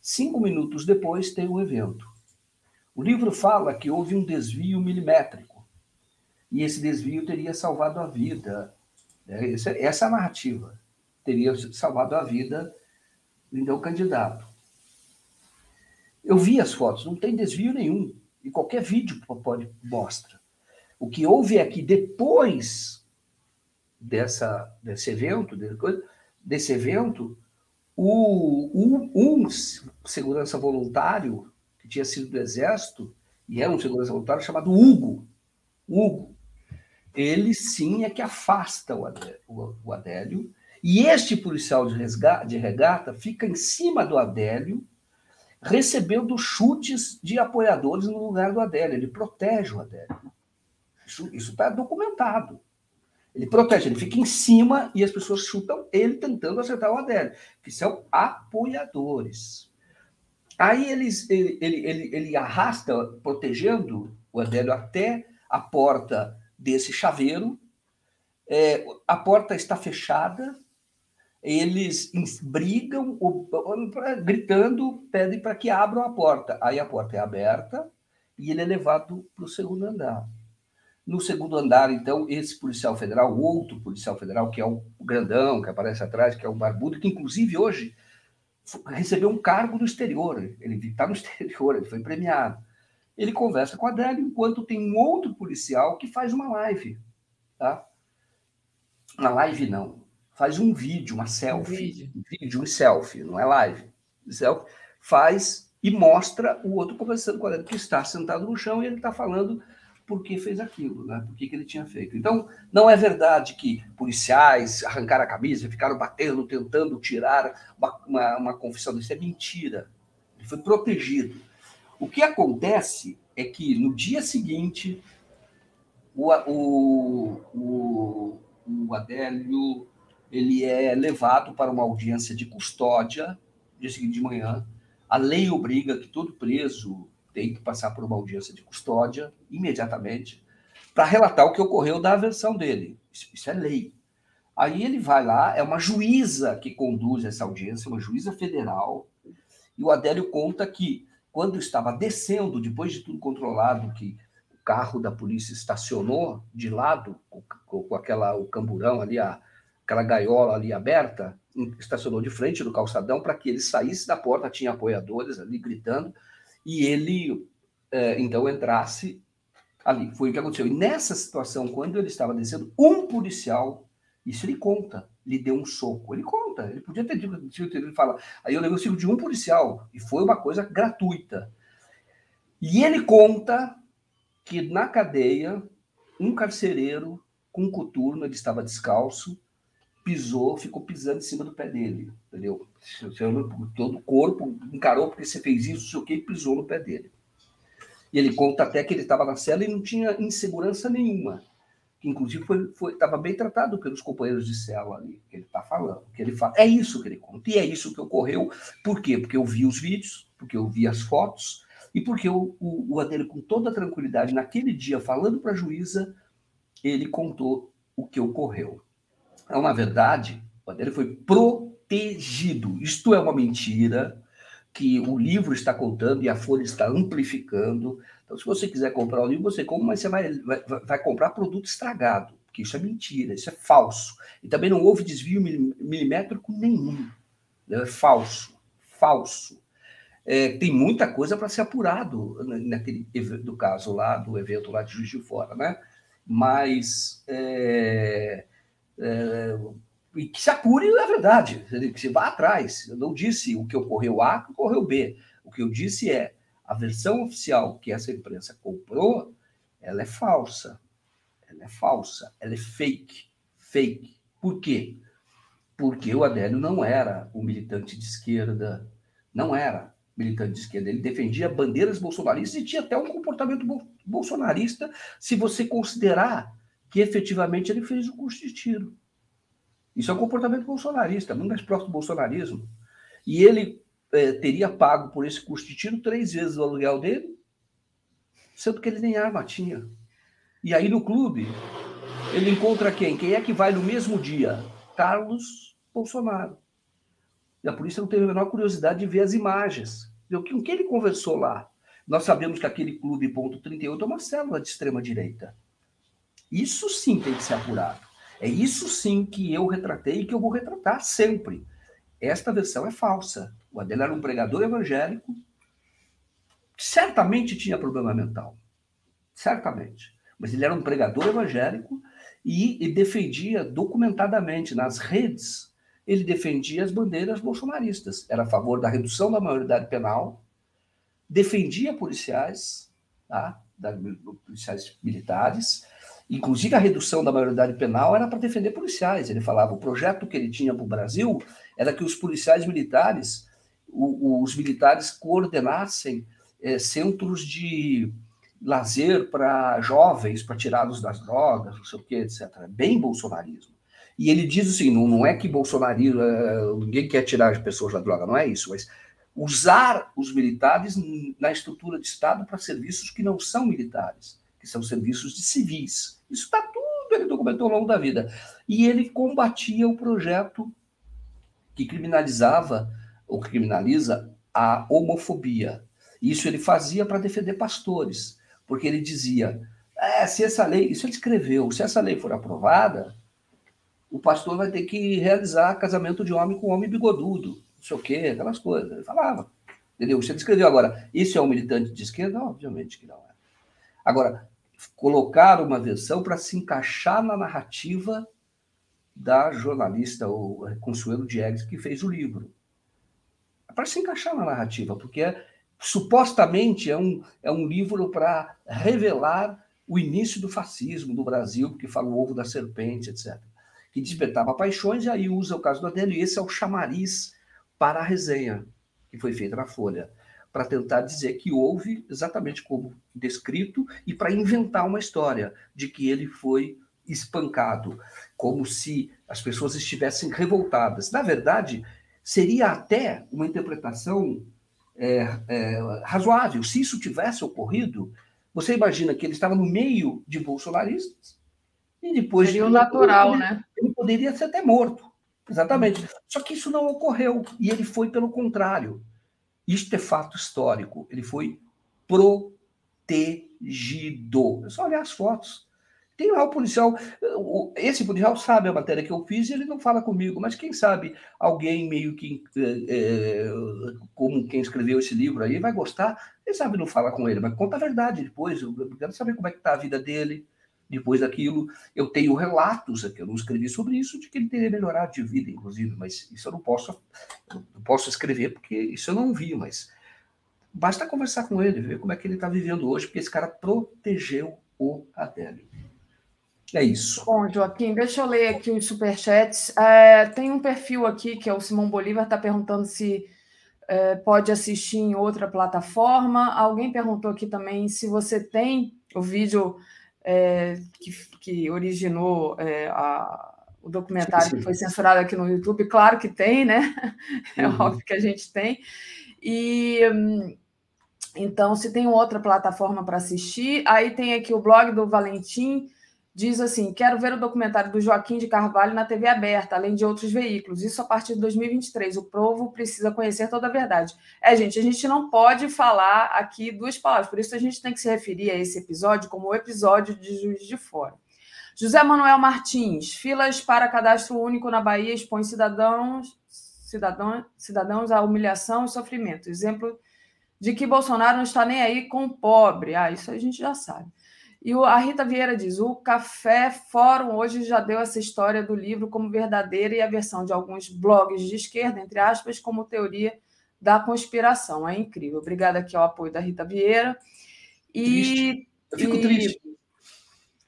Cinco minutos depois tem o um evento. O livro fala que houve um desvio milimétrico. E esse desvio teria salvado a vida. É, essa, é narrativa. Teria salvado a vida do então candidato. Eu vi as fotos, não tem desvio nenhum. E qualquer vídeo pode mostra. O que houve é que depois dessa, desse evento, desse evento, o, um segurança voluntário tinha sido do Exército, e era um segurança voluntário chamado Hugo. Hugo. Ele sim é que afasta o Adélio, o Adélio e este policial de, de regata fica em cima do Adélio, recebendo chutes de apoiadores no lugar do Adélio. Ele protege o Adélio. Isso está documentado. Ele protege, ele fica em cima e as pessoas chutam ele tentando acertar o Adélio, que são apoiadores. Aí eles, ele, ele, ele, ele arrasta, protegendo o Adélio até a porta desse chaveiro. É, a porta está fechada, eles brigam, gritando, pedem para que abram a porta. Aí a porta é aberta e ele é levado para o segundo andar. No segundo andar, então, esse policial federal, outro policial federal, que é o grandão, que aparece atrás, que é o barbudo, que inclusive hoje recebeu um cargo no exterior. Ele está no [laughs] exterior, ele foi premiado. Ele conversa com a Adélio, enquanto tem um outro policial que faz uma live. Tá? Uma live não. Faz um vídeo, uma selfie. Um vídeo, um, vídeo, um selfie, não é live. Selfie, faz e mostra o outro conversando com a Adélio, que está sentado no chão e ele está falando por que fez aquilo, né? por que, que ele tinha feito. Então, não é verdade que policiais arrancaram a camisa, ficaram batendo, tentando tirar uma, uma, uma confissão. Isso é mentira. Ele foi protegido. O que acontece é que no dia seguinte, o, o, o, o Adélio ele é levado para uma audiência de custódia, dia seguinte de manhã. A lei obriga que todo preso tem que passar por uma audiência de custódia imediatamente para relatar o que ocorreu da versão dele. Isso, isso, é lei. Aí ele vai lá, é uma juíza que conduz essa audiência, uma juíza federal, e o Adélio conta que quando estava descendo, depois de tudo controlado, que o carro da polícia estacionou de lado, com, com aquela, o camburão ali, a, aquela gaiola ali aberta, estacionou de frente no calçadão para que ele saísse da porta, tinha apoiadores ali gritando, e ele é, então entrasse ali. Foi o que aconteceu. E nessa situação, quando ele estava descendo, um policial, isso ele conta, lhe deu um soco. Ele conta, ele podia ter dito, ele fala, aí eu levei o circo de um policial, e foi uma coisa gratuita. E ele conta que na cadeia, um carcereiro com um coturno, ele estava descalço, pisou, ficou pisando em cima do pé dele, entendeu? Todo o corpo encarou porque você fez isso, sei o que, e pisou no pé dele. E ele conta até que ele estava na cela e não tinha insegurança nenhuma. Que inclusive foi estava bem tratado pelos companheiros de cela ali, que ele está falando. Que ele fala, é isso que ele conta, e é isso que ocorreu. Por quê? Porque eu vi os vídeos, porque eu vi as fotos, e porque o, o, o com toda tranquilidade, naquele dia, falando para a juíza, ele contou o que ocorreu. É uma verdade, o Adélio foi protegido. Isto é uma mentira que o livro está contando e a Folha está amplificando. Então, se você quiser comprar o livro, você compra, mas você vai, vai, vai comprar produto estragado, porque isso é mentira, isso é falso. E também não houve desvio milimétrico nenhum. Né? É falso, falso. É, tem muita coisa para ser apurado naquele do caso lá, do evento lá de Juiz de Fora, né? Mas é, é, e que se apure a verdade, que se vá atrás. Eu não disse o que ocorreu A, que ocorreu B. O que eu disse é a versão oficial que essa imprensa comprou, ela é falsa. Ela é falsa, ela é fake. Fake. Por quê? Porque o Adélio não era um militante de esquerda, não era militante de esquerda. Ele defendia bandeiras bolsonaristas e tinha até um comportamento bolsonarista, se você considerar que efetivamente ele fez o curso de tiro. Isso é um comportamento bolsonarista, muito mais próximo do bolsonarismo. E ele é, teria pago por esse curso de tiro três vezes o aluguel dele, sendo que ele nem arma tinha. E aí no clube, ele encontra quem? Quem é que vai no mesmo dia? Carlos Bolsonaro. E a polícia não teve a menor curiosidade de ver as imagens. O que, o que ele conversou lá? Nós sabemos que aquele clube ponto 38 é uma célula de extrema-direita. Isso sim tem que ser apurado. É isso sim que eu retratei e que eu vou retratar sempre. Esta versão é falsa. O Adélio era um pregador evangélico, certamente tinha problema mental. Certamente. Mas ele era um pregador evangélico e, e defendia documentadamente nas redes, ele defendia as bandeiras bolsonaristas. Era a favor da redução da maioridade penal, defendia policiais, tá? da, policiais militares, Inclusive, a redução da maioridade penal era para defender policiais. Ele falava, o projeto que ele tinha para o Brasil era que os policiais militares, o, os militares coordenassem é, centros de lazer para jovens, para tirá-los das drogas, não sei o quê, etc. Bem bolsonarismo. E ele diz assim: não, não é que bolsonarismo, é, ninguém quer tirar as pessoas da droga, não é isso, mas usar os militares na estrutura de Estado para serviços que não são militares, que são serviços de civis. Isso está tudo, ele documentou ao longo da vida. E ele combatia o projeto que criminalizava ou criminaliza a homofobia. Isso ele fazia para defender pastores, porque ele dizia: é, se essa lei, isso ele escreveu, se essa lei for aprovada, o pastor vai ter que realizar casamento de homem com homem bigodudo, não sei o quê, aquelas coisas. Ele falava, entendeu? Isso ele escreveu. Agora, isso é um militante de esquerda? Obviamente que não é. Agora, colocar uma versão para se encaixar na narrativa da jornalista, o Consuelo Diegues, que fez o livro. Para se encaixar na narrativa, porque é, supostamente é um, é um livro para revelar o início do fascismo no Brasil, porque fala o ovo da serpente, etc. Que despertava paixões, e aí usa o caso do Adélio, e esse é o chamariz para a resenha que foi feita na Folha, para tentar dizer que houve exatamente como descrito e para inventar uma história de que ele foi espancado, como se as pessoas estivessem revoltadas. Na verdade, seria até uma interpretação é, é, razoável. Se isso tivesse ocorrido, você imagina que ele estava no meio de bolsonaristas e depois. Seria o natural, ele, né? Ele poderia ser até morto. Exatamente. Só que isso não ocorreu. E ele foi pelo contrário. Isto é fato histórico. Ele foi protegido. É só olhar as fotos. Tem lá o policial, esse policial sabe a matéria que eu fiz e ele não fala comigo, mas quem sabe alguém meio que, é, como quem escreveu esse livro aí, vai gostar, quem sabe não fala com ele, mas conta a verdade depois, eu quero saber como é que está a vida dele depois daquilo. Eu tenho relatos aqui, eu não escrevi sobre isso, de que ele teria melhorado de vida, inclusive, mas isso eu não posso, eu não posso escrever porque isso eu não vi, mas basta conversar com ele, ver como é que ele está vivendo hoje, porque esse cara protegeu o Adélio. É isso. Bom, Joaquim, deixa eu ler aqui os superchats. É, tem um perfil aqui que é o Simão Bolívar, está perguntando se é, pode assistir em outra plataforma. Alguém perguntou aqui também se você tem o vídeo é, que, que, originou é, a, o documentário que foi censurado aqui no YouTube. Claro que tem, né? [laughs] É uhum. óbvio que a gente tem. E. Então, se tem outra plataforma para assistir, aí tem aqui o blog do Valentim, diz assim: quero ver o documentário do Joaquim de Carvalho na TV aberta, além de outros veículos. Isso a partir de 2023. O povo precisa conhecer toda a verdade. É, gente, a gente não pode falar aqui duas palavras, por isso a gente tem que se referir a esse episódio como o episódio de Juiz de Fora. José Manuel Martins, filas para cadastro único na Bahia expõe cidadãos, cidadão, cidadãos à humilhação e sofrimento. Exemplo de que Bolsonaro não está nem aí com o pobre. Ah, isso a gente já sabe. E a Rita Vieira diz: o Café Fórum hoje já deu essa história do livro como verdadeira e a versão de alguns blogs de esquerda, entre aspas, como teoria da conspiração. É incrível. Obrigada aqui ao apoio da Rita Vieira. E, triste. Eu fico e... triste.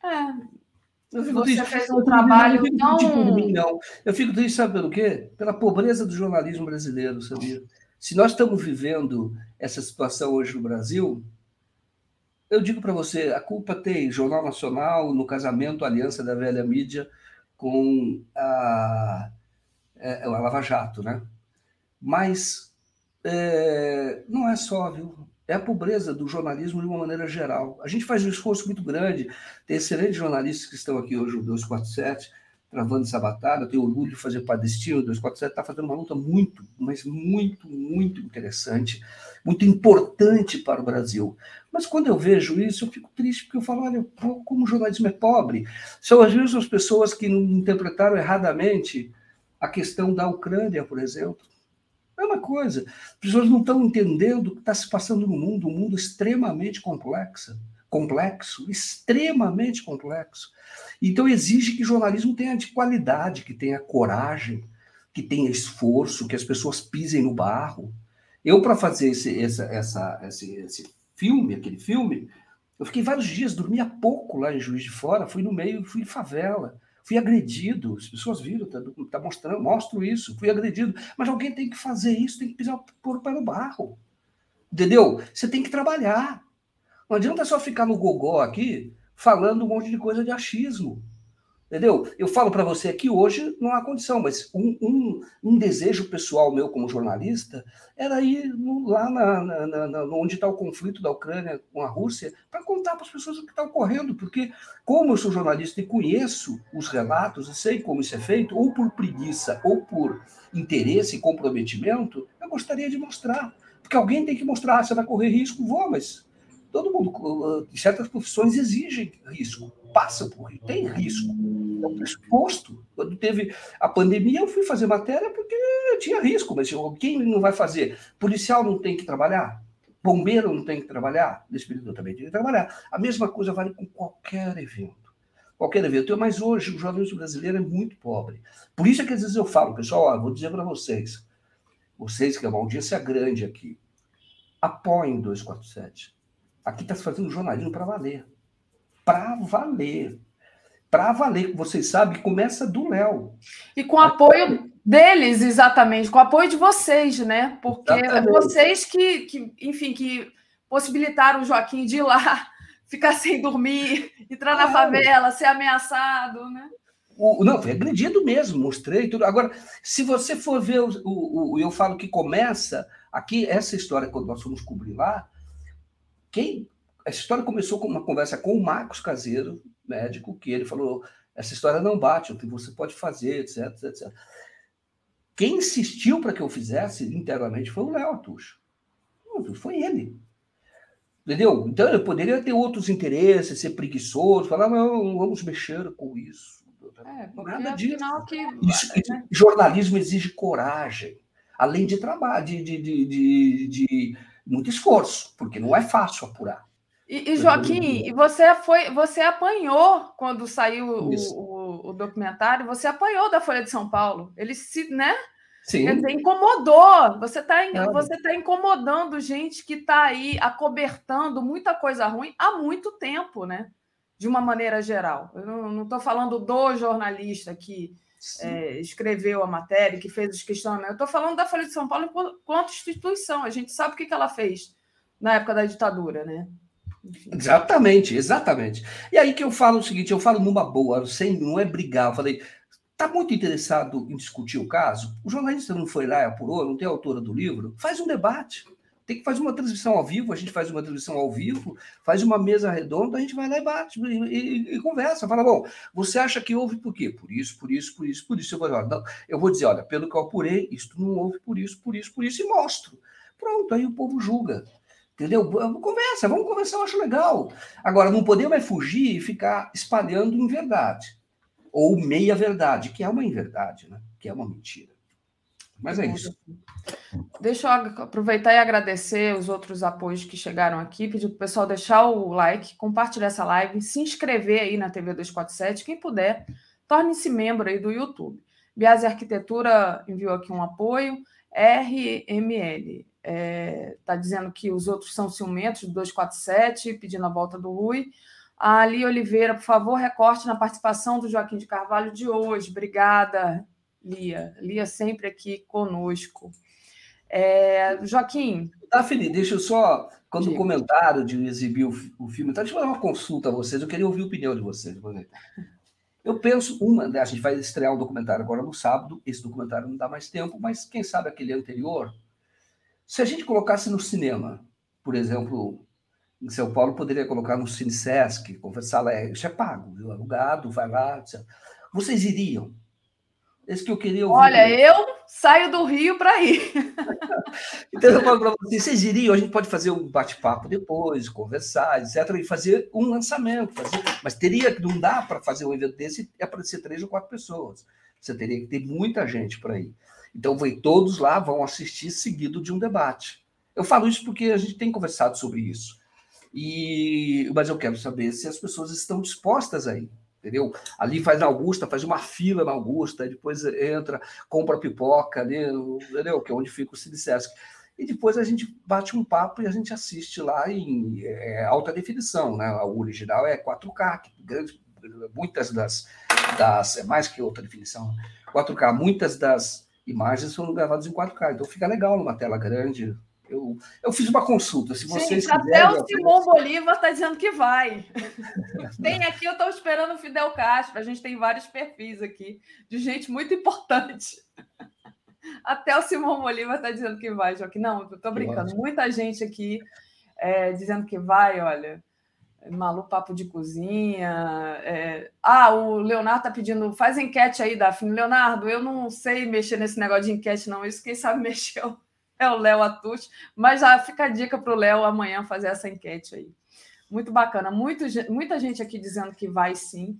É, eu fico você triste. fez um trabalho não, tão... Por mim, não. Eu fico triste, sabe pelo quê? Pela pobreza do jornalismo brasileiro, sabia? Se nós estamos vivendo essa situação hoje no Brasil, eu digo para você, a culpa tem Jornal Nacional no casamento, aliança da velha mídia com a, é, a Lava Jato, né? Mas é, não é só, viu? É a pobreza do jornalismo de uma maneira geral. A gente faz um esforço muito grande, tem excelentes jornalistas que estão aqui hoje no 247, travando essa batalha. Tenho orgulho de fazer parte desse time. O 247 está fazendo uma luta muito, mas muito, muito interessante, muito importante para o Brasil. Mas quando eu vejo isso, eu fico triste, porque eu falo, olha, como o jornalismo é pobre. São as mesmas pessoas que interpretaram erradamente a questão da Ucrânia, por exemplo. É uma coisa. As pessoas não estão entendendo o que está se passando no mundo, um mundo extremamente complexo, complexo, extremamente complexo. Então exige que o jornalismo tenha de qualidade, que tenha coragem, que tenha esforço, que as pessoas pisem no barro. Eu, para fazer esse, essa, essa, esse, esse filme, aquele filme, eu fiquei vários dias, dormia pouco lá em Juiz de Fora, fui no meio, fui em favela, fui agredido, as pessoas viram, tá, tá mostrando, mostro isso, fui agredido, mas alguém tem que fazer isso, tem que pisar por pé no barro, entendeu? Você tem que trabalhar. Não adianta só ficar no gogó aqui falando um monte de coisa de achismo. Entendeu? Eu falo para você que hoje não há condição, mas um, um, um, desejo pessoal meu como jornalista era ir no, lá na, na, na, onde está o conflito da Ucrânia com a Rússia para contar para as pessoas o que está ocorrendo, porque como eu sou jornalista e conheço os relatos e sei como isso é feito, ou por preguiça ou por interesse e comprometimento, eu gostaria de mostrar. Porque alguém tem que mostrar, ah, você vai correr risco, vou, mas todo mundo, certas profissões exigem risco, passam por risco, tem risco. É um pressuposto. Quando teve a pandemia, eu fui fazer matéria porque tinha risco, mas quem não vai fazer? Policial não tem que trabalhar? Bombeiro não tem que trabalhar? Eu também tem que trabalhar. A mesma coisa vale com qualquer evento. Qualquer evento. Mas hoje o jornalismo brasileiro é muito pobre. Por isso é que às vezes eu falo, pessoal, ó, vou dizer para vocês, vocês que é uma audiência grande aqui, apoiem 247 Aqui está se fazendo jornalismo para valer. Para valer. Para valer. Vocês sabem, começa do Léo. E com apoio deles, exatamente, com apoio de vocês, né? Porque exatamente. vocês que, que, enfim, que possibilitaram o Joaquim de ir lá, [laughs] ficar sem dormir, entrar na favela, ser ameaçado, né? O, não, foi agredido mesmo, mostrei tudo. Agora, se você for ver, o, o, eu falo que começa aqui, essa história, quando nós fomos cobrir lá, quem essa história começou com uma conversa com o Marcos Caseiro, médico, que ele falou: essa história não bate, o que você pode fazer, etc, etc. Quem insistiu para que eu fizesse internamente foi o Léo Atucho. Foi ele. Entendeu? Então eu poderia ter outros interesses, ser preguiçoso, falar, não, vamos mexer com isso. É, Nada disso. Que... Isso, né? Jornalismo exige coragem, além de trabalho, de, de, de, de muito esforço, porque não é fácil apurar. E, e Joaquim, você foi, você apanhou quando saiu o, o, o, documentário, você apanhou da Folha de São Paulo. Ele se, né? Sim. Quer dizer, incomodou. Você está você tá incomodando gente que está aí acobertando muita coisa ruim há muito tempo, né? De uma maneira geral. Eu não estou falando do jornalista que é, escreveu a matéria, que fez os questionamentos. Eu estou falando da Folha de São Paulo enquanto instituição. A gente sabe o que, que ela fez na época da ditadura, né? Enfim. Exatamente, exatamente. E aí que eu falo o seguinte, eu falo numa boa, sem, não é brigar. Eu falei, tá muito interessado em discutir o caso? O jornalista não foi lá e apurou, não tem a autora do livro? Faz um debate. Tem que fazer uma transmissão ao vivo, a gente faz uma transmissão ao vivo, faz uma mesa redonda, a gente vai lá e bate e, e, e conversa. Fala, bom, você acha que houve por quê? Por isso, por isso, por isso, por isso. Eu vou, não, eu vou dizer, olha, pelo que eu apurei, isto não houve por isso, por isso, por isso, e mostro. Pronto, aí o povo julga. Entendeu? Conversa, vamos conversar, eu acho legal. Agora, não podemos é fugir e ficar espalhando em verdade. Ou meia verdade, que é uma inverdade, né? que é uma mentira. Mas é isso. Deixa eu aproveitar e agradecer os outros apoios que chegaram aqui. Pedir para o pessoal deixar o like, compartilhar essa live, se inscrever aí na TV 247. Quem puder, torne-se membro aí do YouTube. Biase Arquitetura enviou aqui um apoio. RML está é, tá dizendo que os outros são ciumentos do 247, pedindo a volta do Rui. A Lia Oliveira, por favor, recorte na participação do Joaquim de Carvalho de hoje. Obrigada, Lia. Lia sempre aqui conosco. É, Joaquim. Daphne, deixa eu só. Quando o comentário de exibir o, o filme, tá, deixa eu dar uma consulta a vocês. Eu queria ouvir a opinião de vocês. Eu penso, uma, né, a gente vai estrear um documentário agora no sábado. Esse documentário não dá mais tempo, mas quem sabe aquele anterior. Se a gente colocasse no cinema, por exemplo, em São Paulo, poderia colocar no Cine Sesc, conversar lá, isso é pago, viu? alugado, vai lá, etc. Vocês iriam? Esse que eu queria ouvir. Olha, eu saio do Rio para ir. [laughs] então eu falo para vocês, vocês iriam, a gente pode fazer um bate-papo depois, conversar, etc., e fazer um lançamento. Fazer... Mas teria, não dá para fazer um evento desse e aparecer três ou quatro pessoas. Você teria que ter muita gente para ir. Então, vai todos lá vão assistir seguido de um debate. Eu falo isso porque a gente tem conversado sobre isso. E, mas eu quero saber se as pessoas estão dispostas aí entendeu? Ali faz na Augusta, faz uma fila na Augusta, depois entra, compra pipoca ali, entendeu? Que é onde fica o Cine E depois a gente bate um papo e a gente assiste lá em é, alta definição, né? O original é 4K, grande, muitas das, das. É mais que outra definição. 4K, muitas das imagens são gravadas em 4K, então fica legal numa tela grande, Eu, eu fiz uma consulta. Se vocês Gente, quiserem, até o Simão Bolívar está dizendo que vai. [laughs] tem aqui, eu estou esperando o Fidel Castro. A gente tem vários perfis aqui de gente muito importante. [laughs] Até o Simão Bolívar está dizendo que vai, Joaquim. Não, estou brincando. Muita gente aqui é, dizendo que vai, olha. Malu Papo de Cozinha. É... Ah, o Leonardo está pedindo, faz enquete aí, Daphne. Leonardo, eu não sei mexer nesse negócio de enquete, não. Isso quem sabe mexer é o Léo Atush, mas já fica a dica para o Léo amanhã fazer essa enquete aí. Muito bacana, muito, muita gente aqui dizendo que vai sim.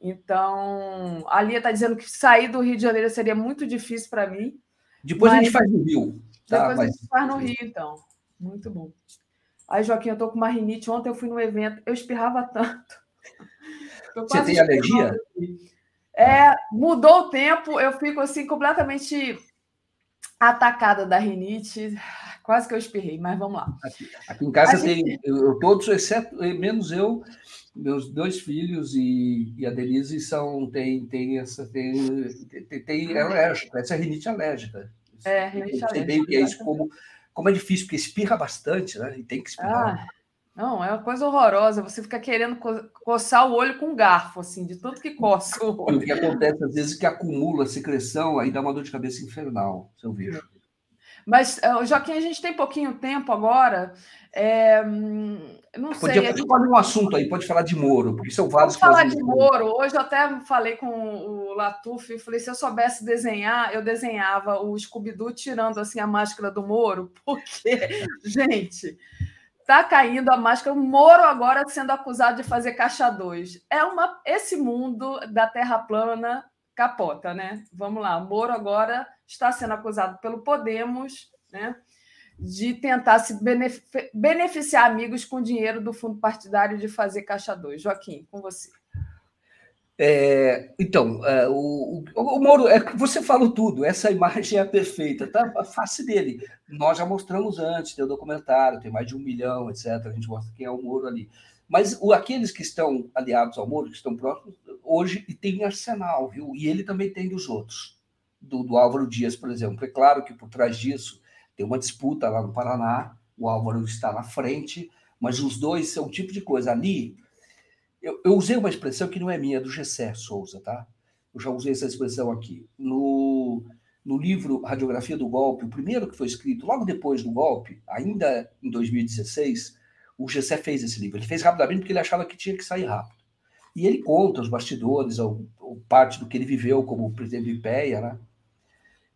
Então, a Lia está dizendo que sair do Rio de Janeiro seria muito difícil para mim. Depois a gente faz no Rio. Tá, depois mas... a gente faz no Rio, então. Muito bom. Aí, Joaquim, eu estou com uma rinite. Ontem eu fui no evento, eu espirrava tanto. [laughs] Você tem alergia? É, mudou o tempo, eu fico assim completamente atacada da rinite. Quase que eu espirrei, mas vamos lá. Aqui, aqui em casa tem gente... eu, todos, exceto menos eu, meus dois filhos e, e a Denise são tem tem essa tem tem, tem é alérgica, essa é rinite alérgica. É, rinite alérgica. que é isso como como é difícil porque espirra bastante, né? E tem que espirrar. Ah. Não, é uma coisa horrorosa. Você fica querendo co coçar o olho com um garfo, assim, de tanto que coça o olho. O que acontece, às vezes, é que acumula secreção, aí dá uma dor de cabeça infernal, se eu vejo. Mas, eh, Joaquim, a gente tem pouquinho tempo agora. É, não Podia, sei. Pode falar um assunto aí, pode falar de Moro, porque são vários. Vamos falar de Moro. Hoje eu até falei com o Latuf e falei: se eu soubesse desenhar, eu desenhava o Scooby-Doo tirando assim a máscara do Moro, [laughs] porque, gente. Está caindo a máscara. O Moro agora sendo acusado de fazer caixa 2. É uma esse mundo da Terra plana capota, né? Vamos lá. Moro agora está sendo acusado pelo Podemos, né? De tentar se beneficiar amigos com dinheiro do fundo partidário de fazer caixa 2. Joaquim, com você. É, então, é, o, o, Moro, é, você falou tudo, essa imagem é perfeita, tá? A face dele. Nós já mostramos antes, tem o documentário, tem mais de um milhão, etc. A gente mostra quem é o Moro ali. Mas o, aqueles que estão aliados ao Moro, que estão próximos, hoje e tem arsenal, viu? E ele também tem dos outros, do, do Álvaro Dias, por exemplo. É claro que por trás disso tem uma disputa lá no Paraná, o Álvaro está na frente, mas os dois são um tipo de coisa. Ali, eu, eu, usei uma expressão que não é minha, é do Gessé Souza, tá? Eu já usei essa expressão aqui. No, no livro Radiografia do Golpe, o primeiro que foi escrito logo depois do golpe, ainda em 2016, o Gessé fez esse livro. Ele fez rapidamente porque ele achava que tinha que sair rápido. E ele conta os bastidores, ou, ou parte do que ele viveu como presidente do IPEA, né?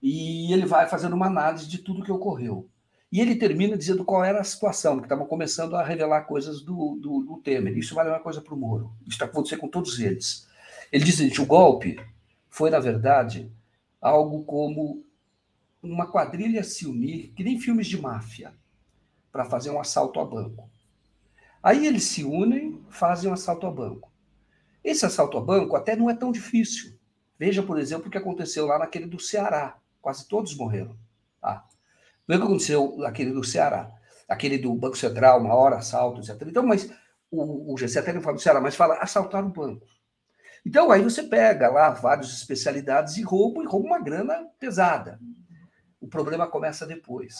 E ele vai fazendo uma análise de tudo que ocorreu. E ele termina dizendo qual era a situação, que estavam começando a revelar coisas do, do, do Temer. Isso vale uma coisa para o Moro. Isso está acontecendo com todos eles. Ele diz que o golpe foi, na verdade, algo como uma quadrilha se unir, que nem filmes de máfia, para fazer um assalto a banco. Aí eles se unem, fazem um assalto a banco. Esse assalto a banco até não é tão difícil. Veja, por exemplo, o que aconteceu lá naquele do Ceará. Quase todos morreram. Tá? O que aconteceu naquele do Ceará. Aquele do Banco Central, uma hora, assalto, etc. Então, mas o, o GC até não fala do Ceará, mas fala assaltar o banco. Então, aí você pega lá várias especialidades e rouba, e rouba uma grana pesada. O problema começa depois.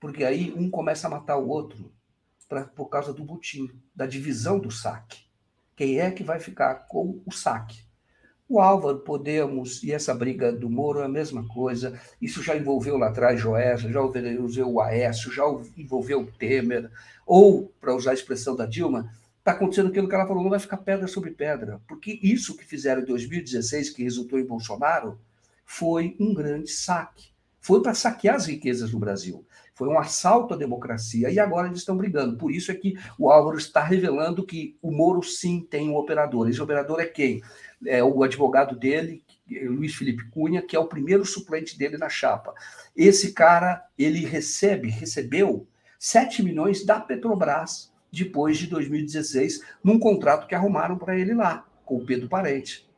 Porque aí um começa a matar o outro pra, por causa do butim, da divisão do saque. Quem é que vai ficar com o saque? O Álvaro, Podemos e essa briga do Moro é a mesma coisa. Isso já envolveu lá atrás Joés, já envolveu o Aécio, já envolveu o Temer. Ou, para usar a expressão da Dilma, está acontecendo aquilo que ela falou, não vai ficar pedra sobre pedra. Porque isso que fizeram em 2016, que resultou em Bolsonaro, foi um grande saque. Foi para saquear as riquezas do Brasil. Foi um assalto à democracia e agora eles estão brigando. Por isso é que o Álvaro está revelando que o Moro sim tem um operador. Esse operador é quem? É, o advogado dele, Luiz Felipe Cunha, que é o primeiro suplente dele na chapa. Esse cara, ele recebe, recebeu 7 milhões da Petrobras depois de 2016, num contrato que arrumaram para ele lá, com o Pedro Parente.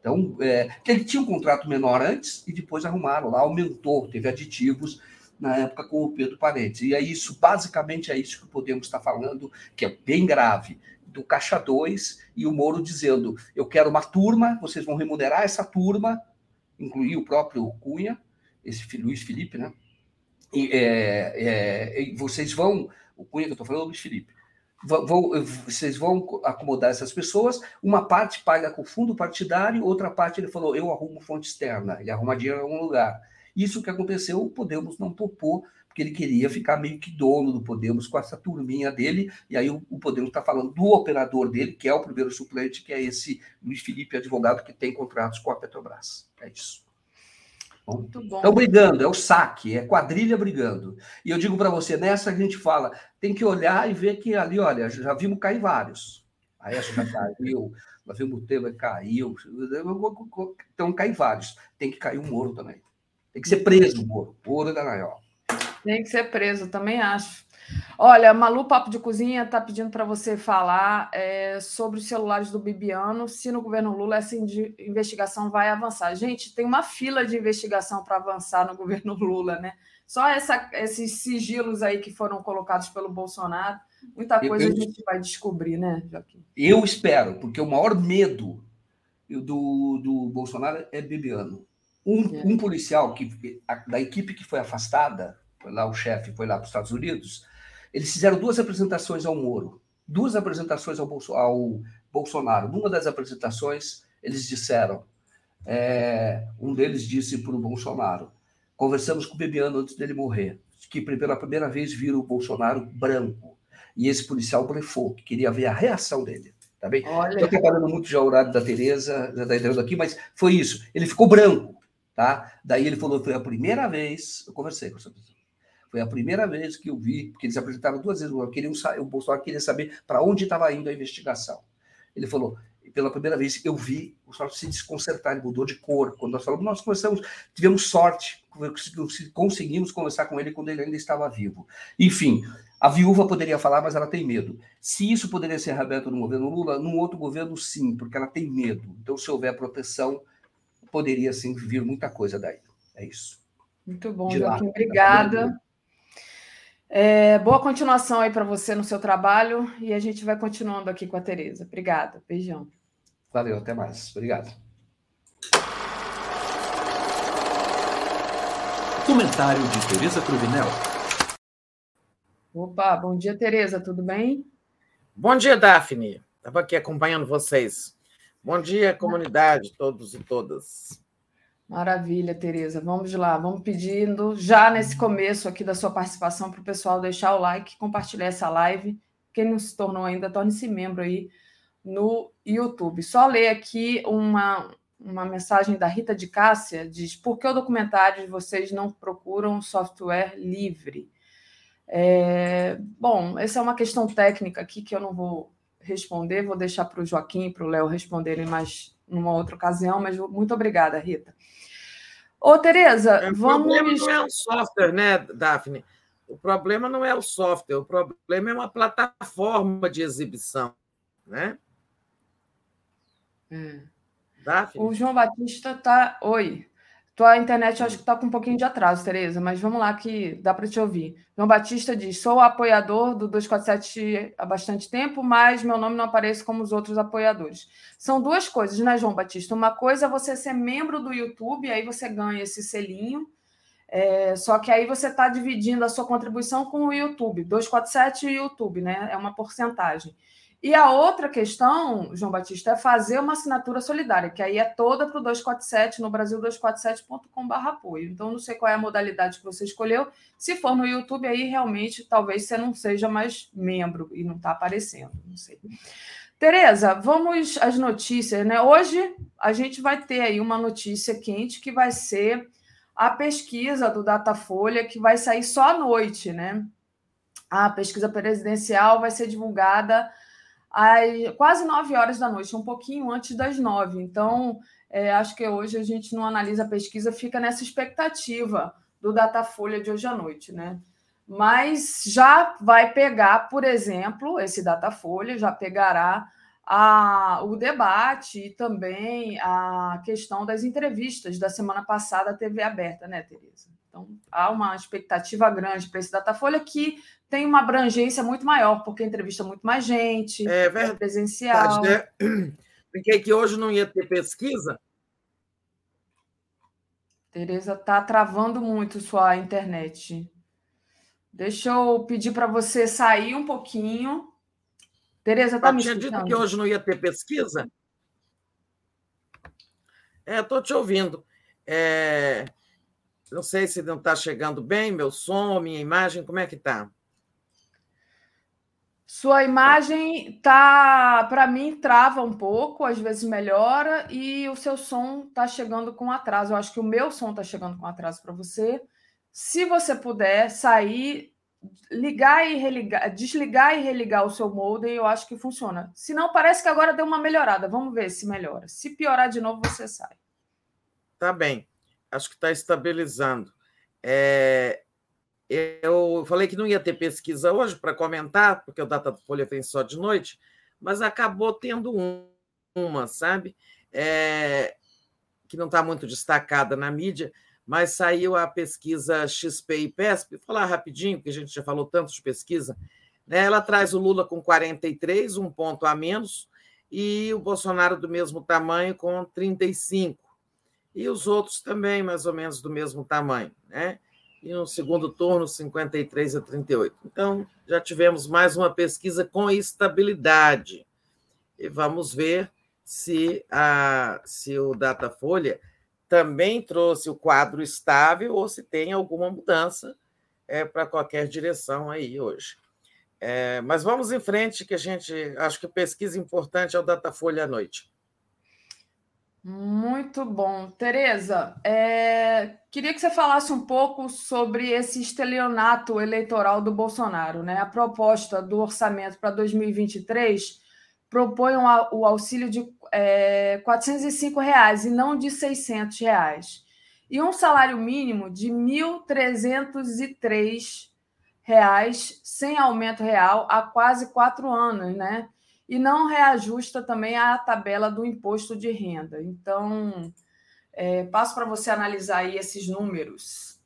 Então, é, ele tinha um contrato menor antes e depois arrumaram lá, aumentou, teve aditivos na época com o Pedro Parente. E é isso, basicamente é isso que podemos estar falando, que é bem grave do Caixa 2 e o Moro dizendo: eu quero uma turma, vocês vão remunerar essa turma, incluir o próprio Cunha, esse Luiz Felipe, né? é, é, vocês vão, o Cunha que eu estou falando, o Luiz Felipe, vão, vocês vão acomodar essas pessoas, uma parte paga com fundo partidário, outra parte ele falou, eu arrumo fonte externa, ele arruma dinheiro em algum lugar. Isso que aconteceu, o Podemos não topou, porque ele queria ficar meio que dono do Podemos com essa turminha dele, e aí o, o Podemos está falando do operador dele, que é o primeiro suplente, que é esse Luiz Felipe, advogado, que tem contratos com a Petrobras. É isso. Muito bom. Estão brigando, é o saque, é quadrilha brigando. E eu digo para você, nessa a gente fala, tem que olhar e ver que ali, olha, já vimos cair vários. A essa já [laughs] caiu, nós vimos o tema caiu, então cai vários. Tem que cair o Moro também. Tem que ser preso o Moro, o Moro da Naiol. Tem que ser preso, também acho. Olha, Malu Papo de Cozinha está pedindo para você falar é, sobre os celulares do Bibiano, se no governo Lula essa investigação vai avançar. Gente, tem uma fila de investigação para avançar no [laughs] governo Lula, né? Só essa, esses sigilos aí que foram colocados pelo Bolsonaro, muita coisa eu, a gente vai descobrir, né, Joaquim? Eu espero, porque o maior medo do, do Bolsonaro é Bibiano. Um, é. um policial que, da equipe que foi afastada lá o chefe, foi lá para os Estados Unidos, eles fizeram duas apresentações ao Moro, duas apresentações ao, Bolso, ao Bolsonaro. Numa das apresentações, eles disseram, é, um deles disse para o Bolsonaro, conversamos com o Bebiano antes dele morrer, que pela primeira vez viram o Bolsonaro branco. E esse policial blefou, que queria ver a reação dele. Tá bem? Estou trabalhando muito já o horário da Tereza, já está entrando aqui, mas foi isso. Ele ficou branco, tá? Daí ele falou, foi a primeira vez, eu conversei com essa pessoa, foi a primeira vez que eu vi, porque eles apresentaram duas vezes, o Bolsonaro queria saber para onde estava indo a investigação. Ele falou, pela primeira vez eu vi o Bolsonaro se desconcertar, ele mudou de cor. Quando nós falamos, nós começamos, tivemos sorte, conseguimos conversar com ele quando ele ainda estava vivo. Enfim, a viúva poderia falar, mas ela tem medo. Se isso poderia ser reaberto no governo Lula, num outro governo, sim, porque ela tem medo. Então, se houver proteção, poderia sim vir muita coisa daí. É isso. Muito bom, Joaquim. Obrigada. É, boa continuação aí para você no seu trabalho e a gente vai continuando aqui com a Tereza. Obrigada. Beijão. Valeu, até mais. Obrigado. Comentário de Tereza Cruvinel. Opa, bom dia, Tereza, tudo bem? Bom dia, Daphne. Estava aqui acompanhando vocês. Bom dia, comunidade, todos e todas. Maravilha, Tereza. Vamos lá, vamos pedindo já nesse começo aqui da sua participação para o pessoal deixar o like, compartilhar essa live. Quem não se tornou ainda, torne-se membro aí no YouTube. Só ler aqui uma, uma mensagem da Rita de Cássia, diz, por que o documentário de vocês não procuram software livre? É, bom, essa é uma questão técnica aqui que eu não vou responder, vou deixar para o Joaquim e para o Léo responderem mais numa outra ocasião, mas muito obrigada, Rita. Ô, Tereza, é, vamos. O problema não é o software, né, Daphne? O problema não é o software, o problema é uma plataforma de exibição, né? É. Daphne? O João Batista está. Oi. Tua internet acho que está com um pouquinho de atraso, Tereza, mas vamos lá que dá para te ouvir. João Batista diz: sou apoiador do 247 há bastante tempo, mas meu nome não aparece como os outros apoiadores. São duas coisas, né, João Batista? Uma coisa é você ser membro do YouTube, aí você ganha esse selinho. É, só que aí você está dividindo a sua contribuição com o YouTube, 247 e YouTube, né? É uma porcentagem. E a outra questão, João Batista, é fazer uma assinatura solidária, que aí é toda para o 247, no Brasil, 247.com.br apoio. Então, não sei qual é a modalidade que você escolheu. Se for no YouTube, aí realmente talvez você não seja mais membro e não está aparecendo. Não sei. Tereza, vamos às notícias, né? Hoje a gente vai ter aí uma notícia quente que vai ser a pesquisa do Datafolha, que vai sair só à noite, né? A pesquisa presidencial vai ser divulgada às quase nove horas da noite, um pouquinho antes das nove. Então, é, acho que hoje a gente não analisa a pesquisa, fica nessa expectativa do Datafolha de hoje à noite, né? Mas já vai pegar, por exemplo, esse Datafolha já pegará a, o debate e também a questão das entrevistas da semana passada à TV aberta, né, Tereza? Então, há uma expectativa grande para esse Datafolha que tem uma abrangência muito maior, porque entrevista muito mais gente, é, verdade, é presencial. Né? [clears throat] Porque que hoje não ia ter pesquisa. Tereza está travando muito sua internet. Deixa eu pedir para você sair um pouquinho. Tereza, está me tinha escutando? dito que hoje não ia ter pesquisa? É, estou te ouvindo. É, não sei se não está chegando bem, meu som, minha imagem, como é que está? Sua imagem tá, para mim, trava um pouco, às vezes melhora, e o seu som está chegando com atraso. Eu acho que o meu som está chegando com atraso para você. Se você puder sair, ligar e religar, desligar e religar o seu modem, eu acho que funciona. Se não, parece que agora deu uma melhorada. Vamos ver se melhora. Se piorar de novo, você sai. Tá bem. Acho que está estabilizando. É, eu falei que não ia ter pesquisa hoje para comentar, porque o Datafolha vem só de noite, mas acabou tendo uma, sabe? É, que não está muito destacada na mídia, mas saiu a pesquisa XP e PESP. Vou falar rapidinho, porque a gente já falou tanto de pesquisa. Né? Ela traz o Lula com 43, um ponto a menos, e o Bolsonaro do mesmo tamanho com 35. E os outros também, mais ou menos, do mesmo tamanho. Né? e no segundo turno 53 a 38. Então, já tivemos mais uma pesquisa com estabilidade. E vamos ver se, a, se o Datafolha também trouxe o quadro estável ou se tem alguma mudança é, para qualquer direção aí hoje. É, mas vamos em frente, que a gente acho que pesquisa importante é o Datafolha à noite. Muito bom. Tereza, é... queria que você falasse um pouco sobre esse estelionato eleitoral do Bolsonaro. Né? A proposta do orçamento para 2023 propõe um, o auxílio de é, 405 reais e não de 600 reais. E um salário mínimo de 1.303 reais sem aumento real há quase quatro anos, né? E não reajusta também a tabela do imposto de renda. Então, é, passo para você analisar aí esses números.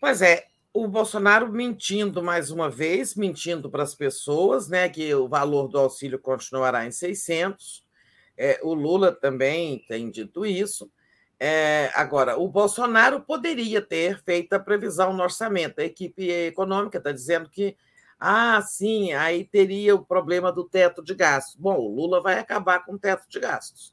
Pois é, o Bolsonaro mentindo mais uma vez, mentindo para as pessoas, né, que o valor do auxílio continuará em 600. É, o Lula também tem dito isso. É, agora, o Bolsonaro poderia ter feito a previsão no orçamento. A equipe econômica está dizendo que ah, sim, aí teria o problema do teto de gastos. Bom, o Lula vai acabar com o teto de gastos.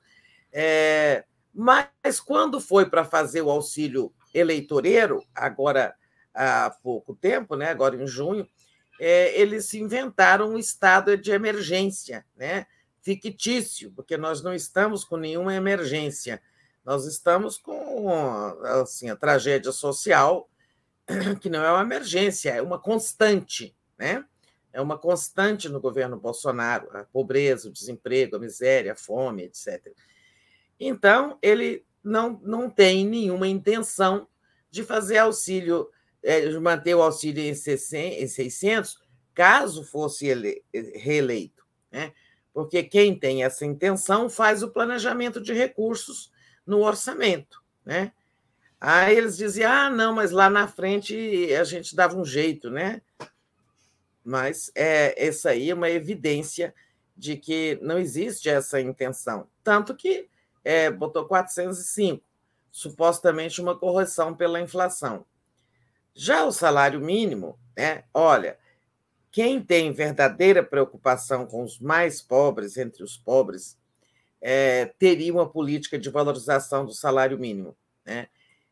É, mas quando foi para fazer o auxílio eleitoreiro, agora há pouco tempo, né, agora em junho, é, eles inventaram um estado de emergência, né, fictício, porque nós não estamos com nenhuma emergência. Nós estamos com assim, a tragédia social, que não é uma emergência, é uma constante né? É uma constante no governo Bolsonaro, a pobreza, o desemprego, a miséria, a fome, etc. Então, ele não, não tem nenhuma intenção de fazer auxílio, é, de manter o auxílio em 600, caso fosse ele, reeleito. Né? Porque quem tem essa intenção faz o planejamento de recursos no orçamento. Né? Aí eles diziam: ah, não, mas lá na frente a gente dava um jeito, né? Mas é, essa aí é uma evidência de que não existe essa intenção. Tanto que é, botou 405, supostamente uma correção pela inflação. Já o salário mínimo, né, olha, quem tem verdadeira preocupação com os mais pobres, entre os pobres, é, teria uma política de valorização do salário mínimo. Né?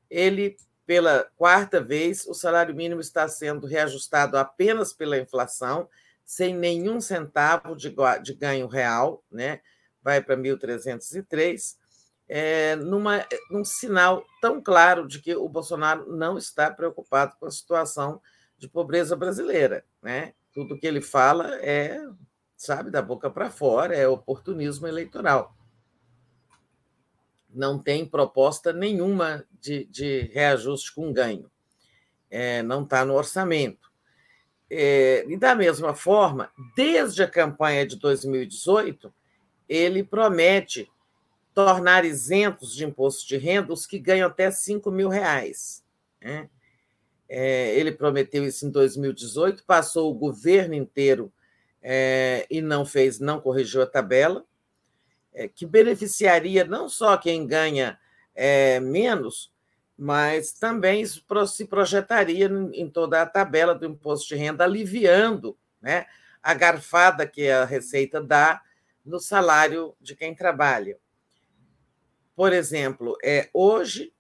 Ele pela quarta vez, o salário mínimo está sendo reajustado apenas pela inflação, sem nenhum centavo de, de ganho real, né? vai para 1.303, é, numa, num sinal tão claro de que o Bolsonaro não está preocupado com a situação de pobreza brasileira. Né? Tudo que ele fala é, sabe, da boca para fora, é oportunismo eleitoral não tem proposta nenhuma de, de reajuste com ganho. É, não está no orçamento. É, e da mesma forma, desde a campanha de 2018, ele promete tornar isentos de imposto de renda os que ganham até 5 mil reais. Né? É, ele prometeu isso em 2018, passou o governo inteiro é, e não fez, não corrigiu a tabela. É, que beneficiaria não só quem ganha é, menos, mas também isso se projetaria em toda a tabela do imposto de renda, aliviando né, a garfada que a Receita dá no salário de quem trabalha. Por exemplo, é, hoje,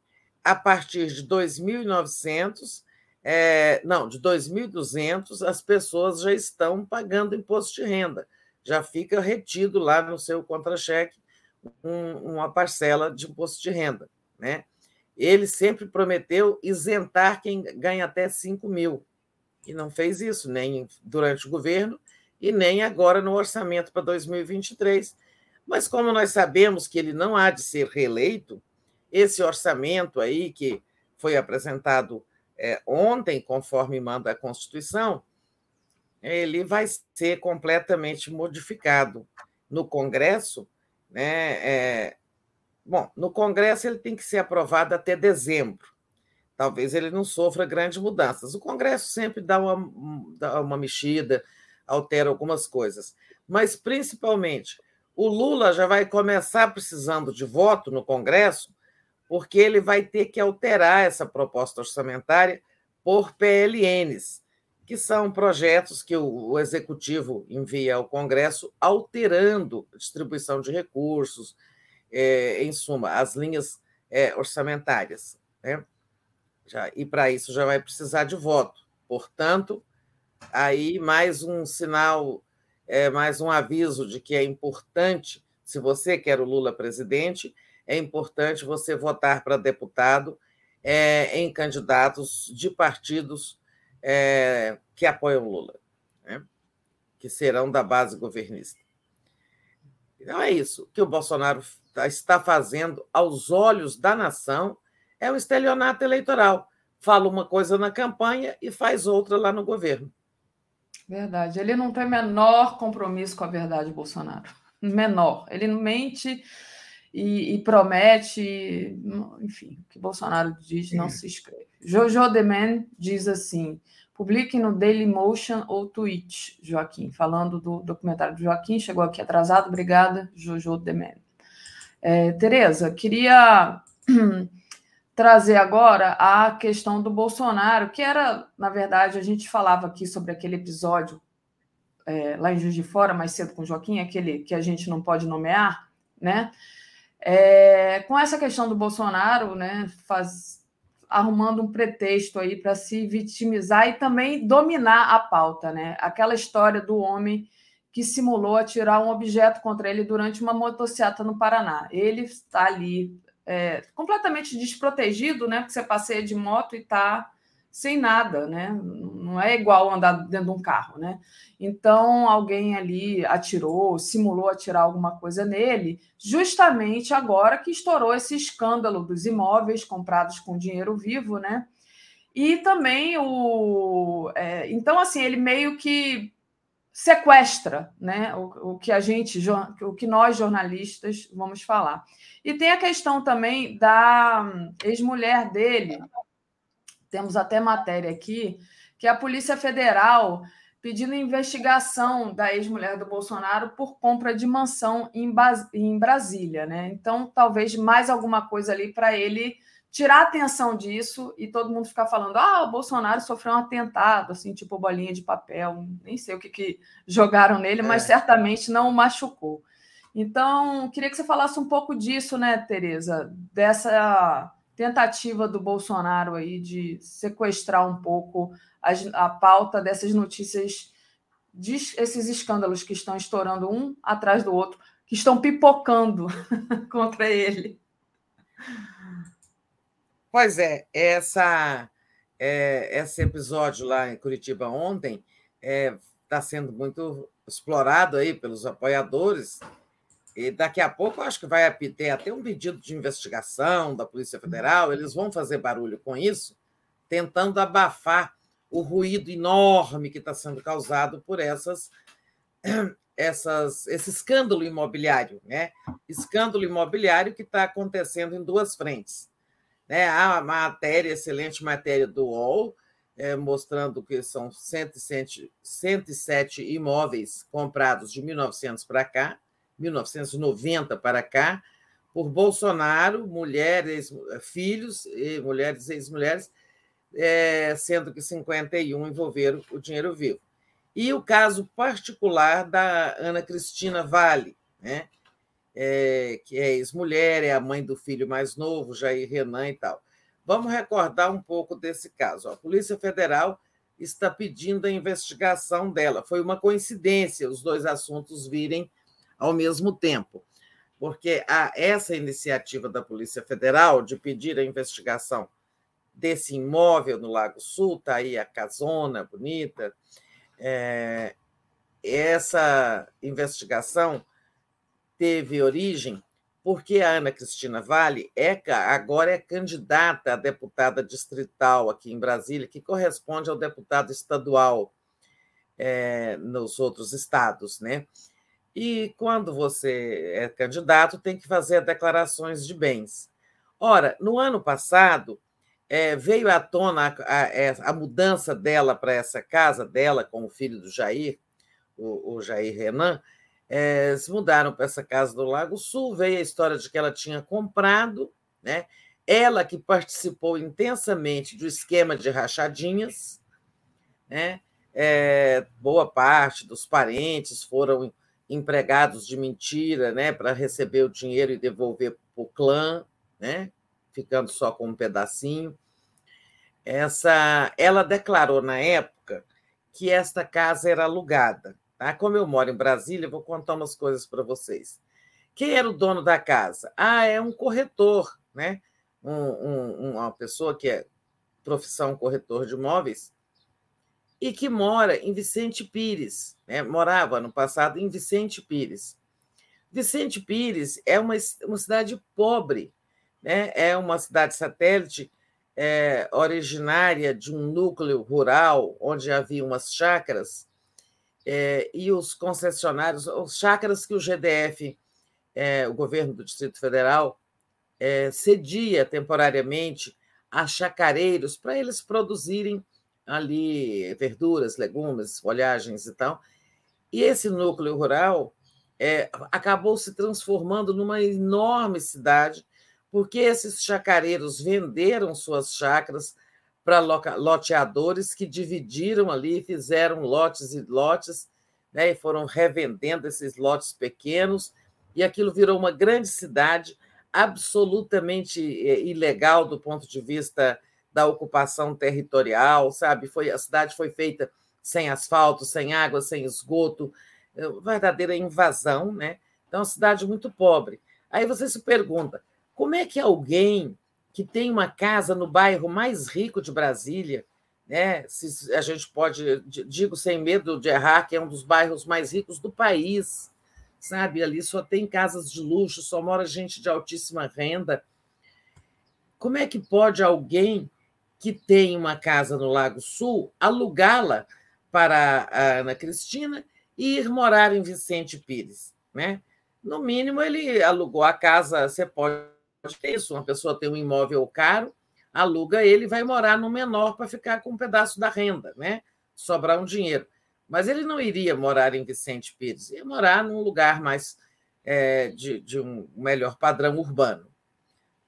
a partir de 2.900, é, não, de 2.200, as pessoas já estão pagando imposto de renda. Já fica retido lá no seu contra-cheque um, uma parcela de imposto de renda. Né? Ele sempre prometeu isentar quem ganha até 5 mil, e não fez isso, nem durante o governo e nem agora no orçamento para 2023. Mas como nós sabemos que ele não há de ser reeleito, esse orçamento aí que foi apresentado é, ontem, conforme manda a Constituição, ele vai ser completamente modificado no Congresso. Né? É, bom, no Congresso ele tem que ser aprovado até dezembro. Talvez ele não sofra grandes mudanças. O Congresso sempre dá uma, dá uma mexida, altera algumas coisas. Mas, principalmente, o Lula já vai começar precisando de voto no Congresso, porque ele vai ter que alterar essa proposta orçamentária por PLNs, que são projetos que o Executivo envia ao Congresso alterando a distribuição de recursos, é, em suma, as linhas é, orçamentárias. Né? Já, e para isso já vai precisar de voto. Portanto, aí mais um sinal, é, mais um aviso de que é importante, se você quer o Lula presidente, é importante você votar para deputado é, em candidatos de partidos é, que apoiam Lula, né? que serão da base governista. Então é isso que o Bolsonaro tá, está fazendo aos olhos da nação é um estelionato eleitoral. Fala uma coisa na campanha e faz outra lá no governo. Verdade. Ele não tem menor compromisso com a verdade, Bolsonaro. Menor. Ele mente e, e promete, enfim, o que Bolsonaro diz não se escreve. Jojo Deman diz assim: publique no Daily Motion ou Twitch, Joaquim, falando do documentário do Joaquim, chegou aqui atrasado, obrigada, Jojo Deman. É, Tereza, queria [clears throat] trazer agora a questão do Bolsonaro, que era, na verdade, a gente falava aqui sobre aquele episódio é, lá em Juiz de Fora, mais cedo com o Joaquim, aquele que a gente não pode nomear, né? É, com essa questão do Bolsonaro, né, faz, arrumando um pretexto aí para se vitimizar e também dominar a pauta, né? Aquela história do homem que simulou atirar um objeto contra ele durante uma motocicleta no Paraná. Ele está ali é, completamente desprotegido, né? Porque você passeia de moto e está sem nada, né? Não é igual andar dentro de um carro, né? Então alguém ali atirou, simulou atirar alguma coisa nele, justamente agora que estourou esse escândalo dos imóveis comprados com dinheiro vivo, né? E também o, é, então assim ele meio que sequestra, né? O, o, que a gente, o que nós jornalistas vamos falar. E tem a questão também da hum, ex-mulher dele. Temos até matéria aqui que a Polícia Federal pedindo investigação da ex-mulher do Bolsonaro por compra de mansão em, em Brasília, né? Então, talvez mais alguma coisa ali para ele tirar atenção disso e todo mundo ficar falando: ah, o Bolsonaro sofreu um atentado, assim, tipo bolinha de papel, nem sei o que, que jogaram nele, é. mas certamente não o machucou. Então, queria que você falasse um pouco disso, né, Tereza, dessa tentativa do Bolsonaro aí de sequestrar um pouco a, a pauta dessas notícias, de, esses escândalos que estão estourando um atrás do outro, que estão pipocando [laughs] contra ele. Pois é, essa, é, esse episódio lá em Curitiba ontem está é, tá sendo muito explorado aí pelos apoiadores. E daqui a pouco acho que vai ter até um pedido de investigação da Polícia Federal. Eles vão fazer barulho com isso, tentando abafar o ruído enorme que está sendo causado por essas, [clears throat] essas, esse escândalo imobiliário, né? Escândalo imobiliário que está acontecendo em duas frentes né? A matéria, excelente matéria do UOL, é, mostrando que são 107, 107 imóveis comprados de 1900 para cá, 1990 para cá, por Bolsonaro, mulheres, filhos e mulheres e ex-mulheres, é, sendo que 51 envolveram o dinheiro vivo. E o caso particular da Ana Cristina Vale, né? É, que é ex-mulher, é a mãe do filho mais novo, Jair Renan e tal. Vamos recordar um pouco desse caso. A Polícia Federal está pedindo a investigação dela. Foi uma coincidência os dois assuntos virem ao mesmo tempo, porque a, essa iniciativa da Polícia Federal de pedir a investigação desse imóvel no Lago Sul, está aí a casona bonita, é, essa investigação teve origem porque a Ana Cristina Vale é, agora é candidata a deputada distrital aqui em Brasília, que corresponde ao deputado estadual é, nos outros estados, né? E quando você é candidato, tem que fazer declarações de bens. Ora, no ano passado, é, veio à tona a, a, é, a mudança dela para essa casa, dela com o filho do Jair, o, o Jair Renan, é, se mudaram para essa casa do Lago Sul, veio a história de que ela tinha comprado, né? ela que participou intensamente do esquema de rachadinhas, né? É, boa parte dos parentes foram empregados de mentira né? para receber o dinheiro e devolver para o clã, né? ficando só com um pedacinho. Essa, ela declarou na época que esta casa era alugada. Tá? Como eu moro em Brasília, vou contar umas coisas para vocês. Quem era o dono da casa? Ah, é um corretor, né? Um, um, uma pessoa que é profissão corretor de imóveis e que mora em Vicente Pires, né? morava no passado em Vicente Pires. Vicente Pires é uma, uma cidade pobre, né? é uma cidade satélite é, originária de um núcleo rural onde havia umas chácaras é, e os concessionários, os chácaras que o GDF, é, o governo do Distrito Federal, é, cedia temporariamente a chacareiros para eles produzirem ali verduras, legumes, folhagens e tal. E esse núcleo rural é, acabou se transformando numa enorme cidade porque esses chacareiros venderam suas chacras para loteadores que dividiram ali, fizeram lotes e lotes, né, e foram revendendo esses lotes pequenos, e aquilo virou uma grande cidade absolutamente eh, ilegal do ponto de vista da ocupação territorial, sabe? Foi a cidade foi feita sem asfalto, sem água, sem esgoto, eh, verdadeira invasão, né? Então, é uma cidade muito pobre. Aí você se pergunta, como é que alguém que tem uma casa no bairro mais rico de Brasília, né? Se a gente pode, digo sem medo de errar, que é um dos bairros mais ricos do país, sabe? Ali só tem casas de luxo, só mora gente de altíssima renda. Como é que pode alguém que tem uma casa no Lago Sul alugá-la para a Ana Cristina e ir morar em Vicente Pires, né? No mínimo, ele alugou a casa. Você pode ter isso. Uma pessoa tem um imóvel caro, aluga ele e vai morar no menor para ficar com um pedaço da renda, né? sobrar um dinheiro. Mas ele não iria morar em Vicente Pires, ia morar num lugar mais é, de, de, um melhor padrão urbano.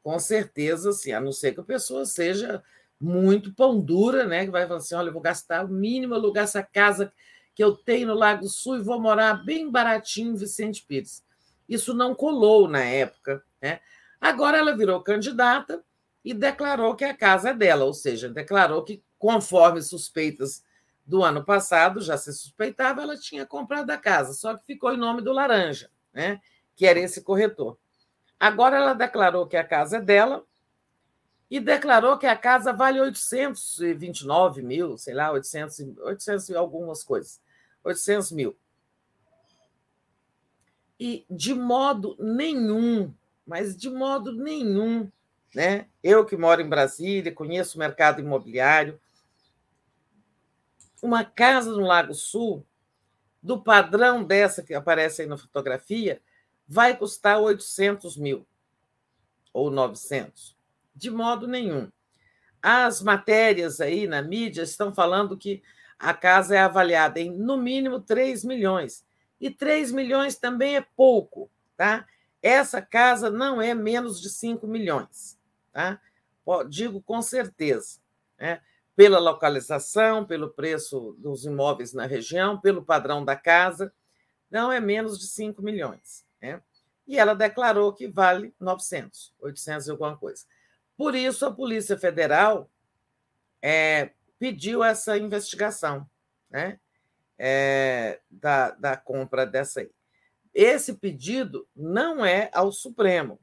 Com certeza, sim, a não ser que a pessoa seja muito pão dura, né? Que vai falar assim: olha, eu vou gastar o mínimo alugar essa casa que eu tenho no Lago Sul e vou morar bem baratinho em Vicente Pires. Isso não colou na época, né? Agora ela virou candidata e declarou que a casa é dela, ou seja, declarou que, conforme suspeitas do ano passado, já se suspeitava, ela tinha comprado a casa, só que ficou em nome do Laranja, né? que era esse corretor. Agora ela declarou que a casa é dela e declarou que a casa vale 829 mil, sei lá, 800, 800 e algumas coisas, 800 mil. E de modo nenhum mas de modo nenhum. Né? Eu que moro em Brasília, conheço o mercado imobiliário. Uma casa no Lago Sul, do padrão dessa que aparece aí na fotografia, vai custar 800 mil ou 900. De modo nenhum. As matérias aí na mídia estão falando que a casa é avaliada em no mínimo 3 milhões. E 3 milhões também é pouco, tá? essa casa não é menos de 5 milhões. Tá? Digo com certeza. Né? Pela localização, pelo preço dos imóveis na região, pelo padrão da casa, não é menos de 5 milhões. Né? E ela declarou que vale 900, 800 e alguma coisa. Por isso, a Polícia Federal é, pediu essa investigação né? É, da, da compra dessa aí. Esse pedido não é ao Supremo,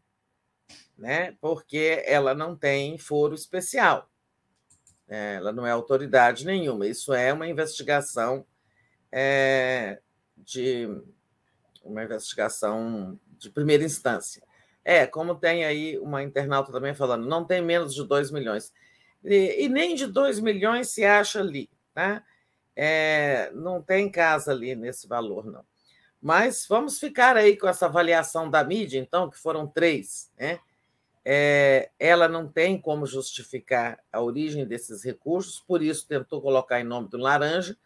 né? porque ela não tem foro especial. Né? Ela não é autoridade nenhuma. Isso é uma investigação é, de uma investigação de primeira instância. É, como tem aí uma internauta também falando, não tem menos de 2 milhões. E, e, nem de 2 milhões se acha ali. Tá? É, não tem casa ali nesse valor, não. Mas vamos ficar aí com essa avaliação da mídia, então, que foram três. Né? É, ela não tem como justificar a origem desses recursos, por isso tentou colocar em nome do Laranja,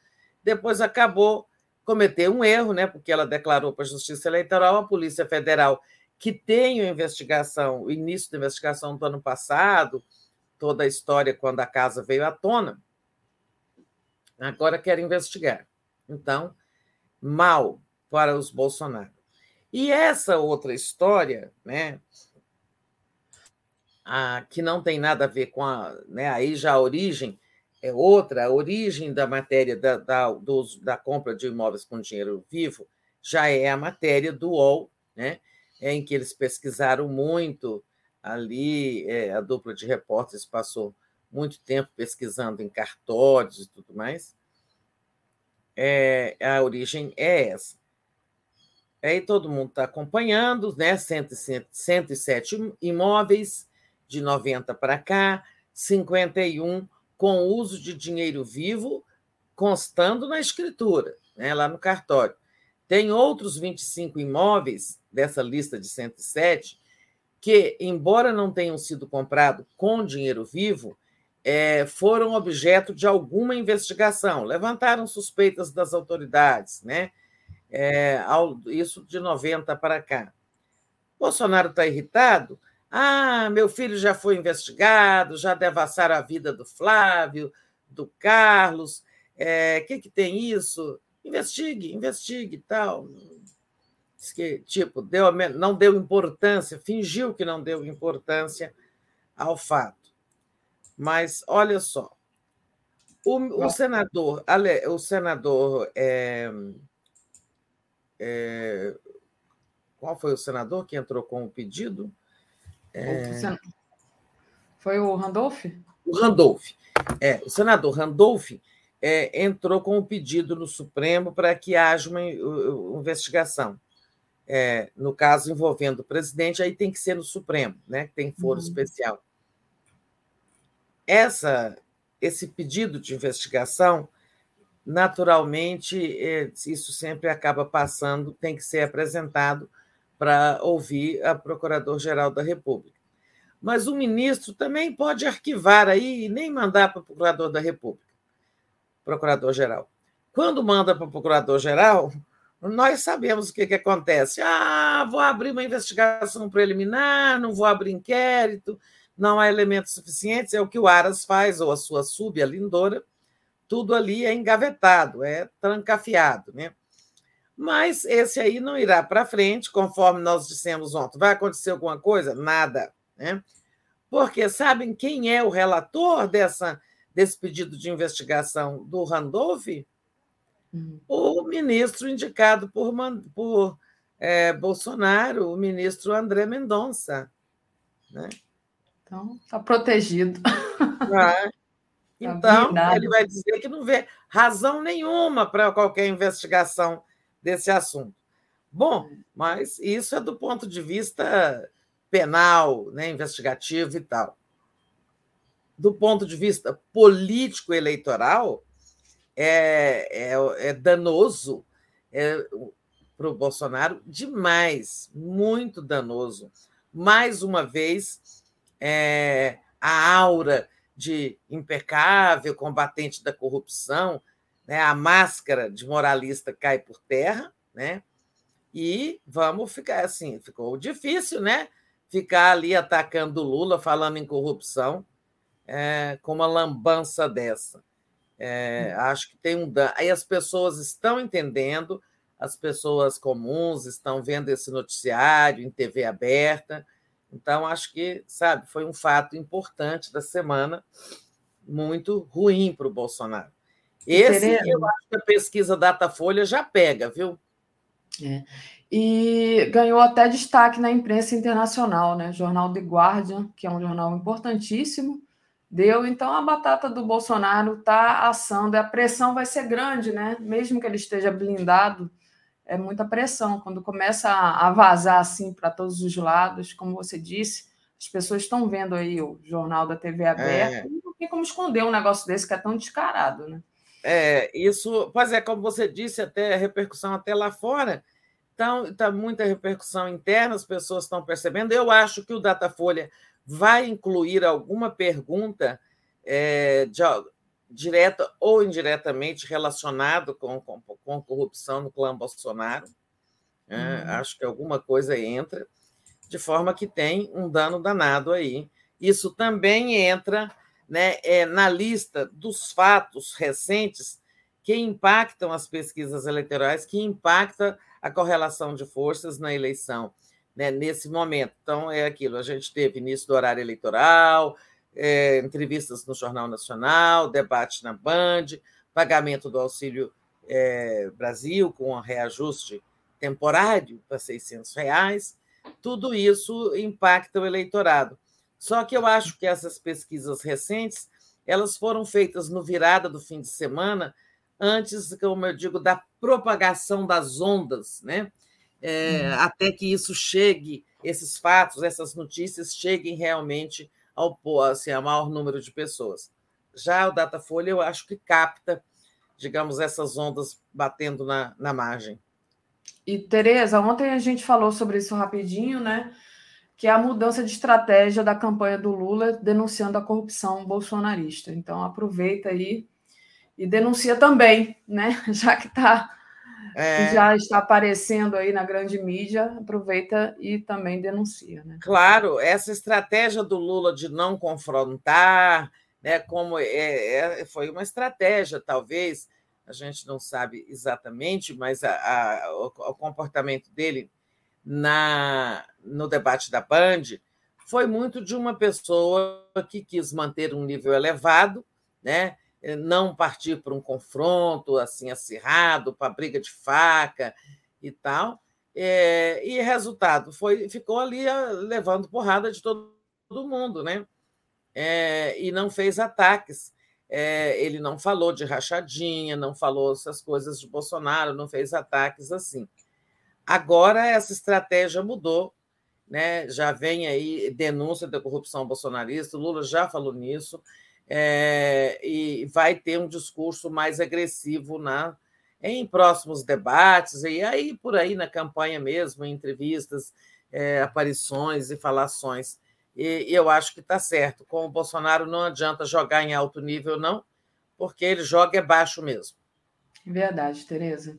depois acabou cometer um erro, né? porque ela declarou para a Justiça Eleitoral, a Polícia Federal, que a investigação, o início da investigação do ano passado, toda a história quando a casa veio à tona, agora quer investigar. Então, mal, para os Bolsonaro. E essa outra história, né, a, que não tem nada a ver com a. Né, aí já a origem é outra, a origem da matéria da, da, da compra de imóveis com dinheiro vivo já é a matéria do UOL, né, em que eles pesquisaram muito ali, é, a dupla de repórteres passou muito tempo pesquisando em cartórios e tudo mais. É, a origem é essa. Aí todo mundo está acompanhando, né? 107 imóveis de 90 para cá, 51 com uso de dinheiro vivo constando na escritura, né? lá no cartório. Tem outros 25 imóveis dessa lista de 107 que, embora não tenham sido comprados com dinheiro vivo, é, foram objeto de alguma investigação, levantaram suspeitas das autoridades, né? é, ao, isso de 90 para cá. Bolsonaro está irritado. Ah, meu filho já foi investigado, já devassaram a vida do Flávio, do Carlos. O é, que, que tem isso? Investigue, investigue e tal. Que, tipo, deu, não deu importância, fingiu que não deu importância ao fato. Mas olha só, o, o senador, o senador é, é, qual foi o senador que entrou com o pedido? É... Foi o Randolph? O Randolph. É, o senador Randolph é, entrou com o pedido no Supremo para que haja uma, uma investigação. É, no caso envolvendo o presidente, aí tem que ser no Supremo, né? Tem foro uhum. especial. Essa, esse pedido de investigação naturalmente, é, isso sempre acaba passando, tem que ser apresentado para ouvir a Procurador-Geral da República. Mas o ministro também pode arquivar aí e nem mandar para o Procurador da República, Procurador-Geral. Quando manda para o Procurador-Geral, nós sabemos o que, que acontece. Ah, vou abrir uma investigação preliminar, não vou abrir inquérito, não há elementos suficientes, é o que o Aras faz, ou a sua sub, a Lindora, tudo ali é engavetado, é trancafiado, né? Mas esse aí não irá para frente, conforme nós dissemos ontem. Vai acontecer alguma coisa? Nada, né? Porque sabem quem é o relator dessa, desse pedido de investigação do Randolph? Hum. O ministro indicado por, por é, Bolsonaro, o ministro André Mendonça. Né? Então, está protegido. Ah, [laughs] então, ele vai dizer que não vê razão nenhuma para qualquer investigação desse assunto. Bom, mas isso é do ponto de vista penal, né, investigativo e tal. Do ponto de vista político-eleitoral, é, é, é danoso é, para o Bolsonaro demais, muito danoso. Mais uma vez, é, a aura de impecável, combatente da corrupção, né? a máscara de moralista cai por terra, né? E vamos ficar assim, ficou difícil, né? Ficar ali atacando o Lula, falando em corrupção, é, com uma lambança dessa. É, acho que tem um dano. Aí as pessoas estão entendendo, as pessoas comuns estão vendo esse noticiário em TV aberta. Então, acho que, sabe, foi um fato importante da semana, muito ruim para o Bolsonaro. Esse, eu acho que a pesquisa Datafolha já pega, viu? É. E ganhou até destaque na imprensa internacional, né? Jornal The Guardian, que é um jornal importantíssimo, deu. Então a batata do Bolsonaro está assando, a pressão vai ser grande, né? Mesmo que ele esteja blindado, é muita pressão. Quando começa a vazar assim para todos os lados, como você disse, as pessoas estão vendo aí o jornal da TV aberta, é. não tem como esconder um negócio desse que é tão descarado, né? É, isso, pois é, como você disse, até repercussão até lá fora. Então, está muita repercussão interna, as pessoas estão percebendo. Eu acho que o Datafolha vai incluir alguma pergunta é, de, direta ou indiretamente relacionado com, com, com corrupção no clã Bolsonaro. É, uhum. Acho que alguma coisa entra, de forma que tem um dano danado aí. Isso também entra né, é, na lista dos fatos recentes que impactam as pesquisas eleitorais, que impacta a correlação de forças na eleição né, nesse momento. Então, é aquilo: a gente teve início do horário eleitoral, é, entrevistas no Jornal Nacional, debate na Band, pagamento do Auxílio é, Brasil com um reajuste temporário para 600 reais. Tudo isso impacta o eleitorado. Só que eu acho que essas pesquisas recentes elas foram feitas no virada do fim de semana, antes, como eu digo, da propagação das ondas, né? É, hum. Até que isso chegue, esses fatos, essas notícias cheguem realmente ao, assim, ao maior número de pessoas. Já o Datafolha, eu acho que capta, digamos, essas ondas batendo na, na margem. E, Tereza, ontem a gente falou sobre isso rapidinho, né? que é a mudança de estratégia da campanha do Lula denunciando a corrupção bolsonarista. Então aproveita aí e denuncia também, né? [laughs] Já que tá, é... já está aparecendo aí na grande mídia, aproveita e também denuncia, né? Claro, essa estratégia do Lula de não confrontar, né? Como é, é foi uma estratégia, talvez a gente não sabe exatamente, mas a, a, o, o comportamento dele na, no debate da Band foi muito de uma pessoa que quis manter um nível elevado, né? Não partir para um confronto assim acirrado, para briga de faca e tal. É, e resultado foi ficou ali ah, levando porrada de todo, todo mundo, né? É, e não fez ataques. É, ele não falou de rachadinha, não falou essas coisas de Bolsonaro, não fez ataques assim. Agora essa estratégia mudou, né? já vem aí denúncia da corrupção bolsonarista, o Lula já falou nisso, é, e vai ter um discurso mais agressivo na, em próximos debates, e aí por aí na campanha mesmo, em entrevistas, é, aparições e falações. E, e eu acho que está certo. Com o Bolsonaro não adianta jogar em alto nível, não, porque ele joga é baixo mesmo. Verdade, Tereza.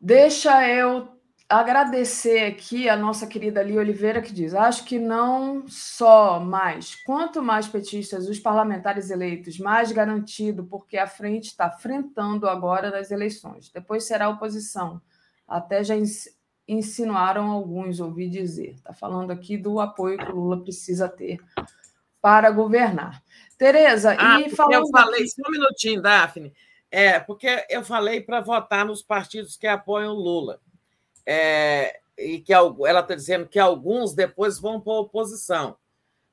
Deixa eu agradecer aqui a nossa querida Lia Oliveira, que diz: acho que não só mais, quanto mais petistas os parlamentares eleitos, mais garantido, porque a frente está frentando agora nas eleições. Depois será a oposição. Até já insinuaram alguns, ouvi dizer. Está falando aqui do apoio que o Lula precisa ter para governar. Tereza, ah, e falando. Eu falei, só um minutinho, Daphne. É, porque eu falei para votar nos partidos que apoiam Lula. É, e que ela está dizendo que alguns depois vão para a oposição.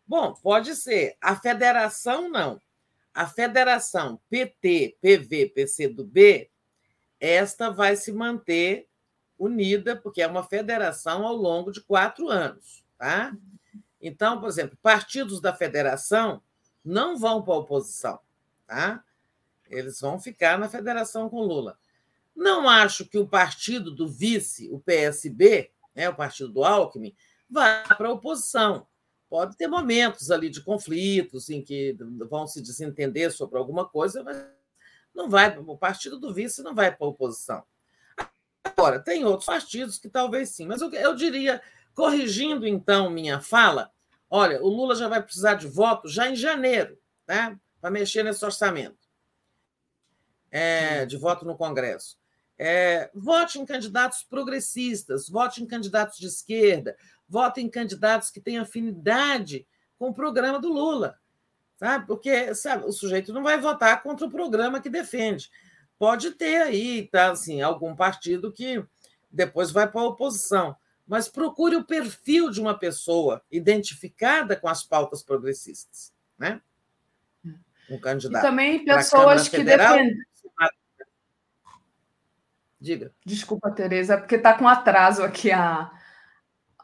Bom, pode ser. A federação, não. A federação PT, PV, PCdoB, esta vai se manter unida, porque é uma federação ao longo de quatro anos. Tá? Então, por exemplo, partidos da federação não vão para a oposição. Tá? Eles vão ficar na federação com Lula. Não acho que o partido do vice, o PSB, né, o partido do Alckmin, vá para a oposição. Pode ter momentos ali de conflitos em que vão se desentender sobre alguma coisa, mas não vai. O partido do vice não vai para a oposição. Agora, tem outros partidos que talvez sim, mas eu, eu diria, corrigindo então minha fala, olha, o Lula já vai precisar de voto já em janeiro, né, para mexer nesse orçamento é, de voto no Congresso. É, vote em candidatos progressistas, vote em candidatos de esquerda, vote em candidatos que têm afinidade com o programa do Lula. Sabe? Porque sabe, o sujeito não vai votar contra o programa que defende. Pode ter aí tá, assim, algum partido que depois vai para a oposição. Mas procure o perfil de uma pessoa identificada com as pautas progressistas. Né? Um candidato. E também pessoas que defendem Diga. Desculpa, Tereza, porque está com atraso aqui a,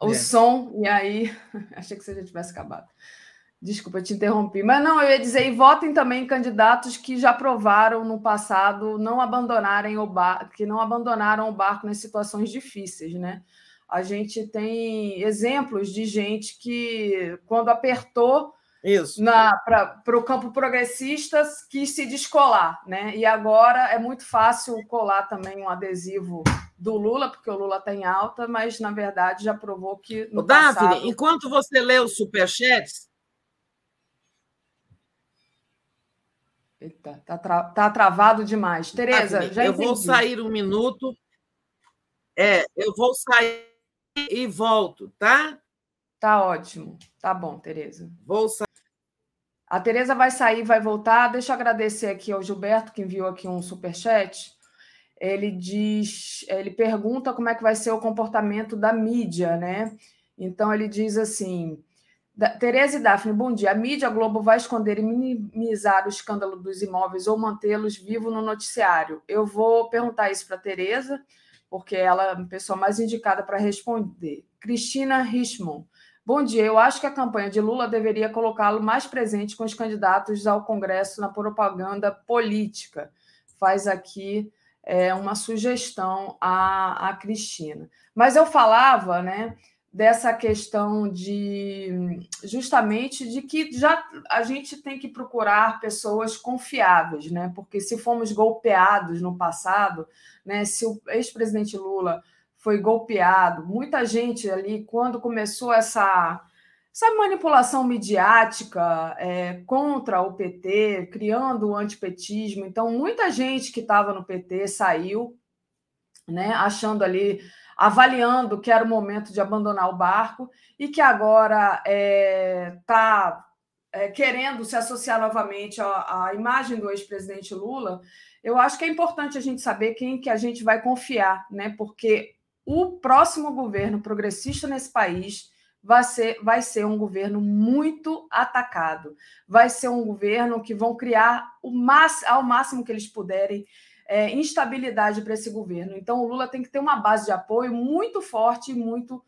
o é. som, e aí [laughs] achei que você já tivesse acabado. Desculpa, te interrompi. Mas não, eu ia dizer, e votem também candidatos que já provaram no passado não abandonarem o barco, que não abandonaram o barco nas situações difíceis, né? A gente tem exemplos de gente que, quando apertou, isso. Para o campo progressista quis se descolar, né? E agora é muito fácil colar também um adesivo do Lula, porque o Lula está em alta, mas na verdade já provou que. No Daphne, passado... enquanto você lê os superchats. Eita, tá, tra... tá travado demais. Tereza, Daphne, já Eu vou sair um minuto. É, eu vou sair e volto, tá? Tá ótimo. Tá bom, Tereza. Vou sair. A Tereza vai sair, vai voltar. Deixa eu agradecer aqui ao Gilberto, que enviou aqui um super chat. Ele diz, ele pergunta como é que vai ser o comportamento da mídia, né? Então ele diz assim: Tereza e Daphne, bom dia. A mídia Globo vai esconder e minimizar o escândalo dos imóveis ou mantê-los vivos no noticiário? Eu vou perguntar isso para Tereza, porque ela é a pessoa mais indicada para responder. Cristina Richmond. Bom dia. Eu acho que a campanha de Lula deveria colocá-lo mais presente com os candidatos ao Congresso na propaganda política. Faz aqui é, uma sugestão à, à Cristina. Mas eu falava, né? dessa questão de justamente de que já a gente tem que procurar pessoas confiáveis, né? Porque se fomos golpeados no passado, né? Se o ex-presidente Lula foi golpeado. Muita gente ali, quando começou essa, essa manipulação midiática é, contra o PT, criando o antipetismo, então muita gente que estava no PT saiu, né, achando ali, avaliando que era o momento de abandonar o barco e que agora está é, tá, é, querendo se associar novamente à, à imagem do ex-presidente Lula. Eu acho que é importante a gente saber quem que a gente vai confiar, né? Porque o próximo governo progressista nesse país vai ser, vai ser um governo muito atacado. Vai ser um governo que vão criar o máximo, ao máximo que eles puderem é, instabilidade para esse governo. Então, o Lula tem que ter uma base de apoio muito forte e muito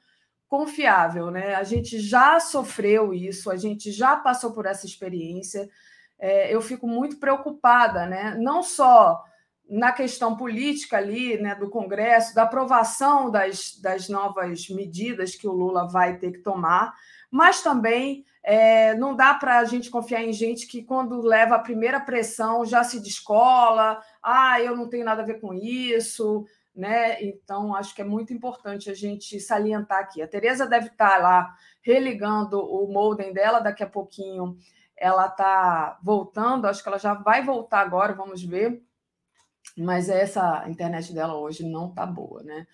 confiável. Né? A gente já sofreu isso, a gente já passou por essa experiência. É, eu fico muito preocupada, né? não só na questão política ali, né, do Congresso, da aprovação das, das novas medidas que o Lula vai ter que tomar, mas também é, não dá para a gente confiar em gente que, quando leva a primeira pressão, já se descola, ah, eu não tenho nada a ver com isso, né? Então, acho que é muito importante a gente salientar aqui. A Tereza deve estar lá religando o modem dela, daqui a pouquinho ela está voltando, acho que ela já vai voltar agora, vamos ver mas essa internet dela hoje não tá boa, né?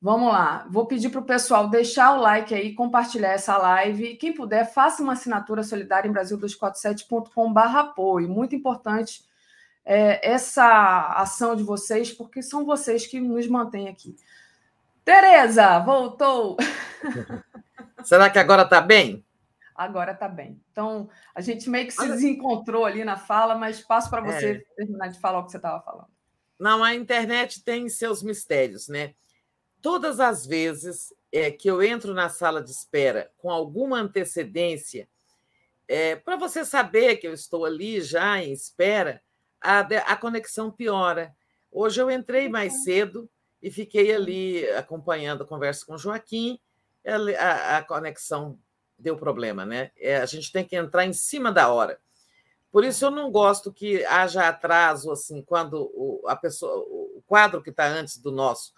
Vamos lá, vou pedir para o pessoal deixar o like aí, compartilhar essa live. Quem puder, faça uma assinatura solidária em Brasil247.com.br apoio. Muito importante é, essa ação de vocês, porque são vocês que nos mantêm aqui. Tereza, voltou! [laughs] Será que agora está bem? Agora está bem. Então, a gente meio que se desencontrou ali na fala, mas passo para você é. terminar de falar o que você estava falando. Não, a internet tem seus mistérios, né? Todas as vezes é, que eu entro na sala de espera com alguma antecedência, é, para você saber que eu estou ali já em espera, a, a conexão piora. Hoje eu entrei mais cedo e fiquei ali acompanhando a conversa com o Joaquim, a, a conexão deu problema, né? É, a gente tem que entrar em cima da hora. Por isso eu não gosto que haja atraso assim quando o, a pessoa, o quadro que está antes do nosso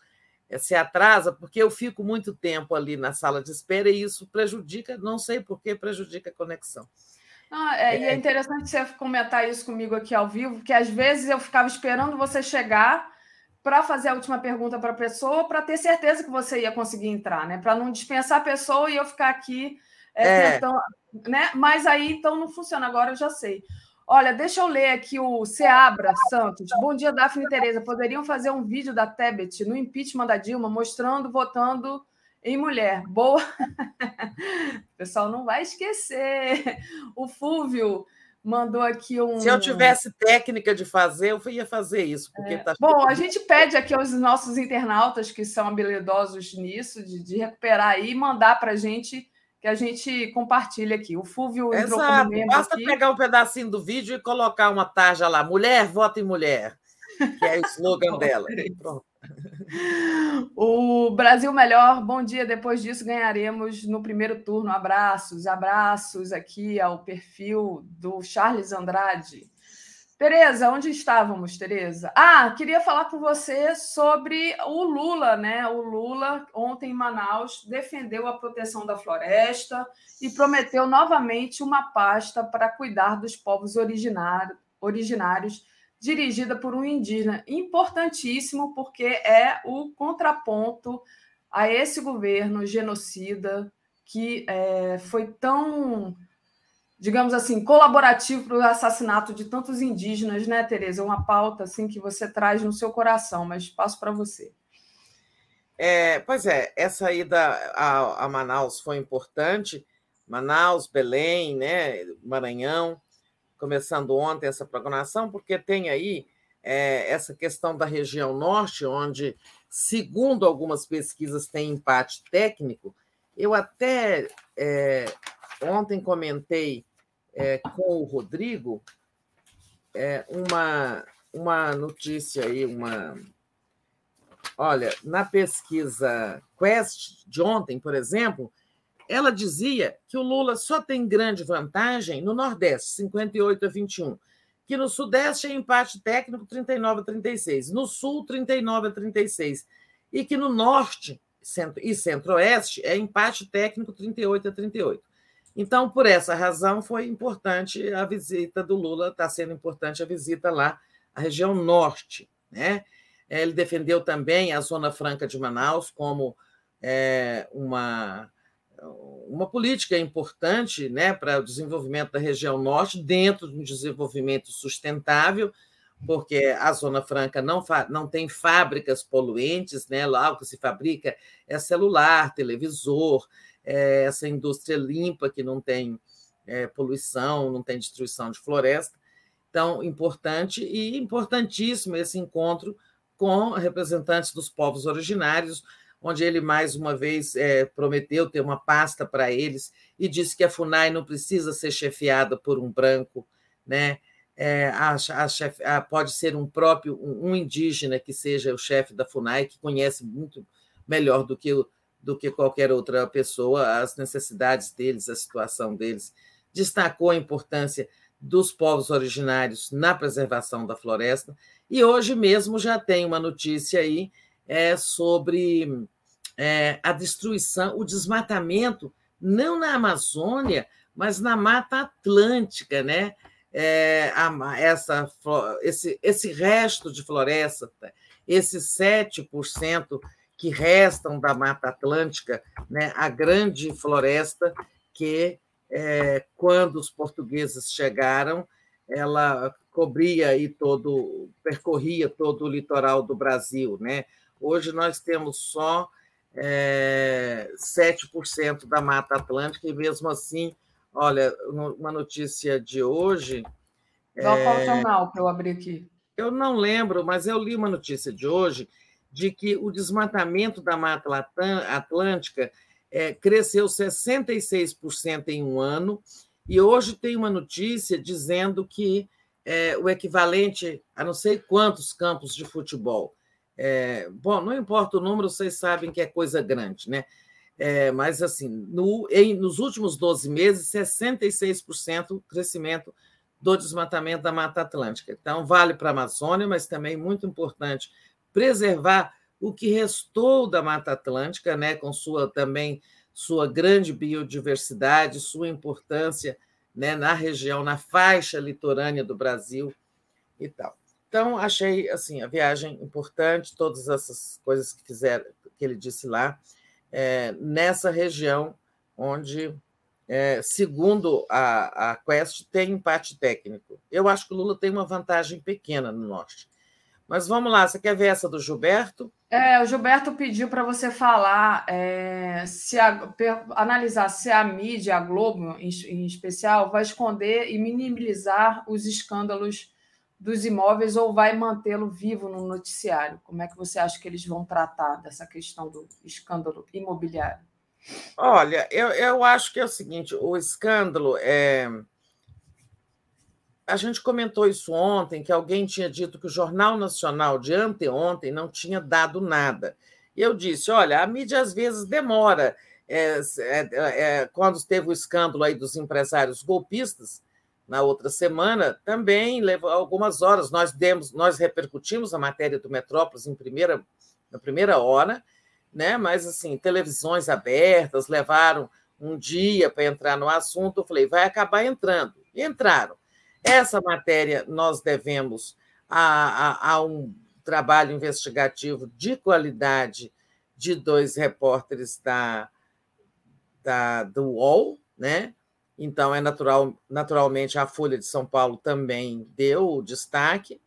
é, se atrasa, porque eu fico muito tempo ali na sala de espera e isso prejudica, não sei por que prejudica a conexão. Ah, é, é, e é interessante você comentar isso comigo aqui ao vivo, porque às vezes eu ficava esperando você chegar para fazer a última pergunta para a pessoa, para ter certeza que você ia conseguir entrar, né? Para não dispensar a pessoa e eu ficar aqui é, é. tentando, né? Mas aí então não funciona, agora eu já sei. Olha, deixa eu ler aqui o Seabra Santos. Bom dia, Daphne e Tereza. Poderiam fazer um vídeo da Tebet no impeachment da Dilma, mostrando, votando em mulher. Boa. [laughs] o pessoal não vai esquecer. O Fúvio mandou aqui um. Se eu tivesse técnica de fazer, eu ia fazer isso. Porque é. tá... Bom, a gente pede aqui aos nossos internautas que são habilidosos nisso, de, de recuperar aí e mandar para a gente que a gente compartilha aqui. O Fúvio entrou Exato. como Basta aqui. pegar um pedacinho do vídeo e colocar uma tarja lá. Mulher, vota em mulher. Que é o slogan [laughs] dela. Pronto. O Brasil Melhor, bom dia. Depois disso, ganharemos no primeiro turno. Abraços, abraços aqui ao perfil do Charles Andrade. Tereza, onde estávamos, Tereza? Ah, queria falar com você sobre o Lula, né? O Lula, ontem em Manaus, defendeu a proteção da floresta e prometeu novamente uma pasta para cuidar dos povos originários, dirigida por um indígena. Importantíssimo, porque é o contraponto a esse governo genocida que é, foi tão digamos assim, colaborativo para o assassinato de tantos indígenas, né, Tereza? Uma pauta assim que você traz no seu coração, mas passo para você. É, pois é, essa ida a, a, Manaus foi importante. Manaus, Belém, né, Maranhão, começando ontem essa programação, porque tem aí é, essa questão da região norte, onde, segundo algumas pesquisas, tem empate técnico. Eu até é, ontem comentei é, com o Rodrigo é, uma, uma notícia aí, uma. Olha, na pesquisa Quest de ontem, por exemplo, ela dizia que o Lula só tem grande vantagem no Nordeste, 58 a 21, que no Sudeste é empate técnico 39 a 36, no Sul 39 a 36, e que no Norte e Centro-Oeste é empate técnico 38 a 38. Então, por essa razão, foi importante a visita do Lula, está sendo importante a visita lá à região norte. Né? Ele defendeu também a Zona Franca de Manaus como é, uma, uma política importante né, para o desenvolvimento da região norte, dentro de um desenvolvimento sustentável, porque a Zona Franca não, não tem fábricas poluentes, né? lá o que se fabrica é celular, televisor, é, essa indústria limpa, que não tem é, poluição, não tem destruição de floresta. Então, importante e importantíssimo esse encontro com representantes dos povos originários, onde ele mais uma vez é, prometeu ter uma pasta para eles e disse que a FUNAI não precisa ser chefiada por um branco, né? É, a, a chef, a, pode ser um próprio um, um indígena que seja o chefe da FUNAI, que conhece muito melhor do que o, do que qualquer outra pessoa, as necessidades deles, a situação deles. Destacou a importância dos povos originários na preservação da floresta. E hoje mesmo já tem uma notícia aí é, sobre é, a destruição, o desmatamento, não na Amazônia, mas na Mata Atlântica, né? É, a, essa, esse, esse resto de floresta, esse 7% que restam da Mata Atlântica, né, a grande floresta que, é, quando os portugueses chegaram, ela cobria aí todo, percorria todo o litoral do Brasil. Né? Hoje nós temos só é, 7% da Mata Atlântica, e mesmo assim, olha, uma notícia de hoje. Qual é, jornal que eu abri aqui? Eu não lembro, mas eu li uma notícia de hoje de que o desmatamento da Mata Atlântica é, cresceu 66% em um ano, e hoje tem uma notícia dizendo que é, o equivalente a não sei quantos campos de futebol. É, bom, não importa o número, vocês sabem que é coisa grande, né? É, mas, assim, no, em, nos últimos 12 meses, 66% crescimento do desmatamento da Mata Atlântica. Então, vale para a Amazônia, mas também muito importante preservar o que restou da Mata Atlântica, né, com sua também sua grande biodiversidade, sua importância né, na região, na faixa litorânea do Brasil e tal. Então, achei assim a viagem importante, todas essas coisas que fizeram, que ele disse lá, é, nessa região onde, é, segundo a, a Quest, tem empate técnico. Eu acho que o Lula tem uma vantagem pequena no norte. Mas vamos lá, você quer ver essa do Gilberto? É, o Gilberto pediu para você falar, é, se a, analisar se a mídia, a Globo em, em especial, vai esconder e minimizar os escândalos dos imóveis ou vai mantê-lo vivo no noticiário? Como é que você acha que eles vão tratar dessa questão do escândalo imobiliário? Olha, eu, eu acho que é o seguinte: o escândalo é a gente comentou isso ontem, que alguém tinha dito que o Jornal Nacional de anteontem não tinha dado nada. E eu disse: olha, a mídia às vezes demora. É, é, é, quando teve o escândalo aí dos empresários golpistas, na outra semana, também levou algumas horas. Nós demos, nós repercutimos a matéria do Metrópolis em primeira, na primeira hora, né? mas assim, televisões abertas levaram um dia para entrar no assunto. Eu falei, vai acabar entrando. E entraram. Essa matéria nós devemos a, a, a um trabalho investigativo de qualidade de dois repórteres da, da, do UOL, né? Então, é natural, naturalmente, a Folha de São Paulo também deu destaque.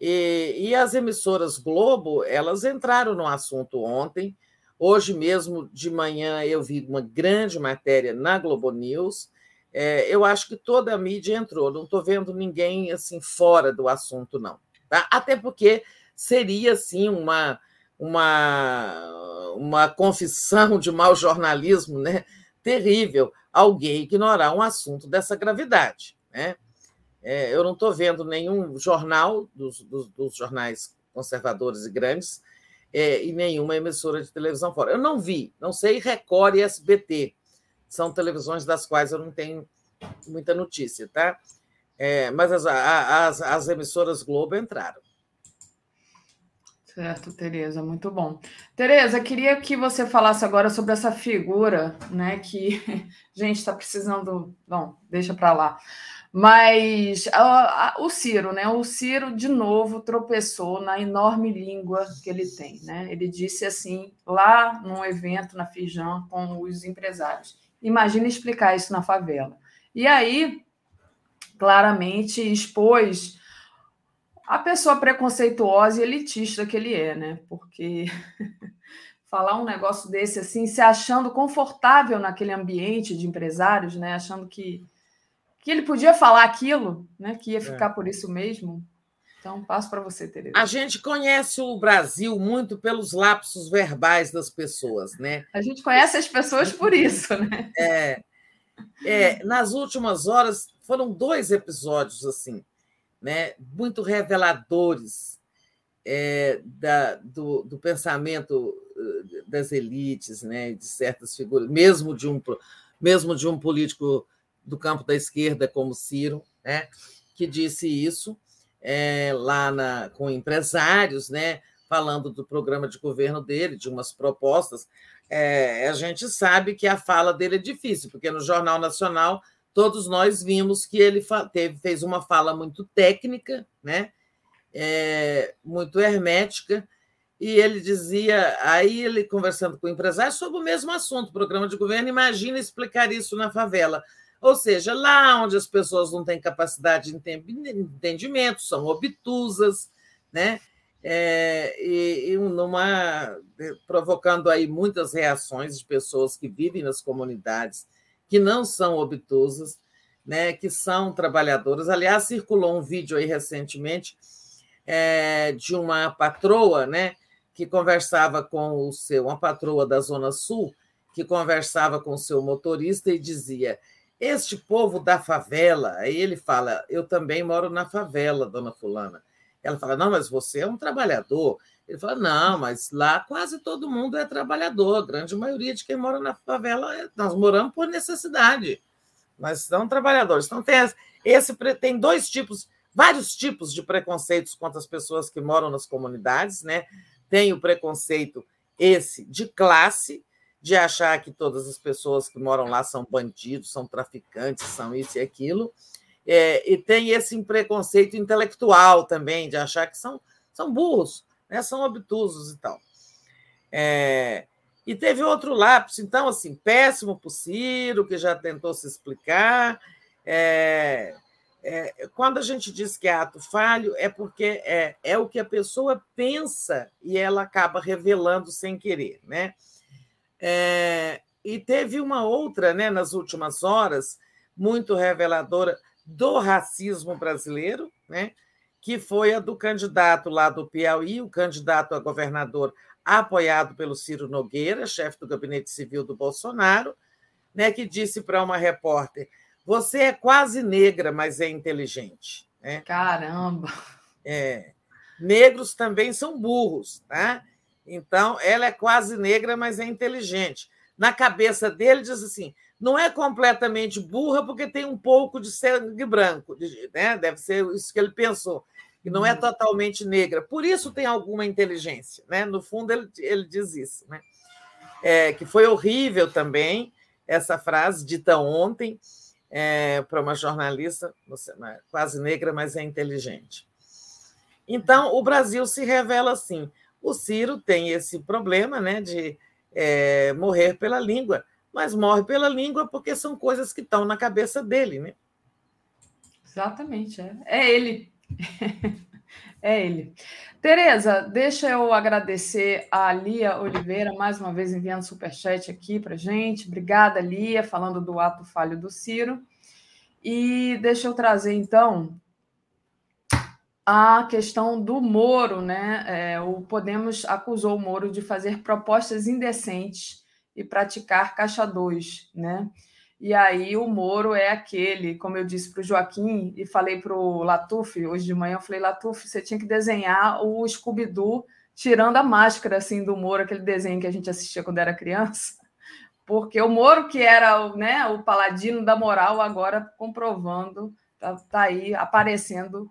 E, e, as emissoras Globo, elas entraram no assunto ontem. Hoje mesmo, de manhã, eu vi uma grande matéria na Globo News é, eu acho que toda a mídia entrou, não estou vendo ninguém assim fora do assunto, não. Tá? Até porque seria assim uma, uma, uma confissão de mau jornalismo né? terrível alguém ignorar um assunto dessa gravidade. Né? É, eu não estou vendo nenhum jornal dos, dos, dos, jornais conservadores e grandes é, e nenhuma emissora de televisão fora. Eu não vi, não sei Record e SBT são televisões das quais eu não tenho muita notícia, tá? É, mas as, as, as emissoras Globo entraram. Certo, Tereza, muito bom. Tereza, queria que você falasse agora sobre essa figura, né? Que a [laughs] gente está precisando. Bom, deixa para lá. Mas a, a, o Ciro, né? O Ciro, de novo, tropeçou na enorme língua que ele tem, né? Ele disse assim, lá num evento na Fijan com os empresários. Imagina explicar isso na favela. E aí, claramente, expôs a pessoa preconceituosa e elitista que ele é, né? Porque [laughs] falar um negócio desse assim, se achando confortável naquele ambiente de empresários, né? Achando que, que ele podia falar aquilo, né? Que ia ficar é. por isso mesmo. Então, passo para você, Tereza. A gente conhece o Brasil muito pelos lapsos verbais das pessoas, né? A gente conhece as pessoas por isso, né? É. é nas últimas horas foram dois episódios assim, né? Muito reveladores é, da, do, do pensamento eh, das elites, né? De certas figuras, mesmo de um mesmo de um político do campo da esquerda como Ciro, né? Que disse isso é, lá na, com empresários, né, falando do programa de governo dele, de umas propostas. É, a gente sabe que a fala dele é difícil, porque no Jornal Nacional todos nós vimos que ele teve, fez uma fala muito técnica, né, é, muito hermética, e ele dizia, aí ele conversando com o empresário sobre o mesmo assunto, programa de governo, imagina explicar isso na favela. Ou seja, lá onde as pessoas não têm capacidade de entendimento, são obtusas, né? É, e, e numa, provocando aí muitas reações de pessoas que vivem nas comunidades que não são obtusas, né, que são trabalhadoras. Aliás, circulou um vídeo aí recentemente é, de uma patroa, né, que conversava com o seu, uma patroa da Zona Sul, que conversava com o seu motorista e dizia: este povo da favela, aí ele fala: Eu também moro na favela, dona Fulana. Ela fala: Não, mas você é um trabalhador. Ele fala: Não, mas lá quase todo mundo é trabalhador. A grande maioria de quem mora na favela, é, nós moramos por necessidade. Mas são trabalhadores. Então, tem, esse, tem dois tipos, vários tipos de preconceitos contra as pessoas que moram nas comunidades, né? tem o preconceito esse de classe, de achar que todas as pessoas que moram lá são bandidos, são traficantes, são isso e aquilo. É, e tem esse preconceito intelectual também, de achar que são, são burros, né? são obtusos e tal. É, e teve outro lápis, então, assim, péssimo para o Ciro, que já tentou se explicar. É, é, quando a gente diz que é ato falho, é porque é, é o que a pessoa pensa e ela acaba revelando sem querer. Né? É, e teve uma outra, né, nas últimas horas, muito reveladora do racismo brasileiro, né? que foi a do candidato lá do Piauí, o candidato a governador apoiado pelo Ciro Nogueira, chefe do gabinete civil do Bolsonaro, né, que disse para uma repórter: Você é quase negra, mas é inteligente. Né? Caramba! É. Negros também são burros, tá? Então, ela é quase negra, mas é inteligente. Na cabeça dele, diz assim: não é completamente burra, porque tem um pouco de sangue branco, né? deve ser isso que ele pensou, que não é uhum. totalmente negra. Por isso tem alguma inteligência. Né? No fundo, ele, ele diz isso. Né? É, que foi horrível também essa frase dita ontem é, para uma jornalista, é quase negra, mas é inteligente. Então, o Brasil se revela assim. O Ciro tem esse problema né, de é, morrer pela língua mas morre pela língua porque são coisas que estão na cabeça dele, né? Exatamente, é, é ele. [laughs] é ele. Tereza, deixa eu agradecer a Lia Oliveira, mais uma vez enviando superchat aqui para gente. Obrigada, Lia, falando do ato falho do Ciro. E deixa eu trazer, então, a questão do Moro, né? É, o Podemos acusou o Moro de fazer propostas indecentes e praticar caixa 2, né? E aí o Moro é aquele, como eu disse para o Joaquim e falei para o Latuf hoje de manhã, eu falei, Latuf, você tinha que desenhar o Scooby-Doo tirando a máscara assim do Moro, aquele desenho que a gente assistia quando era criança. [laughs] Porque o Moro, que era né, o paladino da moral, agora comprovando, tá, tá aí aparecendo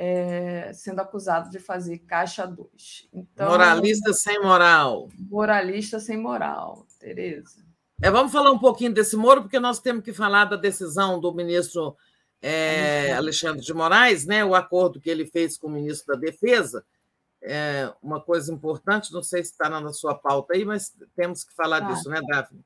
é, sendo acusado de fazer caixa 2. Então, moralista sem moral. Moralista sem moral, Tereza. É, vamos falar um pouquinho desse Moro, porque nós temos que falar da decisão do ministro é, Alexandre de Moraes, né, o acordo que ele fez com o ministro da Defesa. É uma coisa importante, não sei se está na sua pauta aí, mas temos que falar tá. disso, né, Daphne?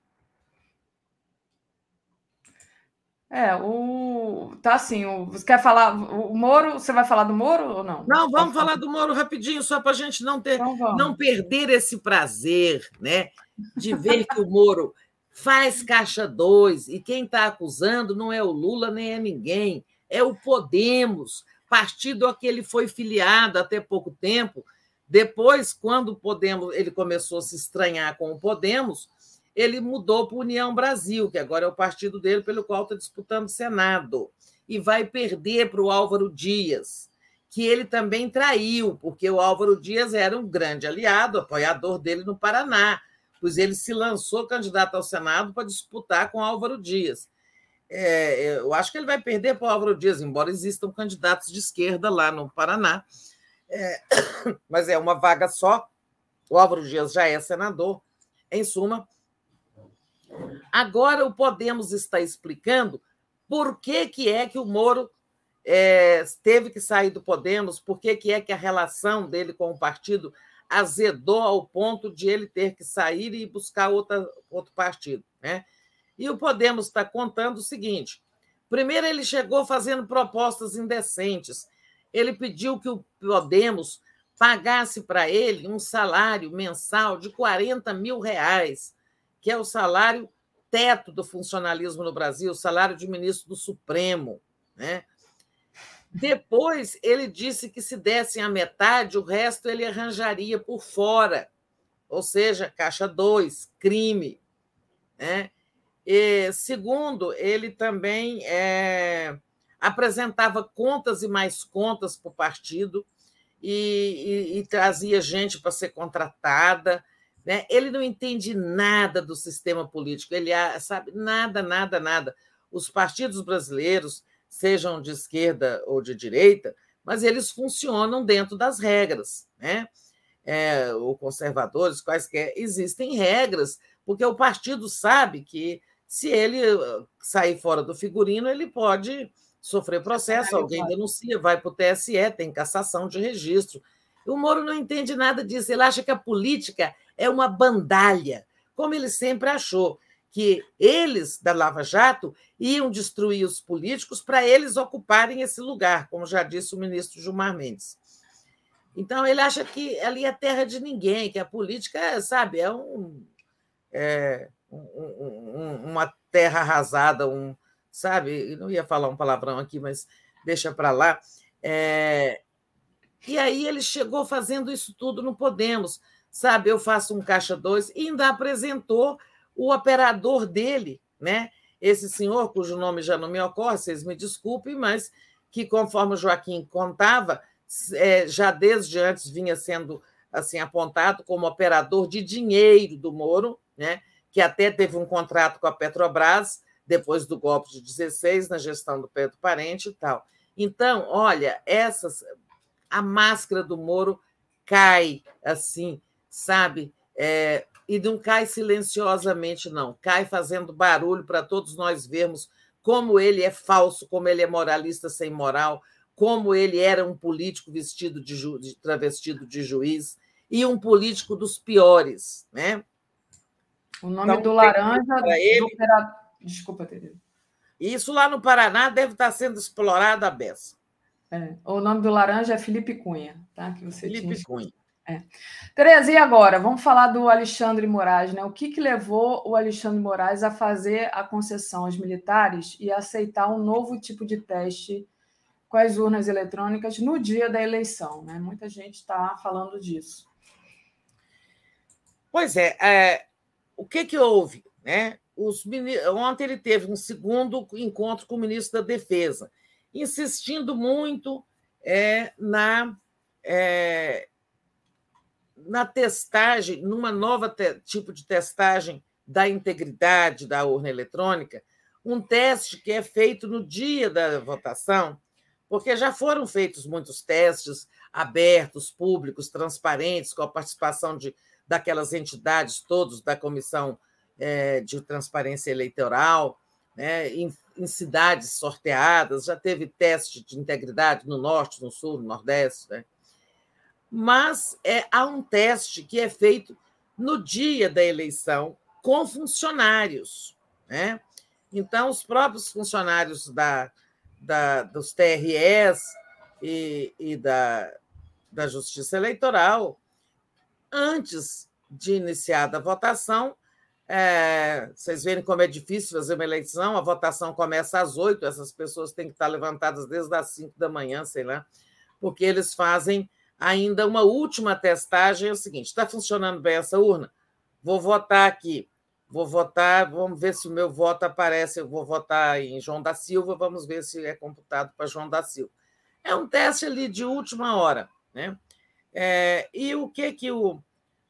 É, o. Tá assim, o... você quer falar. O Moro, você vai falar do Moro ou não? Não, vamos falar do Moro rapidinho, só para a gente não ter, então não perder esse prazer, né? De ver que o Moro faz caixa 2 e quem está acusando não é o Lula nem é ninguém, é o Podemos, partido a que ele foi filiado até pouco tempo. Depois, quando o Podemos ele começou a se estranhar com o Podemos, ele mudou para União Brasil, que agora é o partido dele pelo qual está disputando o Senado, e vai perder para o Álvaro Dias, que ele também traiu, porque o Álvaro Dias era um grande aliado, apoiador dele no Paraná, pois ele se lançou candidato ao Senado para disputar com Álvaro Dias. É, eu acho que ele vai perder para o Álvaro Dias, embora existam candidatos de esquerda lá no Paraná, é, [coughs] mas é uma vaga só. O Álvaro Dias já é senador. Em suma, Agora o Podemos está explicando por que, que é que o Moro é, teve que sair do Podemos, por que, que é que a relação dele com o partido azedou ao ponto de ele ter que sair e buscar outra, outro partido. Né? E o Podemos está contando o seguinte: primeiro, ele chegou fazendo propostas indecentes. Ele pediu que o Podemos pagasse para ele um salário mensal de 40 mil reais que é o salário teto do funcionalismo no Brasil, o salário de ministro do Supremo. Né? Depois, ele disse que se dessem a metade, o resto ele arranjaria por fora, ou seja, caixa 2, crime. Né? E, segundo, ele também é, apresentava contas e mais contas para o partido e, e, e trazia gente para ser contratada né? Ele não entende nada do sistema político, ele sabe nada, nada, nada. Os partidos brasileiros, sejam de esquerda ou de direita, mas eles funcionam dentro das regras. Né? é, ou conservadores, quaisquer, existem regras, porque o partido sabe que se ele uh, sair fora do figurino, ele pode sofrer processo, alguém denuncia, vai para o TSE, tem cassação de registro. O Moro não entende nada disso, ele acha que a política é uma bandalha, como ele sempre achou, que eles, da Lava Jato, iam destruir os políticos para eles ocuparem esse lugar, como já disse o ministro Gilmar Mendes. Então, ele acha que ali é terra de ninguém, que a política, sabe, é, um, é um, um, uma terra arrasada, um, sabe? Não ia falar um palavrão aqui, mas deixa para lá. É, e aí ele chegou fazendo isso tudo no Podemos, sabe? Eu faço um caixa dois e ainda apresentou o operador dele, né? Esse senhor, cujo nome já não me ocorre, vocês me desculpem, mas que, conforme o Joaquim contava, é, já desde antes vinha sendo assim apontado como operador de dinheiro do Moro, né? que até teve um contrato com a Petrobras depois do golpe de 16 na gestão do Pedro Parente e tal. Então, olha, essas a máscara do Moro cai assim, sabe? É, e não cai silenciosamente, não. Cai fazendo barulho para todos nós vermos como ele é falso, como ele é moralista sem moral, como ele era um político vestido de, ju... de travestido de juiz e um político dos piores, né? O nome então, do laranja do operador... Desculpa, Tereza. Isso lá no Paraná deve estar sendo explorado a beça. É. O nome do laranja é Felipe Cunha, tá? Que você Felipe tinha... Cunha. É. Tereza, e agora? Vamos falar do Alexandre Moraes, né? O que, que levou o Alexandre Moraes a fazer a concessão aos militares e aceitar um novo tipo de teste com as urnas eletrônicas no dia da eleição, né? Muita gente está falando disso. Pois é, é, o que, que houve? Né? Os, ontem ele teve um segundo encontro com o ministro da Defesa, insistindo muito é, na, é, na testagem, numa nova te, tipo de testagem da integridade da urna eletrônica, um teste que é feito no dia da votação, porque já foram feitos muitos testes abertos, públicos, transparentes, com a participação de, daquelas entidades todos da Comissão é, de Transparência Eleitoral, né, em, em, cidades sorteadas, já teve teste de integridade no Norte, no Sul, no Nordeste. Né? Mas é, há um teste que é feito no dia da eleição com funcionários. Né? Então, os próprios funcionários da, da, dos TREs e, e da, da Justiça Eleitoral, antes de iniciar a votação, é, vocês verem como é difícil fazer uma eleição, a votação começa às oito, essas pessoas têm que estar levantadas desde as cinco da manhã, sei lá, porque eles fazem ainda uma última testagem, é o seguinte, está funcionando bem essa urna? Vou votar aqui. Vou votar, vamos ver se o meu voto aparece. Eu vou votar em João da Silva, vamos ver se é computado para João da Silva. É um teste ali de última hora. Né? É, e o que, que o,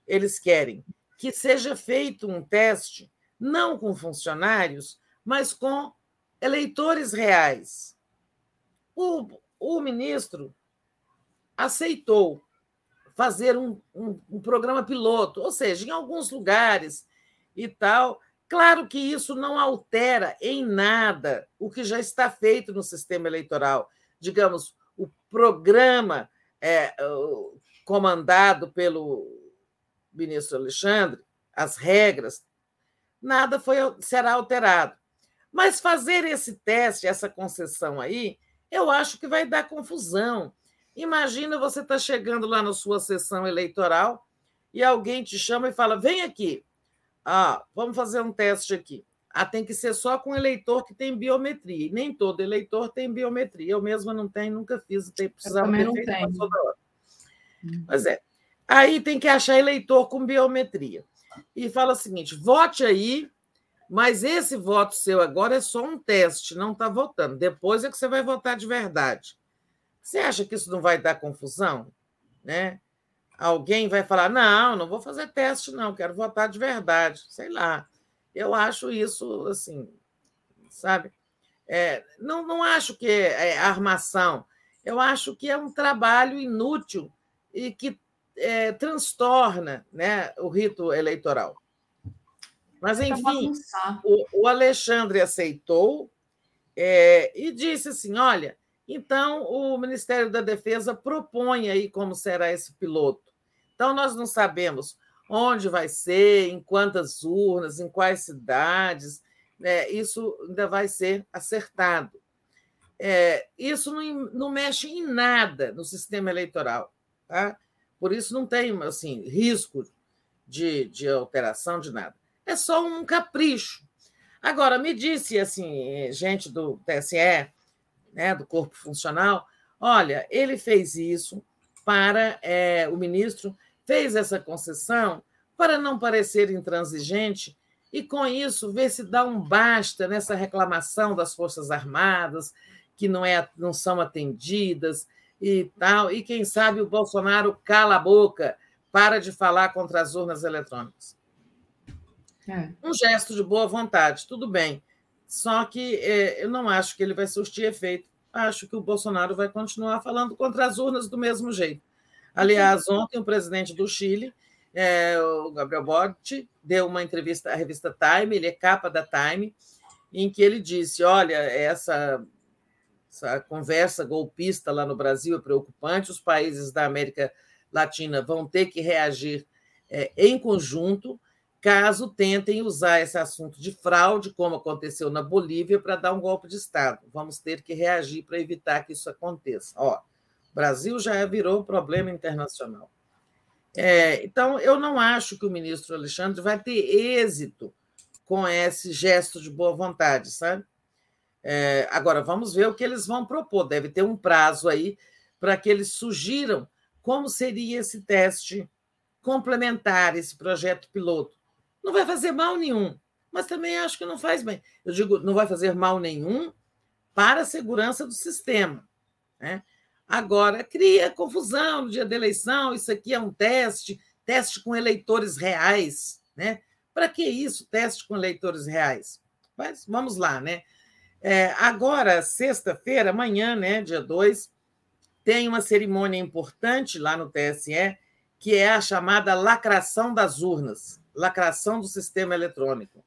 eles querem? Que seja feito um teste, não com funcionários, mas com eleitores reais. O, o ministro aceitou fazer um, um, um programa piloto, ou seja, em alguns lugares e tal. Claro que isso não altera em nada o que já está feito no sistema eleitoral. Digamos, o programa é, comandado pelo ministro Alexandre, as regras, nada foi, será alterado. Mas fazer esse teste, essa concessão aí, eu acho que vai dar confusão. Imagina você estar tá chegando lá na sua sessão eleitoral e alguém te chama e fala: vem aqui, ah, vamos fazer um teste aqui. Ah, tem que ser só com eleitor que tem biometria. E nem todo eleitor tem biometria. Eu mesma não tenho, nunca fiz, tem, precisava ter não feito tenho. toda hora. Hum. Mas é. Aí tem que achar eleitor com biometria. E fala o seguinte: vote aí, mas esse voto seu agora é só um teste, não está votando. Depois é que você vai votar de verdade. Você acha que isso não vai dar confusão? Né? alguém vai falar: não, não vou fazer teste, não, quero votar de verdade. Sei lá. Eu acho isso assim, sabe? É, não, não acho que é armação. Eu acho que é um trabalho inútil e que é, transtorna né, o rito eleitoral. Mas, enfim, o, o Alexandre aceitou é, e disse assim: olha, então o Ministério da Defesa propõe aí como será esse piloto. Então, nós não sabemos onde vai ser, em quantas urnas, em quais cidades, né? isso ainda vai ser acertado. É, isso não, não, mexe em nada no sistema eleitoral. Tá? Por isso não tem assim, risco de, de alteração de nada. É só um capricho. Agora, me disse assim, gente do TSE, né, do corpo funcional, olha, ele fez isso para é, o ministro fez essa concessão para não parecer intransigente e, com isso, ver se dá um basta nessa reclamação das Forças Armadas, que não, é, não são atendidas e tal. E, quem sabe, o Bolsonaro cala a boca, para de falar contra as urnas eletrônicas. É. Um gesto de boa vontade, tudo bem. Só que é, eu não acho que ele vai surtir efeito. Acho que o Bolsonaro vai continuar falando contra as urnas do mesmo jeito. Aliás, ontem o presidente do Chile, é, o Gabriel Boric, deu uma entrevista à revista Time, ele é capa da Time, em que ele disse: olha, essa, essa conversa golpista lá no Brasil é preocupante, os países da América Latina vão ter que reagir é, em conjunto caso tentem usar esse assunto de fraude, como aconteceu na Bolívia, para dar um golpe de Estado. Vamos ter que reagir para evitar que isso aconteça. Ó, o Brasil já virou problema internacional. É, então, eu não acho que o ministro Alexandre vai ter êxito com esse gesto de boa vontade, sabe? É, agora, vamos ver o que eles vão propor. Deve ter um prazo aí para que eles sugiram como seria esse teste complementar, esse projeto piloto. Não vai fazer mal nenhum, mas também acho que não faz bem. Eu digo, não vai fazer mal nenhum para a segurança do sistema. Né? Agora, cria confusão no dia da eleição, isso aqui é um teste, teste com eleitores reais, né? Para que isso, teste com eleitores reais? Mas vamos lá, né? É, agora, sexta-feira, amanhã, né, dia 2, tem uma cerimônia importante lá no TSE, que é a chamada lacração das urnas, lacração do sistema eletrônico.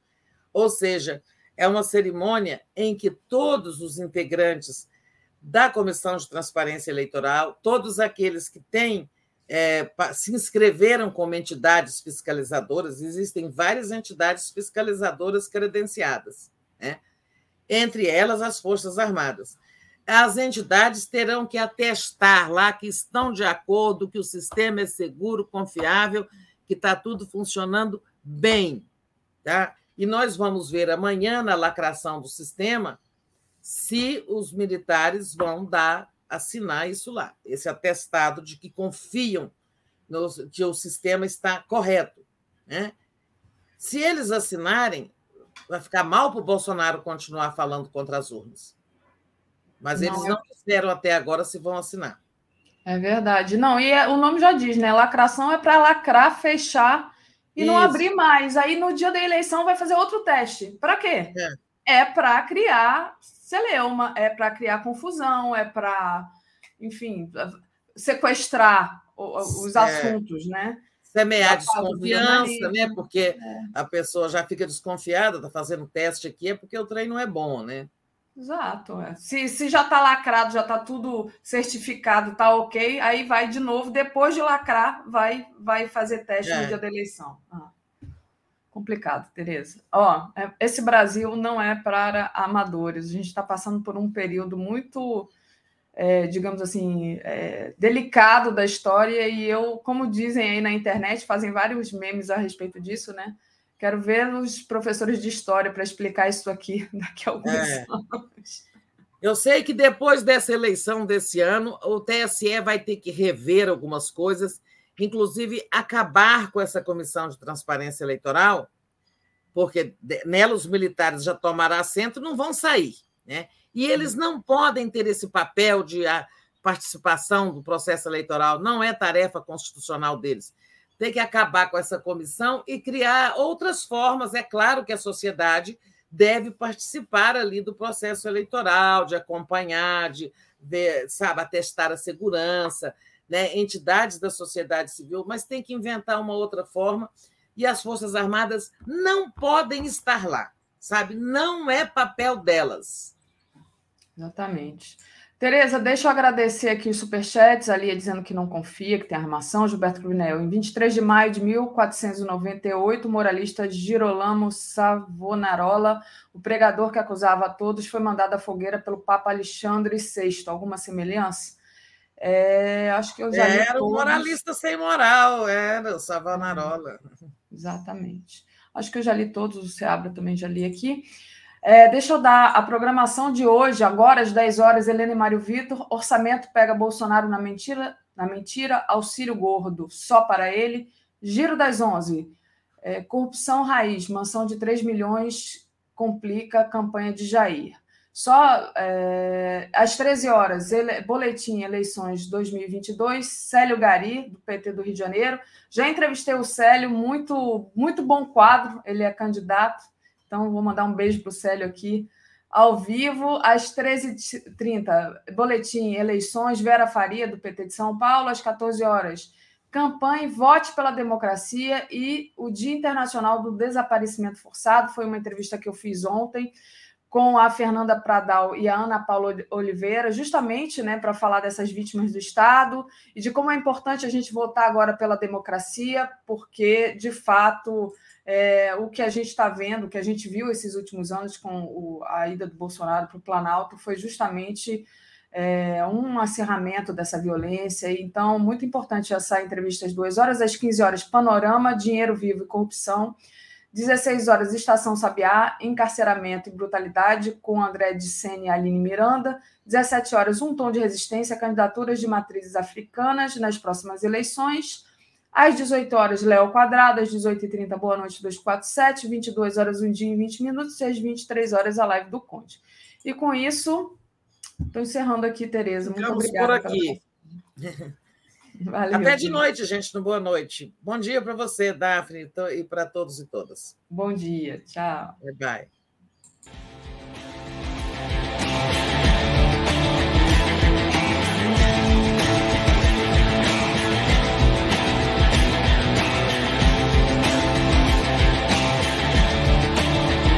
Ou seja, é uma cerimônia em que todos os integrantes da Comissão de Transparência Eleitoral, todos aqueles que têm é, se inscreveram como entidades fiscalizadoras, existem várias entidades fiscalizadoras credenciadas, né? Entre elas as Forças Armadas. As entidades terão que atestar lá que estão de acordo, que o sistema é seguro, confiável, que está tudo funcionando bem. Tá? E nós vamos ver amanhã, na lacração do sistema, se os militares vão dar assinar isso lá, esse atestado de que confiam no, que o sistema está correto. Né? Se eles assinarem, vai ficar mal para o Bolsonaro continuar falando contra as urnas. Mas eles não, não disseram até agora se vão assinar. É verdade. Não, e é, o nome já diz, né? Lacração é para lacrar, fechar e Isso. não abrir mais. Aí no dia da eleição vai fazer outro teste. Para quê? É, é para criar celeuma, é para criar confusão, é para, enfim, sequestrar os é. assuntos, né? Semear desconfiança, né? Porque é. a pessoa já fica desconfiada, está fazendo teste aqui, é porque o trem não é bom, né? Exato. É. Se, se já está lacrado, já está tudo certificado, está ok, aí vai de novo, depois de lacrar, vai, vai fazer teste é. no dia da eleição. Ah. Complicado, Tereza. Ó, é, esse Brasil não é para amadores. A gente está passando por um período muito, é, digamos assim, é, delicado da história. E eu, como dizem aí na internet, fazem vários memes a respeito disso, né? Quero ver os professores de história para explicar isso aqui [laughs] daqui a alguns é. anos. Eu sei que depois dessa eleição desse ano, o TSE vai ter que rever algumas coisas inclusive acabar com essa comissão de transparência eleitoral, porque nela os militares já tomaram assento, não vão sair. Né? E eles não podem ter esse papel de participação do processo eleitoral, não é tarefa constitucional deles. Tem que acabar com essa comissão e criar outras formas. É claro que a sociedade deve participar ali do processo eleitoral, de acompanhar, de ver, sabe, atestar a segurança, né, entidades da sociedade civil, mas tem que inventar uma outra forma e as Forças Armadas não podem estar lá, sabe? Não é papel delas. Exatamente. Tereza, deixa eu agradecer aqui os superchats, ali dizendo que não confia, que tem armação, Gilberto Cruvinel. Em 23 de maio de 1498, o moralista Girolamo Savonarola, o pregador que acusava a todos, foi mandado à fogueira pelo Papa Alexandre VI. Alguma semelhança? É, acho que eu já Era um moralista sem moral, era o Savonarola. Exatamente. Acho que eu já li todos, o Seabra também já li aqui. É, deixa eu dar a programação de hoje, agora às 10 horas, Helena e Mário Vitor. Orçamento pega Bolsonaro na mentira, na mentira, auxílio gordo só para ele. Giro das 11. É, corrupção raiz, mansão de 3 milhões complica a campanha de Jair. Só é, às 13 horas, ele, boletim eleições 2022, Célio Gari, do PT do Rio de Janeiro. Já entrevistei o Célio, muito, muito bom quadro, ele é candidato então, vou mandar um beijo para o Célio aqui. Ao vivo, às 13h30, boletim eleições, Vera Faria, do PT de São Paulo, às 14 horas. Campanha Vote pela Democracia e o Dia Internacional do Desaparecimento Forçado. Foi uma entrevista que eu fiz ontem com a Fernanda Pradal e a Ana Paula Oliveira, justamente né, para falar dessas vítimas do Estado e de como é importante a gente votar agora pela democracia, porque, de fato, é, o que a gente está vendo, o que a gente viu esses últimos anos com o, a ida do Bolsonaro para o Planalto foi justamente é, um acerramento dessa violência. Então, muito importante essa entrevista às duas horas, às 15 horas, Panorama, Dinheiro Vivo e Corrupção. 16 horas, Estação Sabiá, Encarceramento e Brutalidade, com André de Sene e Aline Miranda. 17 horas, Um Tom de Resistência, Candidaturas de Matrizes Africanas nas próximas eleições. Às 18 horas, Léo Quadrado. Às 18h30, Boa Noite 247. 22 horas, um dia e 20 minutos. E às 23 horas, a live do Conde. E com isso, estou encerrando aqui, Tereza. Muito Ficamos obrigada. por aqui. [laughs] Valeu, Até de noite, gente, no Boa Noite. Bom dia para você, Daphne, e para todos e todas. Bom dia. Tchau. Bye, bye.